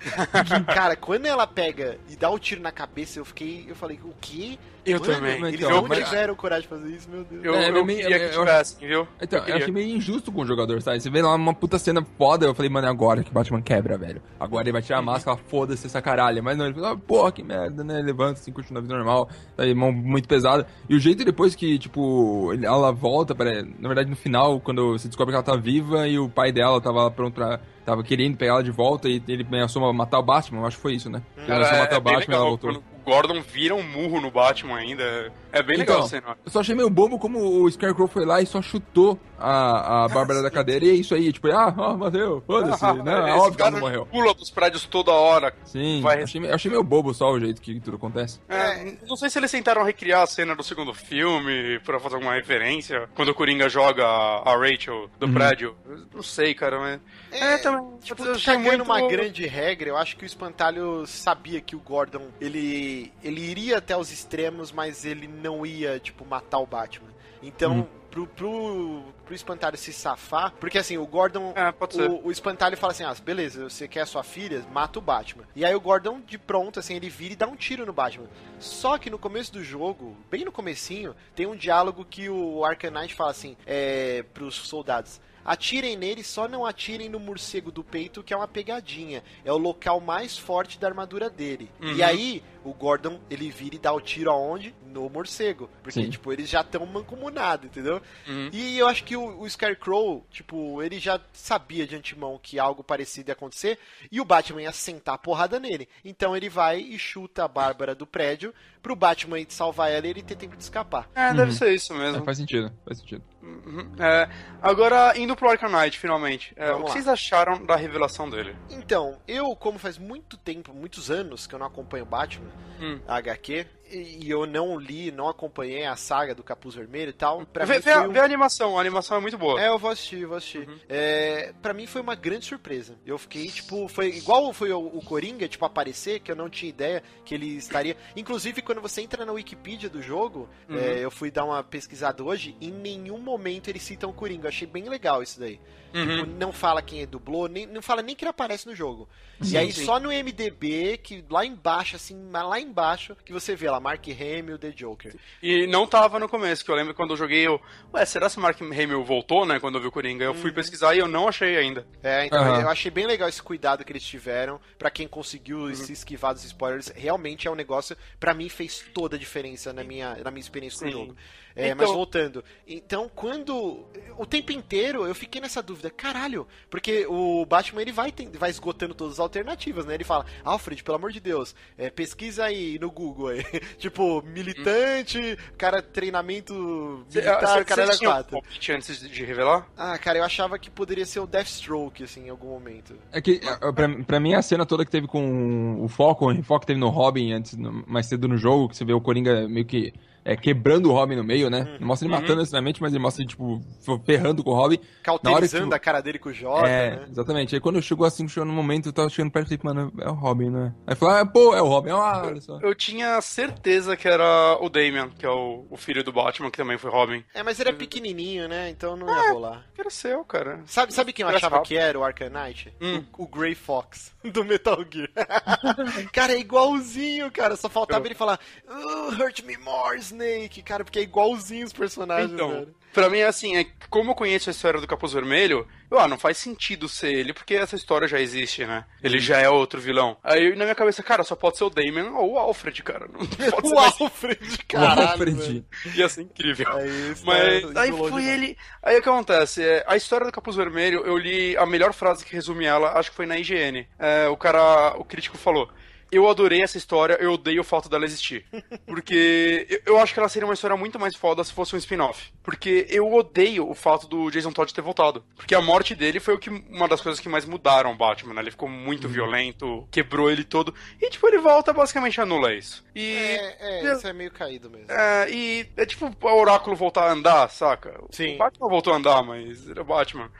Que, cara, quando ela pega e dá o tiro na cabeça, eu fiquei. Eu falei, o quê? Eu Mano, também. Eles Então, não mas- tiveram coragem de fazer isso, meu Deus. Eu, É, eu meio- queria eu- que eu- tivessem, viu? Então, eu eu, achei meio injusto com o jogador, sabe? Você vê lá uma puta cena foda, eu falei, mano, é agora que Batman quebra, velho. Agora ele vai tirar a máscara, [LAUGHS] foda-se essa caralha. Mas não, ele falou, ah, porra, que merda, né? Levanta, assim, continua a vida normal. Tá aí, mão muito pesada. E o jeito depois que, tipo, ela volta, para na verdade, no final, quando você descobre que ela tá viva e o pai dela tava pronto pra. Tava querendo pegar ela de volta e ele ameaçou matar o Batman, eu acho que foi isso, né? Ele ameaçou é, matar é o Batman e ela voltou. O Gordon vira um murro no Batman ainda. É bem legal Então, a cena. Eu só achei meio bobo como o Scarecrow foi lá e só chutou a, a [LAUGHS] Bárbara da cadeira e é isso aí, tipo, ah, ó, morreu, foda-se, [LAUGHS] né? É Esse óbvio que ela não morreu. Pula dos prédios toda hora. Sim, Vai- achei, meio- achei meio bobo só o jeito que tudo acontece. É, não sei se eles tentaram recriar a cena do segundo filme pra fazer alguma referência. Quando o Coringa joga a Rachel do Uhum. prédio. Não sei, cara, mas. É, também. Tipo, eu achei cagando muito- uma grande regra, eu acho que o Espantalho sabia que o Gordon, ele, ele iria até os extremos, mas ele não ia, tipo, matar o Batman. Então, Uhum. pro, pro, pro Espantalho se safar, porque assim, o Gordon, É, pode ser. o, o Espantalho fala assim, ah, beleza, você quer sua filha, mata o Batman. E aí o Gordon, de pronto, assim, ele vira e dá um tiro no Batman. Só que no começo do jogo, bem no comecinho, tem um diálogo que o Arcanite fala assim, é, pros soldados, Atirem nele, só não atirem no morcego do peito, que é uma pegadinha. É o local mais forte da armadura dele. Uhum. E aí, o Gordon, ele vira e dá o tiro aonde? No morcego. Porque, Sim. tipo, eles já estão mancomunados, entendeu? Uhum. E eu acho que o, o Scarecrow, tipo, ele já sabia de antemão que algo parecido ia acontecer. E o Batman ia sentar a porrada nele. Então ele vai e chuta a Bárbara do prédio pro Batman ir salvar ela e ele ter tempo de escapar. É, deve ser isso É, mesmo. faz sentido, faz sentido. Uhum. É, agora, indo pro Arcanite, finalmente. É, o que lá. vocês acharam da revelação dele? Então, eu, como faz muito tempo, muitos anos que eu não acompanho Batman, Hum. HQ, e eu não li, não acompanhei a saga do Capuz Vermelho e tal, pra Vê, mim vê um... vê a animação, a animação é muito boa. É, eu vou assistir, vou assistir. É, pra mim foi uma grande surpresa. Eu fiquei, tipo, foi igual foi o, o Coringa, tipo, aparecer, que eu não tinha ideia que ele estaria. Inclusive, quando você entra na Wikipedia do jogo, Uhum. é, eu fui dar uma pesquisada hoje, em nenhum momento eles citam o Coringa. Eu achei bem legal isso daí. Uhum. Tipo, não fala quem dublou, nem, não fala nem que ele aparece no jogo. Sim, e aí sim. só no MDB, que lá embaixo, assim, lá embaixo, que você vê lá, lá, Mark Hamill, The Joker. E não tava no começo, que eu lembro quando eu joguei, eu, ué, será que o Mark Hamill voltou, né, quando eu vi o Coringa? Eu fui pesquisar e eu não achei ainda. É, então Aham. eu achei bem legal esse cuidado que eles tiveram. Pra quem conseguiu se esquivar dos spoilers, realmente é um negócio, pra mim, fez toda a diferença na minha, na minha experiência com o Sim. jogo. É, Então- Mas voltando, então quando. O tempo inteiro eu fiquei nessa dúvida, caralho, porque o Batman ele vai, ten- vai esgotando todas as alternativas, né? Ele fala, Alfred, pelo amor de Deus, é, pesquisa aí no Google aí. [LAUGHS] tipo, militante, cara, treinamento militar, Você- cara, você tinha um quatro. palpite antes de revelar? Ah, cara, eu achava que poderia ser o Deathstroke, assim, em algum momento. É que, é, pra, pra mim, a cena toda que teve com o foco, o foco que teve no Robin antes, no- mais cedo no jogo, que você vê o Coringa meio que é, quebrando o Robin no meio, né? Não mostra ele Uhum. matando necessariamente, mas ele mostra ele, tipo, ferrando com o Robin. Na hora que, Cauterizando tipo, a cara dele com o Jota, É, né? exatamente. Aí quando chegou assim, chegou no momento, eu tava chegando perto e falei, mano, é o Robin, né? Aí falou, ah, pô, é o Robin, ah, olha só. Eu tinha certeza que era o Damian, que é o, o filho do Batman, que também foi Robin. É, mas ele é pequenininho, né? Então não ia rolar. Que era seu, cara. Sabe, sabe quem eu achava rápido. que era o Knight? Hum. O, o Grey Fox, [LAUGHS] do Metal Gear. [LAUGHS] cara, é igualzinho, cara. Só faltava ele falar, "Oh, hurt me more, Snake, cara, porque é igualzinho os personagens, Então, velho. pra mim, assim, é, como eu conheço a história do Capuz Vermelho, eu, ah, não faz sentido ser ele, porque essa história já existe, né? Ele já é outro vilão. Aí na minha cabeça, cara, só pode ser o Damon ou o Alfred, cara. Não [LAUGHS] pode ser O mais- Alfred, caralho. Alfred. velho. Ia ser incrível. É isso, Mas tá aí foi ele. Aí o que acontece? É, a história do Capuz Vermelho, eu li a melhor frase que resume ela, acho que foi na IGN. É, o cara, o crítico falou. Eu adorei essa história, eu odeio o fato dela existir. Porque eu, eu acho que ela seria uma história muito mais foda se fosse um spin-off. Porque eu odeio o fato do Jason Todd ter voltado. Porque a morte dele foi o que, uma das coisas que mais mudaram o Batman, né? Ele ficou muito violento, quebrou ele todo. E, tipo, ele volta basicamente anula isso. E. É, é, isso é meio caído mesmo. É, e é tipo o Oráculo voltar a andar, saca? Sim. O Batman voltou a andar, mas é Batman.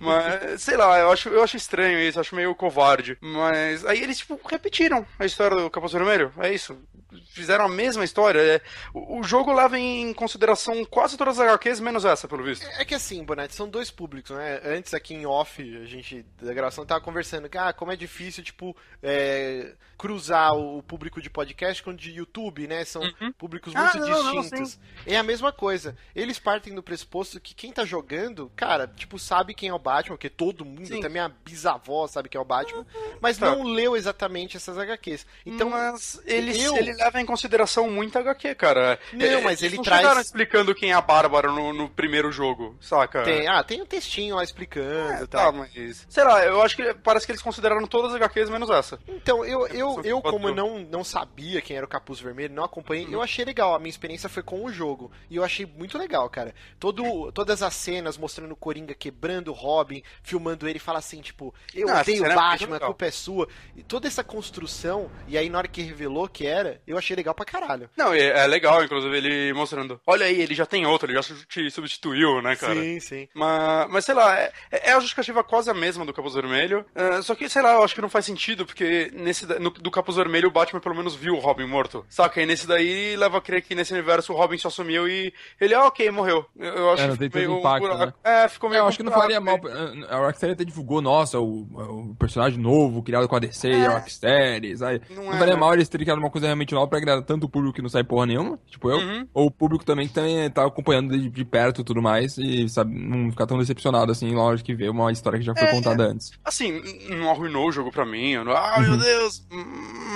Mas, sei lá, eu acho, eu acho estranho isso, acho meio covarde. Mas aí eles, tipo, repetiram a história do Capuz Vermelho, é isso. Fizeram a mesma história. é. o, o jogo leva em consideração quase todas as HQs, menos essa, pelo visto. É que assim, Bonatti, são dois públicos, né? Antes aqui em off, a gente, da gravação, tava conversando que, ah, como é difícil, tipo, é, cruzar o público de podcast com o de YouTube, né? São públicos Ah, muito não, não, distintos. é a mesma coisa. Eles partem do pressuposto que quem tá jogando, cara, tipo, sabe quem é o Batman, porque todo mundo, Sim. até minha bisavó sabe quem é o Batman, mas Tá. não leu exatamente essas HQs. Então, mas ele, eu- ele leva em consideração muito HQ, cara. Não, É, mas eles ele não traz- chegaram explicando quem é a Bárbara no, no primeiro jogo, saca? tem, ah, tem um textinho lá explicando e Tá, tal. mas. Sei lá, eu acho que parece que eles consideraram todas as HQs menos essa. Então, eu, eu, Eu que como não, não sabia quem era o Capuz Vermelho, não acompanhei, Hum. eu achei legal. A minha experiência foi com o jogo. E eu achei muito legal, cara. Todo, todas as cenas mostrando o Coringa quebrando o Robin, filmando ele e fala assim, tipo, eu essa odeio o é Batman, a culpa é sua. E toda essa construção, e aí na hora que revelou que era, eu achei legal pra caralho. Não, é, é legal, inclusive, ele mostrando. Olha aí, ele já tem outro, ele já te substituiu, né, cara? Sim, sim. Mas, mas sei lá, é, é a justificativa quase a mesma do Capuz Vermelho. é, só que, sei lá, eu acho que não faz sentido, porque nesse no, do Capuz Vermelho o Batman pelo menos viu o Robin morto. Saca? E nesse daí leva a crer que nesse universo o Robin só sumiu e ele, ah, ok, morreu. Eu, acho É, não que tem ficou tanto meio. impacto, buraco. né? É, ficou meio. Eu acho que não faria mal. né? A Rocksteady até divulgou, nossa, o, o personagem novo criado com a DC e a Rocksteady, sabe? Não Não, é, faria né? mal eles terem criado uma coisa realmente nova pra agradar tanto o público que não sai porra nenhuma, tipo eu, Uhum. ou o público também que também tá acompanhando de, de perto e tudo mais, e sabe, não ficar tão decepcionado assim na hora que vê uma história que já foi É, contada antes. Assim, não arruinou o jogo pra mim. eu não- Ah, meu Uhum. Deus!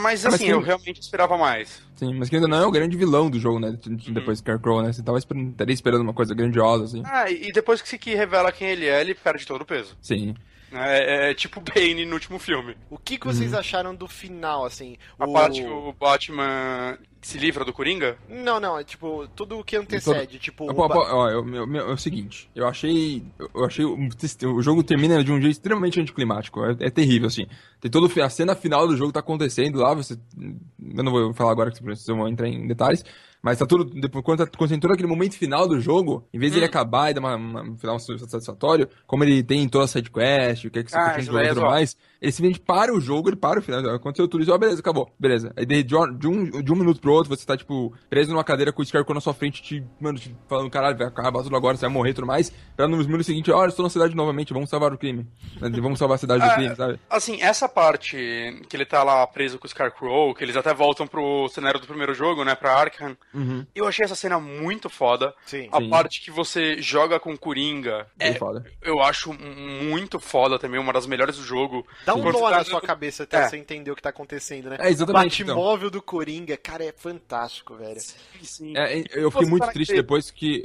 Mas mas assim, que- eu realmente esperava mais. Sim, mas que ainda não é o grande vilão do jogo, né? Uhum. Depois do Scarecrow, né? Você tava esperando, estaria esperando uma coisa grandiosa, assim. Ah, e depois que se revela quem ele é, ele perde todo o peso. Sim. É, é tipo [LAUGHS] Bane no último filme. O que, que Uhum. vocês acharam do final, assim? A O- parte que o Batman se livra do Coringa? Não, não, é tipo, tudo o que antecede, tipo... Pô, o ó, eu- meu- meu- é o seguinte, eu achei. Eu achei. o- O jogo termina de um jeito extremamente anticlimático. É, é terrível, assim. Tem todo a cena final do jogo tá acontecendo lá, você. Eu não vou falar agora que vocês vão entrar em detalhes. Mas tá tudo. Depois, quando, tá, quando tem todo aquele momento final do jogo, em vez de ele acabar e dar uma, uma- um final satisfatório, como ele tem toda a sidequest, o que é que você Ah, continua é jogando e tudo mais, ele simplesmente para o jogo, ele para o final. Aconteceu tudo isso, ó, beleza, acabou. Beleza. Aí de, de um, de um minuto pro escroto, você tá, tipo, preso numa cadeira com o Scarecrow na sua frente, te, mano, te falando, caralho, vai acabar tudo agora, você vai morrer e tudo mais, pra no minuto seguinte, olha, estou na cidade novamente, vamos salvar o crime. Vamos salvar a cidade do Ah, crime, sabe? Assim, essa parte que ele tá lá preso com o Scarecrow, que eles até voltam pro cenário do primeiro jogo, né, pra Arkham, Uhum. eu achei essa cena muito foda. Sim. A Sim. parte que você joga com o Coringa, Bem é, foda. eu acho muito foda também, uma das melhores do jogo. Dá um Quando nó tá na sua cabeça até É. você entender o que tá acontecendo, né? É, exatamente, O Batmóvel do Coringa, cara, é fantástico, velho. Sim. É, eu fiquei muito triste que- depois que,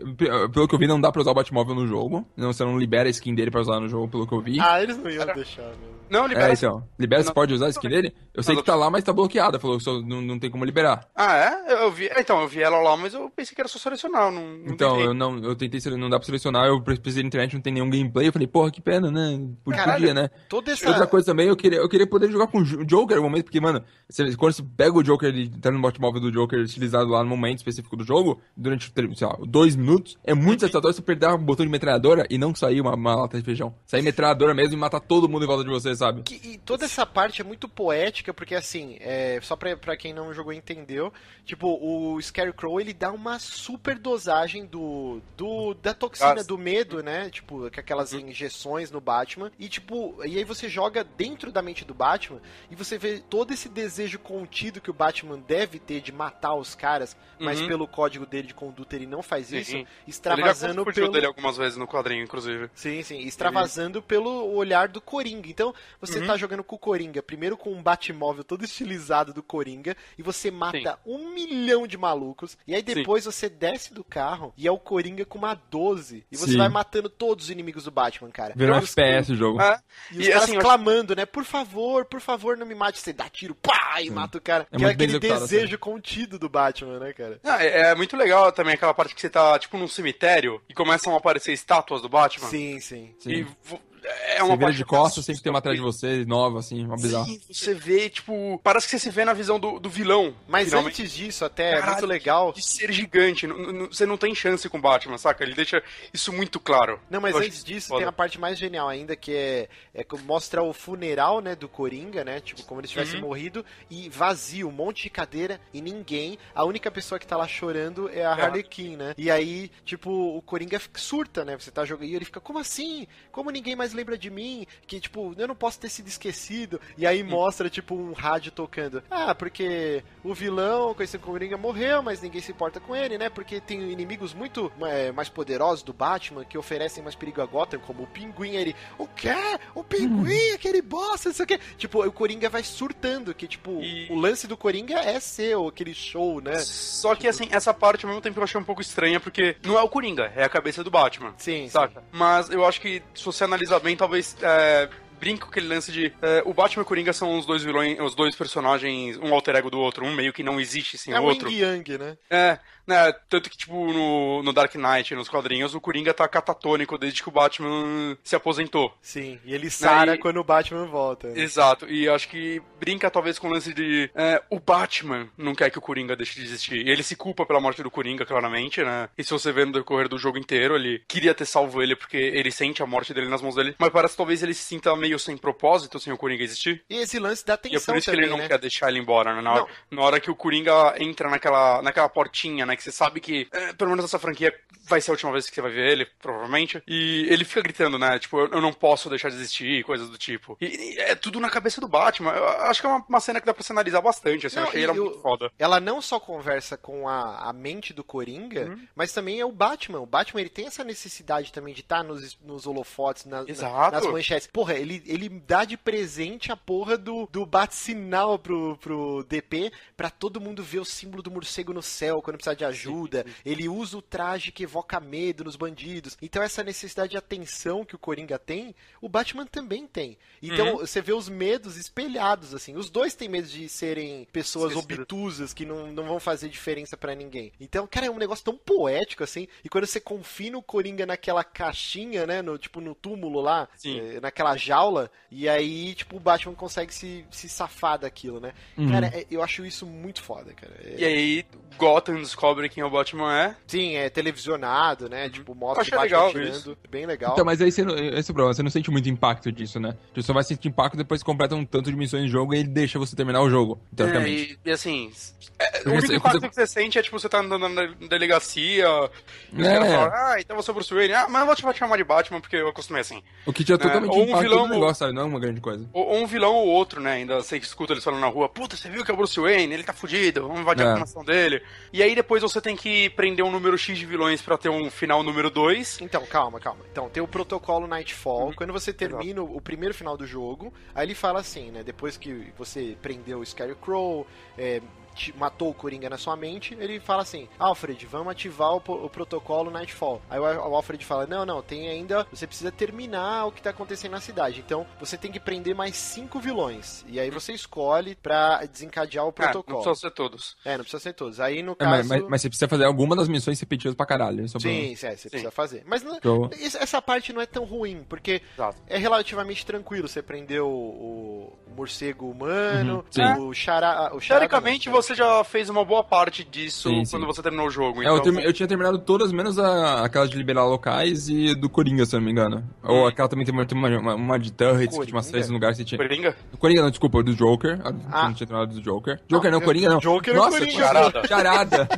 pelo que eu vi, não dá pra usar o Batmóvel no jogo. Não, você não libera a skin dele pra usar no jogo, pelo que eu vi. Ah, eles não iam deixar, meu. Não, libera. É, então. Libera, você pode usar a skin dele? Eu sei que tá lá, mas tá bloqueada. Falou que só não, não tem como liberar. Ah, é? Eu, eu vi. é, Então, eu vi ela lá, mas eu pensei que era só selecionar. Não, não Então, tentei. eu não, eu tentei, não dá pra selecionar, eu pesquisei na internet, não tem nenhum gameplay, eu falei, porra, que pena, né? Podia, Caralho, né? Toda essa... Outra coisa também, eu queria, eu queria poder jogar com o Jo- Joker no momento, porque, mano, você- quando você pega o Joker, ele tá no Batmóvel do Joker estilizado lá no momento específico do jogo, durante, sei lá, dois minutos, é muito satisfatório você perder um botão de metralhadora e não sair uma, uma lata de feijão. Sair metralhadora mesmo e matar todo mundo em volta de você, sabe? Que- e toda essa parte é muito poética, porque assim, é, só pra, pra quem não jogou entendeu, tipo, o Scarecrow ele dá uma super dosagem do, do da toxina Gás. do medo, né? Tipo, aquelas injeções no Batman. E tipo, e aí você joga dentro da mente do Batman e você vê todo esse desejo contido que o Batman deve ter de matar os caras, mas Uhum. pelo código dele de conduta ele não faz isso, Sim. extravasando Ele já pelo dele algumas vezes no quadrinho, inclusive. Sim, sim, extravasando pelo olhar do Coringa. Então, você Uhum. tá jogando com o Coringa, primeiro com um Batmóvel todo estilizado do Coringa, e você mata um milhão de malucos, e aí depois você desce do carro e é o Coringa com uma 12, e você Sim. vai matando todos os inimigos do Batman, cara. Virou um FPS o jogo. É. E os E, caras assim, clamando, né? Por favor, por favor, não me mate. Você dá tiro, pá, e mata o cara. É que é aquele desejo contido do Batman, né, cara? Ah, é, é muito legal também aquela parte que você tá, tipo, num cemitério e começam a aparecer estátuas do Batman. Sim, sim. E Sim. vo- é você uma vira parte de costas, sempre tem uma atrás de você, nova, assim, uma bizarra. Sim, você vê, tipo, parece que você se vê na visão do, do vilão. Mas finalmente. antes disso, até, é muito Caralho, legal. De ser gigante. Você não tem chance com o Batman, saca? Ele deixa isso muito claro. Não, mas Eu antes disso foda. tem a parte mais genial ainda, que é, é que mostra o funeral, né, do Coringa, né? Tipo, como ele tivesse Uhum. morrido, e vazio, um monte de cadeira e ninguém. A única pessoa que tá lá chorando é a É. Harley Quinn, né? E aí, tipo, o Coringa surta, né? Você tá jogando e ele fica, como assim? Como ninguém mais lembra de mim? Que, tipo, eu não posso ter sido esquecido. E aí mostra, tipo, um rádio tocando. Ah, porque o vilão, conhecido como Coringa, morreu, mas ninguém se importa com ele, né? Porque tem inimigos muito é, mais poderosos do Batman que oferecem mais perigo a Gotham, como o Pinguim. Ele, o quê? O Pinguim, aquele bosta, não sei o quê. Tipo, o Coringa vai surtando, que, tipo, E- o lance do Coringa é ser o- aquele show, né? Só que, assim, essa parte ao mesmo tempo eu achei um pouco estranha, porque não é o Coringa, é a cabeça do Batman. Sim, saca? Mas eu acho que, se você analisar bem, talvez. É... Brinca com aquele lance de. é, o Batman e o Coringa são os dois vilões, os dois personagens, um alter ego do outro, um meio que não existe sem É o o outro. Yin Yang, né? É, né, tanto que, tipo, no, no Dark Knight, nos quadrinhos, o Coringa tá catatônico desde que o Batman se aposentou. Sim, e ele sara e- quando o Batman volta. né? Exato, e acho que brinca talvez com o lance de é, o Batman não quer que o Coringa deixe de existir. E ele se culpa pela morte do Coringa, claramente, né? E se você vê no decorrer do jogo inteiro, ele queria ter salvo ele porque ele sente a morte dele nas mãos dele. Mas parece que talvez ele se sinta meio sem propósito sem o Coringa existir. E esse lance da E é tensão por isso também, que ele não né? quer deixar ele embora, né? Na hora, na hora que o Coringa entra naquela, naquela portinha, né? Que você sabe que, é, pelo menos essa franquia vai ser a última vez que você vai ver ele, provavelmente. E ele fica gritando, né? Tipo, eu, eu não posso deixar de existir, coisas do tipo. E, e é tudo na cabeça do Batman. Eu acho que é uma, uma cena que dá pra se analisar bastante, assim. Não, eu achei ela muito foda. Ela não só conversa com a, a mente do Coringa, Uhum. mas também é o Batman. O Batman ele tem essa necessidade também de estar nos, nos holofotes, na- na- nas manchetes. Porra, ele, ele dá de presente a porra do, do bate-sinal pro, pro DP pra todo mundo ver o símbolo do morcego no céu quando precisar de ajuda. Ele usa o traje que evoca medo nos bandidos. Então essa necessidade de atenção que o Coringa tem, o Batman também tem. Então Uhum. você vê os medos espelhados, assim. Os dois têm medo de serem pessoas Esquecidas. obtusas que não, não vão fazer diferença pra ninguém. Então, cara, é um negócio tão poético, assim. E quando você confina o Coringa naquela caixinha, né? No, tipo, no túmulo lá, eh, naquela jaula, jaula, e aí, tipo, o Batman consegue se, se safar daquilo, né? Uhum. Cara, é- eu acho isso muito foda, cara. É- E aí, Gotham descobre quem o Batman é. Sim, é televisionado, né? Tipo, mostra o Batman legal atirando. isso. Bem legal. Então, mas aí você esse é o problema, você não sente muito impacto disso, né? Você só vai sentir impacto depois que completa um tanto de missões de jogo e ele deixa você terminar o jogo, É, teoricamente. e, e assim, é, o único impacto você- que você sente é tipo, você tá andando na delegacia, e os É. caras falam, ah, então você é o Bruce Wayne, ah, mas eu vou te chamar de Batman porque eu acostumei assim. O que tinha né? totalmente Ou um impacto vilão- negócio, sabe? Não é uma grande coisa. Ou, ou um vilão ou outro, né? Ainda você escuta eles falando na rua, puta, você viu que é o Bruce Wayne, ele tá fudido, vamos invadir É. a nação dele. E aí depois você tem que prender um número X de vilões pra ter um final número 2. Então, calma, calma. Então, tem o protocolo Uhum. Nightfall. Quando você termina o primeiro final do jogo, aí ele fala assim, né? Depois que você prendeu o Scarecrow, é, matou o Coringa na sua mente, ele fala assim: Alfred, vamos ativar o, o protocolo Nightfall. Aí o, o Alfred fala: Não, não, tem ainda. Você precisa terminar o que tá acontecendo na cidade. Então, você tem que prender mais cinco vilões. E aí você escolhe pra desencadear o Ah, não protocolo. precisa ser todos. É, não precisa ser todos. Aí no É, caso. mas, mas- mas você precisa fazer alguma das missões repetidas pra caralho. É o Sim, sim, é, você precisa fazer. Mas não- Então- essa parte não é tão ruim, porque é relativamente tranquilo. Você prendeu o, o morcego humano, Uhum, sim. o chará. O charada, Teoricamente, você já fez uma boa parte disso Sim, sim. quando você terminou o jogo. É, Então, eu, termi- eu tinha terminado todas, menos a, aquela de liberar locais e do Coringa, se eu não me engano. Ou aquela também tem uma, uma, uma, de turrets, que tinha umas três lugares que tinha. Coringa? Coringa não, desculpa, do Joker. Ah, Ah. Não tinha terminado do Joker. Joker não, eu- Coringa não. Joker Nossa, Coringa. Charada. Charada.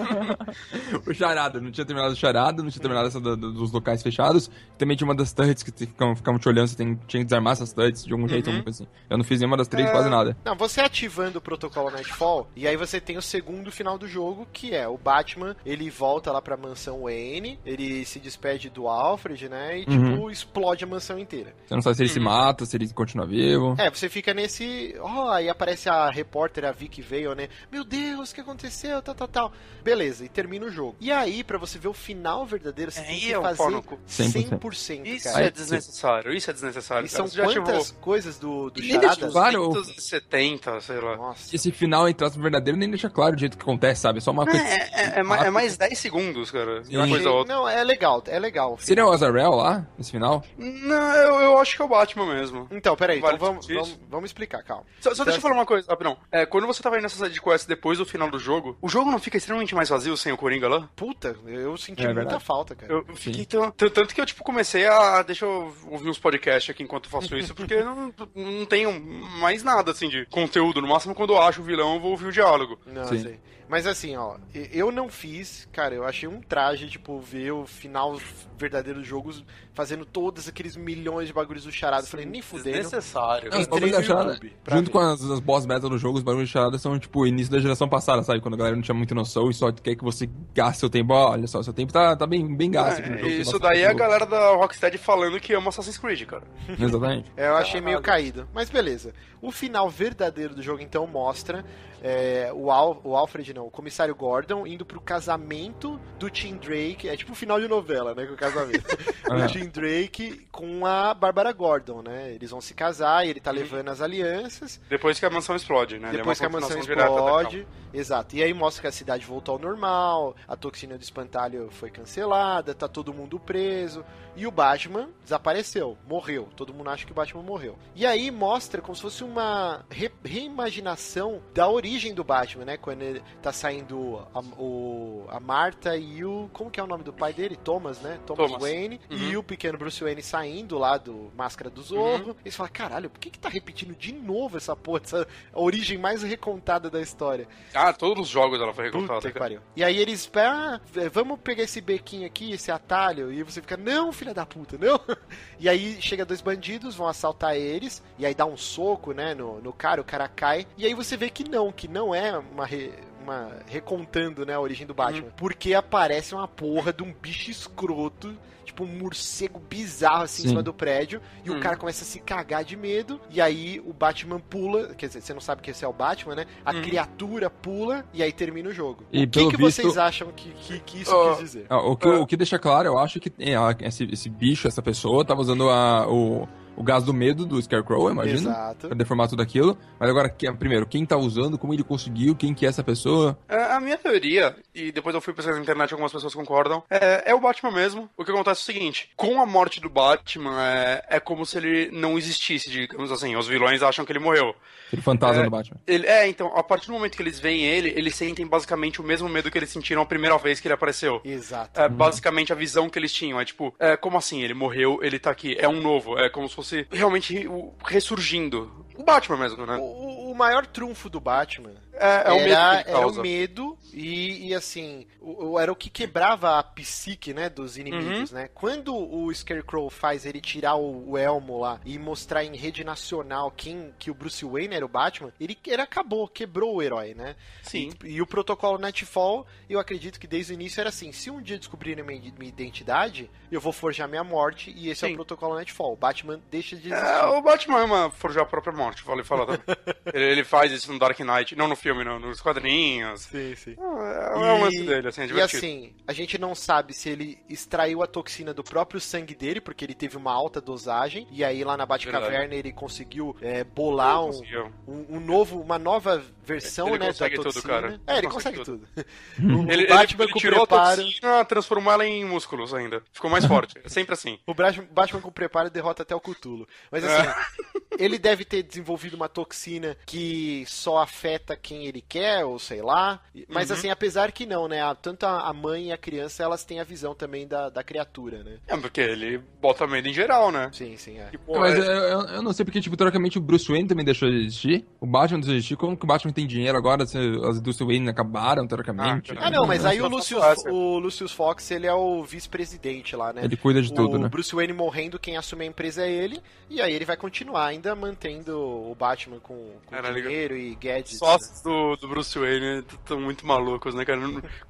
[LAUGHS] o Charada, não tinha terminado o Charada, não tinha terminado essa do- do- dos locais fechados. Também tinha uma das turrets que ficavam, ficavam te olhando, você tem, tinha que desarmar essas turrets de algum jeito, alguma coisa assim. Eu não fiz nenhuma das três, É, quase nada. Não, você ativando o protocolo Nightfall, e aí você tem o segundo final do jogo, que é o Batman, ele volta lá pra mansão Wayne, ele se despede do Alfred, né? E Uhum. tipo, explode a mansão inteira. Você não sabe se ele se mata, se ele continua vivo. É, você fica nesse. Ó, aí aparece a repórter, a Vicky veio, né? Meu Deus, o que aconteceu? Tal, tal, tal. Beleza, e termina o jogo. E aí, pra você ver o final verdadeiro, você tem aí que é fazer pau no cu. 100%, Isso cara. é desnecessário, isso é desnecessário. E cara. são já ativou quantas coisas do, do Charada? claro. 270, sei lá. Nossa. Esse final, entre verdadeiro, nem deixa claro o jeito que acontece, sabe? É só uma coisa. É, é, é, é mais 10 segundos, cara. Sim. Uma coisa ou outra. Não, é legal, é legal. Seria o Azarel lá, nesse final? Não, eu, eu acho que é o Batman mesmo. Então, peraí, Vale então vamos, discutir vamos, vamos explicar, calma. Só, só deixa eu falar uma coisa, rapidão. É, quando você tava indo nessa side quest depois do final do jogo, o jogo não fica extremamente mais vazio sem o Coringa lá? Puta, eu senti É muita falta, cara. Eu fiquei tão, tão- Tanto que eu, tipo, comecei a. Deixa eu ouvir uns podcasts aqui enquanto eu faço isso, porque não, não tenho mais nada, assim, de conteúdo. No máximo, quando eu acho o vilão, eu vou ouvir o diálogo. Não, Sim. sei. Mas assim, ó, eu não fiz, cara, eu achei um traje, tipo, ver o final verdadeiro do jogo fazendo todos aqueles milhões de bagulhos do charado. Falei, nem fudendo. Desnecessário. Não, Entrei no charada, YouTube junto ver. com as, as boss battles do jogo, os bagulhos de charada são, tipo, o início da geração passada, sabe? Quando a galera não tinha muita noção e só quer que você gaste seu tempo. Olha só, seu tempo tá, tá bem, bem gasto aqui no jogo. É, isso Bastante daí é a galera da Rocksteady falando que ama Assassin's Creed, cara. [LAUGHS] Exatamente. É, eu achei meio caído. Mas beleza. O final verdadeiro do jogo, então, mostra é, o, Al, o Alfred, não, o comissário Gordon indo pro casamento do Tim Drake. É tipo o final de novela, né? Com o casamento. [LAUGHS] É. do Tim Drake com a Bárbara Gordon, né? Eles vão se casar e ele tá levando as alianças. Depois que a mansão explode, né? Ele é Depois que a mansão explode. Exato. E aí mostra que a cidade voltou ao normal, a toxina do espantalho foi cancelada, tá todo mundo preso. E o Batman desapareceu, morreu. Todo mundo acha que o Batman morreu. E aí mostra como se fosse uma re- reimaginação da origem do Batman, né? Quando ele tá saindo a, o, a Marta e o. Como que é o nome do pai dele? Thomas, né? Thomas, Thomas. Wayne. E o pequeno Bruce Wayne saindo lá do Máscara do Zorro. Eles falam, caralho, por que que tá repetindo de novo essa porra, essa origem mais recontada da história? Ah, todos os jogos ela foi Puta recontada. cara. pariu. E aí eles, ah, vamos pegar esse bequinho aqui, esse atalho, e você fica, não, filha da puta, não. [LAUGHS] E aí chega dois bandidos, vão assaltar eles, e aí dá um soco, né, no, no cara, o cara cai, e aí você vê que não, que não é uma... re- uma- recontando, né, a origem do Batman. Uhum. Porque aparece uma porra de um bicho escroto, tipo um morcego bizarro assim em Sim. cima do prédio, e Uhum. o cara começa a se cagar de medo, e aí o Batman pula, quer dizer, você não sabe que esse é o Batman, né? A Uhum. criatura pula, e aí termina o jogo. E o que, que visto- vocês acham que, que, que isso Ah, quis dizer? Ah, O que, o que deixa claro, eu acho que é, esse, esse bicho, essa pessoa, tava usando a, o, o gás do medo do Scarecrow, eu imagino. Exato. Pra deformar tudo aquilo. Mas agora, que- primeiro, quem tá usando, como ele conseguiu, quem que é essa pessoa? É, A minha teoria, e depois eu fui pesquisar na internet, algumas pessoas concordam, é, é o Batman mesmo. O que acontece é o seguinte: com a morte do Batman, é, é como se ele não existisse, digamos assim. Os vilões acham que ele morreu. Aquele fantasma É, do Batman. Ele, é, então, a partir do momento que eles veem ele, eles sentem basicamente o mesmo medo que eles sentiram a primeira vez que ele apareceu. Exato. É basicamente a visão que eles tinham. É tipo, é, como assim? Ele morreu, ele tá aqui. É um novo. É como se fosse realmente ressurgindo. O Batman mesmo, né? O, o maior trunfo do Batman É, é o medo era, era o medo e, e, assim, o, o- era o que quebrava a psique, né, dos inimigos, Uhum. né? Quando o Scarecrow faz ele tirar o, o elmo lá e mostrar em rede nacional quem que o Bruce Wayne era o Batman, ele, ele acabou, quebrou o herói, né? Sim. E, e o protocolo Nightfall, eu acredito que desde o início era assim, se um dia descobrirem minha, minha identidade, eu vou forjar minha morte e esse é o Sim. protocolo Nightfall. O Batman deixa de existir. É, o Batman ama forjar a própria morte, falei falar também. [LAUGHS] ele, ele faz isso no Dark Knight, não no filme, não, nos quadrinhos. Sim, sim. É, é um lance dele, assim, é e divertido. assim, a gente não sabe se ele extraiu a toxina do próprio sangue dele, porque ele teve uma alta dosagem, e aí lá na Batcaverna ele conseguiu é, bolar Ele um, um, um novo, uma nova versão, Ele né, consegue da tudo, toxina. cara. É, ele Ele consegue, consegue tudo. [LAUGHS] Ele, ele- o Batman ele com tirou preparo... a toxina, transformou ela em músculos ainda. Ficou mais forte. É sempre assim. O Batman, Batman com preparo derrota até o Cthulhu. Mas assim, [LAUGHS] ele deve ter desenvolvido uma toxina que só afeta quem ele quer, ou sei lá. Mas Uhum. assim, apesar que não, né? Tanto a mãe e a criança, elas têm a visão também da, da criatura, né? É, porque ele bota medo em geral, né? Sim, sim, é. Tipo, Mas é- eu, eu- não sei porque, tipo, teoricamente o Bruce Wayne também deixou de existir. O Batman deixou de existir. Como que o Batman tem dinheiro agora? Se as indústrias Wayne acabaram, teoricamente. Ah, não, mas aí o Só Lucius, o Lucius Fox, ele é o vice-presidente lá, né? Ele cuida de tudo, o né? Bruce Wayne morrendo, quem assume a empresa é ele, e aí ele vai continuar ainda mantendo o Batman com, com Cara, dinheiro e gadgets. Os sócios do, do Bruce Wayne estão muito malucos, né, cara?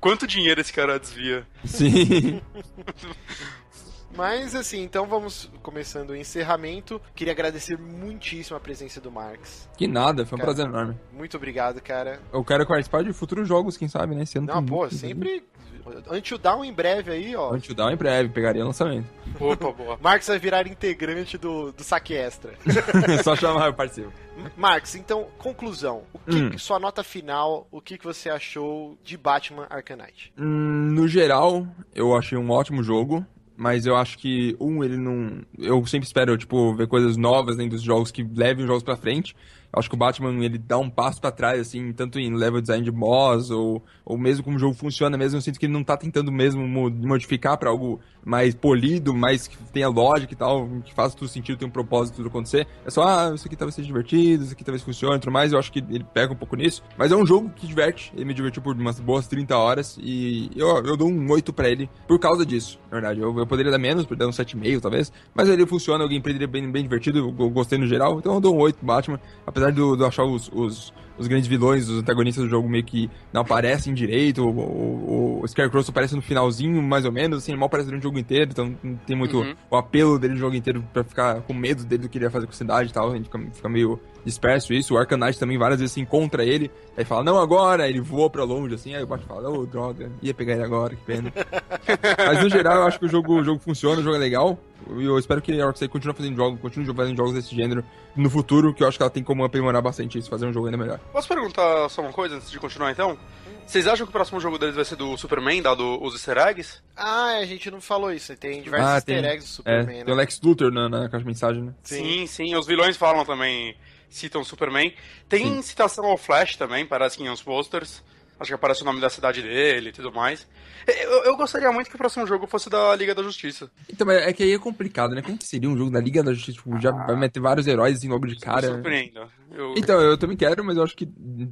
Quanto dinheiro esse cara desvia? Sim. [LAUGHS] Mas assim, então vamos começando o encerramento. Queria agradecer muitíssimo a presença do Marx. Que nada, foi um Cara, prazer enorme. Muito obrigado, cara. Eu quero participar de futuros jogos, quem sabe, né? Esse ano Não, pô, sempre. Until Down em breve aí, ó. Until Dawn em breve, pegaria lançamento. Opa, boa. [LAUGHS] Marx vai virar integrante do, do saque extra. [LAUGHS] Só chamar, eu participo. Marx, então, conclusão. O que, Hum. Sua nota final, o que, que você achou de Batman Knight? Hum, no geral, eu achei um ótimo jogo. Mas eu acho que, um, ele não. Eu sempre espero, tipo, ver coisas novas dentro dos jogos que levem os jogos pra frente. Acho que o Batman, ele dá um passo pra trás, assim, tanto em level design de boss, ou, ou mesmo como o jogo funciona, mesmo eu sinto que ele não tá tentando mesmo mo- modificar pra algo mais polido, mais que tenha lógica e tal, que faça tudo sentido, tem um propósito tudo acontecer. É só, ah, isso aqui talvez seja divertido, isso aqui talvez funcione e tudo mais, eu acho que ele pega um pouco nisso. Mas é um jogo que diverte, ele me divertiu por umas boas 30 horas, e eu, eu dou um 8 pra ele por causa disso, na verdade. Eu, eu poderia dar menos, poderia dar um 7,5 talvez, mas ele funciona, o gameplay dele é bem, bem divertido, eu, gostei no geral, então eu dou um 8 pro Batman, apesar eu, de eu achar os, os, os grandes vilões, os antagonistas do jogo meio que não aparecem direito, o, o, o Scarecrow só aparece no finalzinho, mais ou menos, assim, ele mal aparece durante o jogo inteiro, então não tem muito Uhum. o apelo dele no jogo inteiro pra ficar com medo dele do que ele ia fazer com a cidade e tal, a gente fica, fica meio disperso isso, o Knight também várias vezes se encontra ele, aí fala, não agora, aí ele voa pra longe, assim, aí o Batman fala, ô, droga, ia pegar ele agora, que pena. [LAUGHS] Mas no geral, eu acho que o jogo, o jogo funciona, o jogo é legal. E eu espero que a Rockstar continue fazendo jogos, continue fazendo jogos desse gênero no futuro, que eu acho que ela tem como aprimorar bastante isso, fazer um jogo ainda melhor. Posso perguntar só uma coisa antes de continuar então? Vocês acham que o próximo jogo deles vai ser do Superman, dado os easter eggs? Ah, a gente não falou isso. Tem diversos Ah, easter tem, eggs do Superman, é, né? tem o Lex Luthor na, na caixa de mensagem, né? Sim, sim, os vilões falam também, citam Superman. Tem citação ao Flash também, parece que em uns posters. Acho que aparece o nome da cidade dele e tudo mais. Eu, eu gostaria muito que o próximo jogo fosse da Liga da Justiça. Então, mas é que aí é complicado, né? Como que seria um jogo da Liga da Justiça? Tipo, já vai meter vários heróis assim logo de Me cara. surpreenda. Eu- Então, eu também quero, mas eu acho que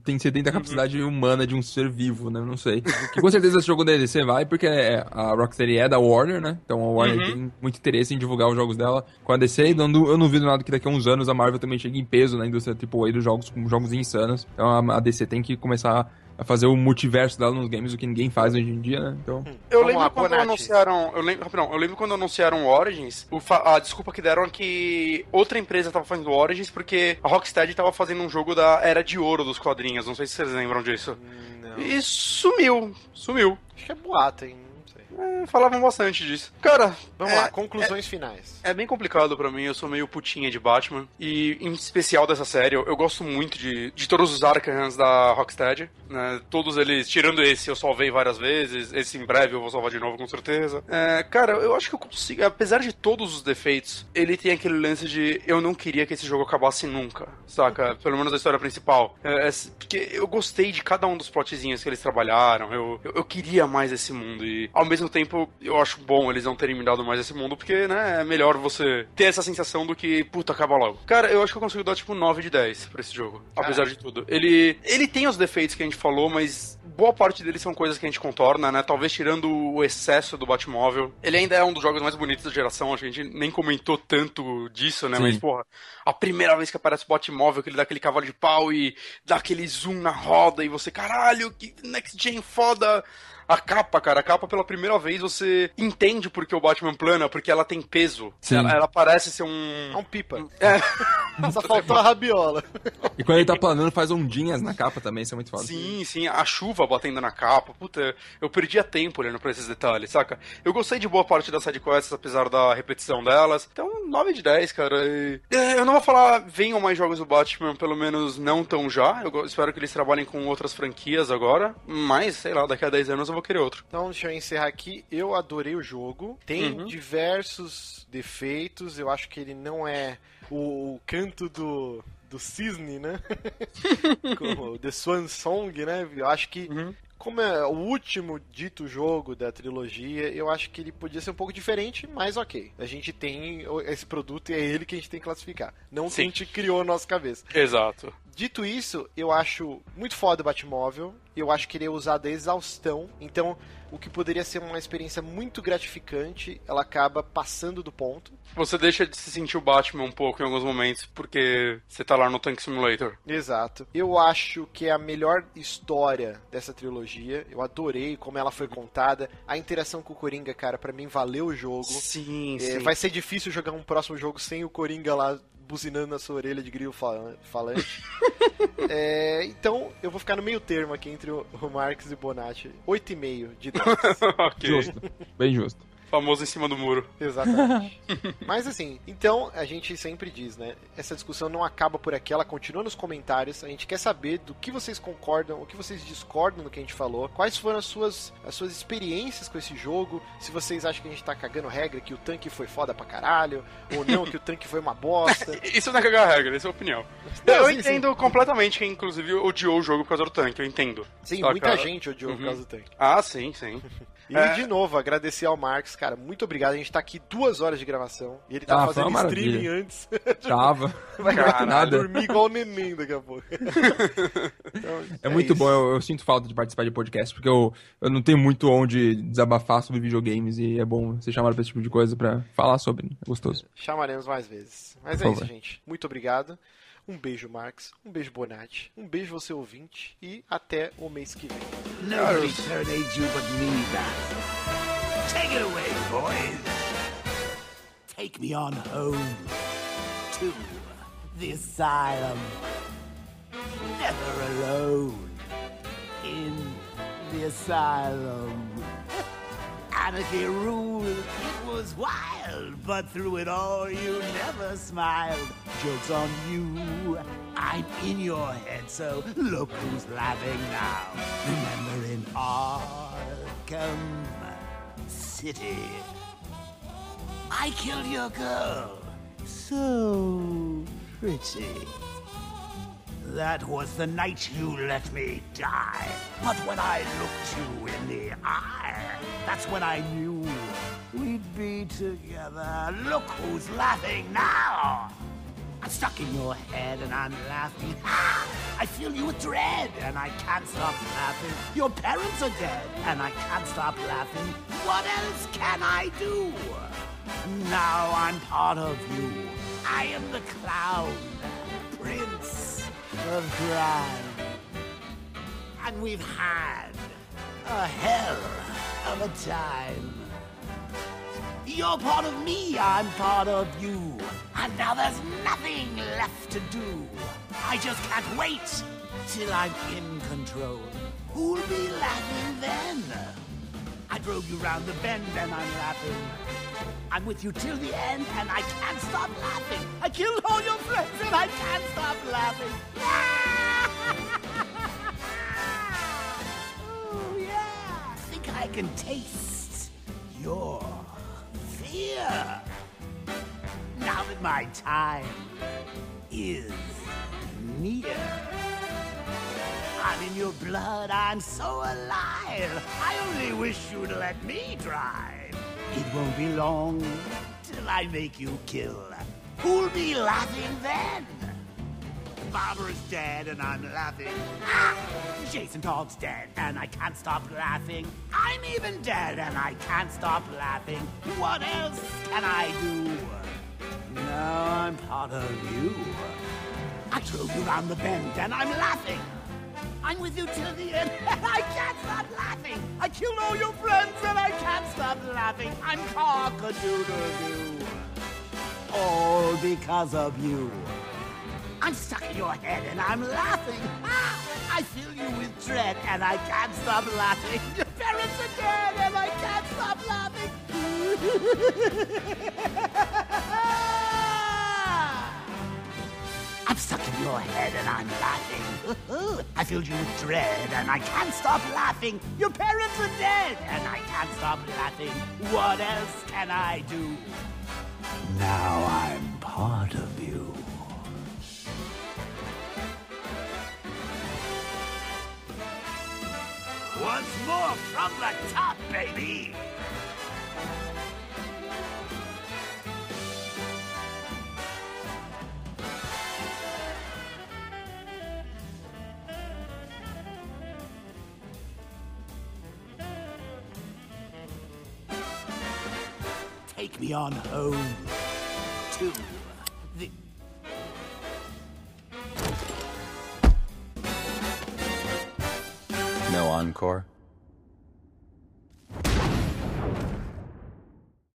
tem que ser dentro da capacidade humana de um ser vivo, né? Não sei. Que com certeza esse jogo da DC vai, porque é- a Rocksteady é da Warner, né? Então a Warner Uhum. tem muito interesse em divulgar os jogos dela com a DC. E não, eu não duvido nada que daqui a uns anos a Marvel também chegue em peso na indústria AAA dos jogos, com jogos insanos. Então a DC tem que começar a fazer o multiverso dela nos games, o que ninguém faz hoje em dia, né? Então... Eu Vamos lembro lá, quando Bonatti. anunciaram. Eu lembro, rapidão, eu lembro quando anunciaram Origins, o a desculpa que deram é que outra empresa tava fazendo Origins porque a Rocksteady tava fazendo um jogo da Era de Ouro dos quadrinhos. Não sei se vocês lembram disso. Não. E sumiu. Sumiu. Acho que é boato, hein? É, falavam bastante disso. Cara, Vamos é- lá, conclusões finais. É bem complicado pra mim, eu sou meio putinha de Batman. E em especial dessa série, eu, eu gosto muito de, de todos os Arkans da Rocksteady. Né? Todos eles, tirando esse, eu salvei várias vezes. Esse em breve eu vou salvar de novo, com certeza. É, cara, eu acho que eu consigo. Apesar de todos os defeitos, ele tem aquele lance de eu não queria que esse jogo acabasse nunca, saca? Pelo menos a história principal. É, é, porque eu gostei de cada um dos plotzinhos que eles trabalharam. Eu, eu, eu queria mais esse mundo. E ao mesmo tempo, eu acho bom eles não terem me dado mais esse mundo, porque, né, é melhor você ter essa sensação do que, puta, acaba logo. Cara, eu acho que eu consigo dar tipo 9 de 10 pra esse jogo. Apesar de tudo. Ele, ele tem os defeitos que a gente falou, mas boa parte deles são coisas que a gente contorna, né? Talvez tirando o excesso do Batmóvel. Ele ainda é um dos jogos mais bonitos da geração, acho que a gente nem comentou tanto disso, né? Sim. Mas, porra, a primeira vez que aparece o Batmóvel, que ele dá aquele cavalo de pau e dá aquele zoom na roda e você, caralho, que next gen foda. A capa, cara, a capa pela primeira vez você entende porque o Batman plana, porque ela tem peso. Ela, ela parece ser um. É um pipa. É. [LAUGHS] Só faltou a rabiola. E quando ele tá planando, faz ondinhas na capa também, isso é muito foda. Sim, sim, a chuva batendo na capa. Puta, eu perdia tempo olhando pra esses detalhes, saca? Eu gostei de boa parte das sidequests, apesar da repetição delas. Então, 9 de 10, cara. E- É, eu não vou falar venham mais jogos do Batman, pelo menos não tão já. Eu espero que eles trabalhem com outras franquias agora. Mas, sei lá, daqui a 10 anos eu vou querer outro. Então, deixa eu encerrar aqui. Eu adorei o jogo. Tem Uhum. diversos defeitos. Eu acho que ele não é o, o canto do, do cisne, né? [LAUGHS] Como The Swan Song, né? Eu acho que. Como é o último dito jogo da trilogia, eu acho que ele podia ser um pouco diferente, mas ok. A gente tem esse produto e é ele que a gente tem que classificar. Não o que a Sim. gente criou na nossa cabeça. Exato. Dito isso, eu acho muito foda o Batmóvel. Eu acho que ele é usado a exaustão. Então, o que poderia ser uma experiência muito gratificante, ela acaba passando do ponto. Você deixa de se sentir o Batman um pouco em alguns momentos, porque você tá lá no Tank Simulator. Exato. Eu acho que é a melhor história dessa trilogia. Eu adorei como ela foi contada. A interação com o Coringa, cara, pra mim valeu o jogo. Sim, É, sim. vai ser difícil jogar um próximo jogo sem o Coringa lá buzinando na sua orelha de grilo fala- falante. [LAUGHS] É, então, eu vou ficar no meio termo aqui entre o o Marques e o Bonatti. 8,5 de 10. [LAUGHS] ok. Justo. Bem justo. Famoso em cima do muro. Exatamente. [LAUGHS] Mas assim, então a gente sempre diz, né? Essa discussão não acaba por aqui, ela continua nos comentários. A gente quer saber do que vocês concordam, o que vocês discordam do que a gente falou, quais foram as suas, as suas experiências com esse jogo, se vocês acham que a gente tá cagando regra, que o tanque foi foda pra caralho, ou não, que o tanque foi uma bosta. [LAUGHS] Isso não é cagar regra, isso é a opinião. Não, eu sim, entendo completamente quem, inclusive, odiou o jogo por causa do tanque, eu entendo. Sim, Saca? muita gente odiou por Uhum. causa do tanque. Ah, sim, sim. [LAUGHS] E É. de novo, agradecer ao Marcos, cara, muito obrigado. A gente tá aqui duas horas de gravação. E ele tá Ah, fazendo streaming maravilha. antes. [LAUGHS] Tava. [LAUGHS] Vai Caralho. Nada. dormir igual o neném daqui a pouco. [LAUGHS] Então, É muito isso. bom, eu, eu sinto falta de participar de podcast, porque eu, eu não tenho muito onde desabafar sobre videogames e é bom ser chamado pra esse tipo de coisa pra falar sobre, né? é gostoso. Chamaremos mais vezes. Mas Por é isso, favor. gente. Muito obrigado. Um beijo, Marx. Um beijo, Bonatti. Um beijo, você ouvinte. E até o mês que vem. Nobody serenades you but me, Bat. Take it away, boys. Take me on home to the asylum. Never alone in the asylum. [LAUGHS] Anarchy ruled, it was wild, but through it all you never smiled. Joke's on you, I'm in your head, so look who's laughing now. Remember in Arkham City, I killed your girl, so pretty. That was the night you let me die. But when I looked you in the eye, that's when I knew we'd be together. Look who's laughing now. I'm stuck in your head and I'm laughing. I feel you with dread and I can't stop laughing. Your parents are dead and I can't stop laughing. What else can I do? Now I'm part of you. I am the clown, prince of crime. And we've had a hell of a time. You're part of me, I'm part of you. And now there's nothing left to do. I just can't wait till I'm in control. Who'll be laughing then? I drove you round the bend and I'm laughing. I'm with you till the end and I can't stop laughing. I killed all your friends and I can't stop laughing. [LAUGHS] oh, yeah. Think I can taste your fear. Now that my time is near. I'm in your blood, I'm so alive. I only wish you'd let me drive. It won't be long till I make you kill. Who'll be laughing then? Barbara's dead and I'm laughing. Ah! [LAUGHS] Jason Todd's dead and I can't stop laughing. I'm even dead and I can't stop laughing. What else can I do? Now I'm part of you. I drove you round the bend and I'm laughing. I'm with you till the end [LAUGHS] and I can't stop laughing. I killed all your friends and I can't stop laughing. I'm cock-a-doodle-doo. All because of you. I'm stuck in your head and I'm laughing. Ah, I fill you with dread and I can't stop laughing. [LAUGHS] Your parents are dead and I can't stop laughing. [LAUGHS] I'm stuck in your head and I'm laughing. [LAUGHS] I filled you with dread and I can't stop laughing. Your parents are dead and I can't stop laughing. What else can I do? Now I'm part of you. Once more from the top, baby! Take me on home to No encore?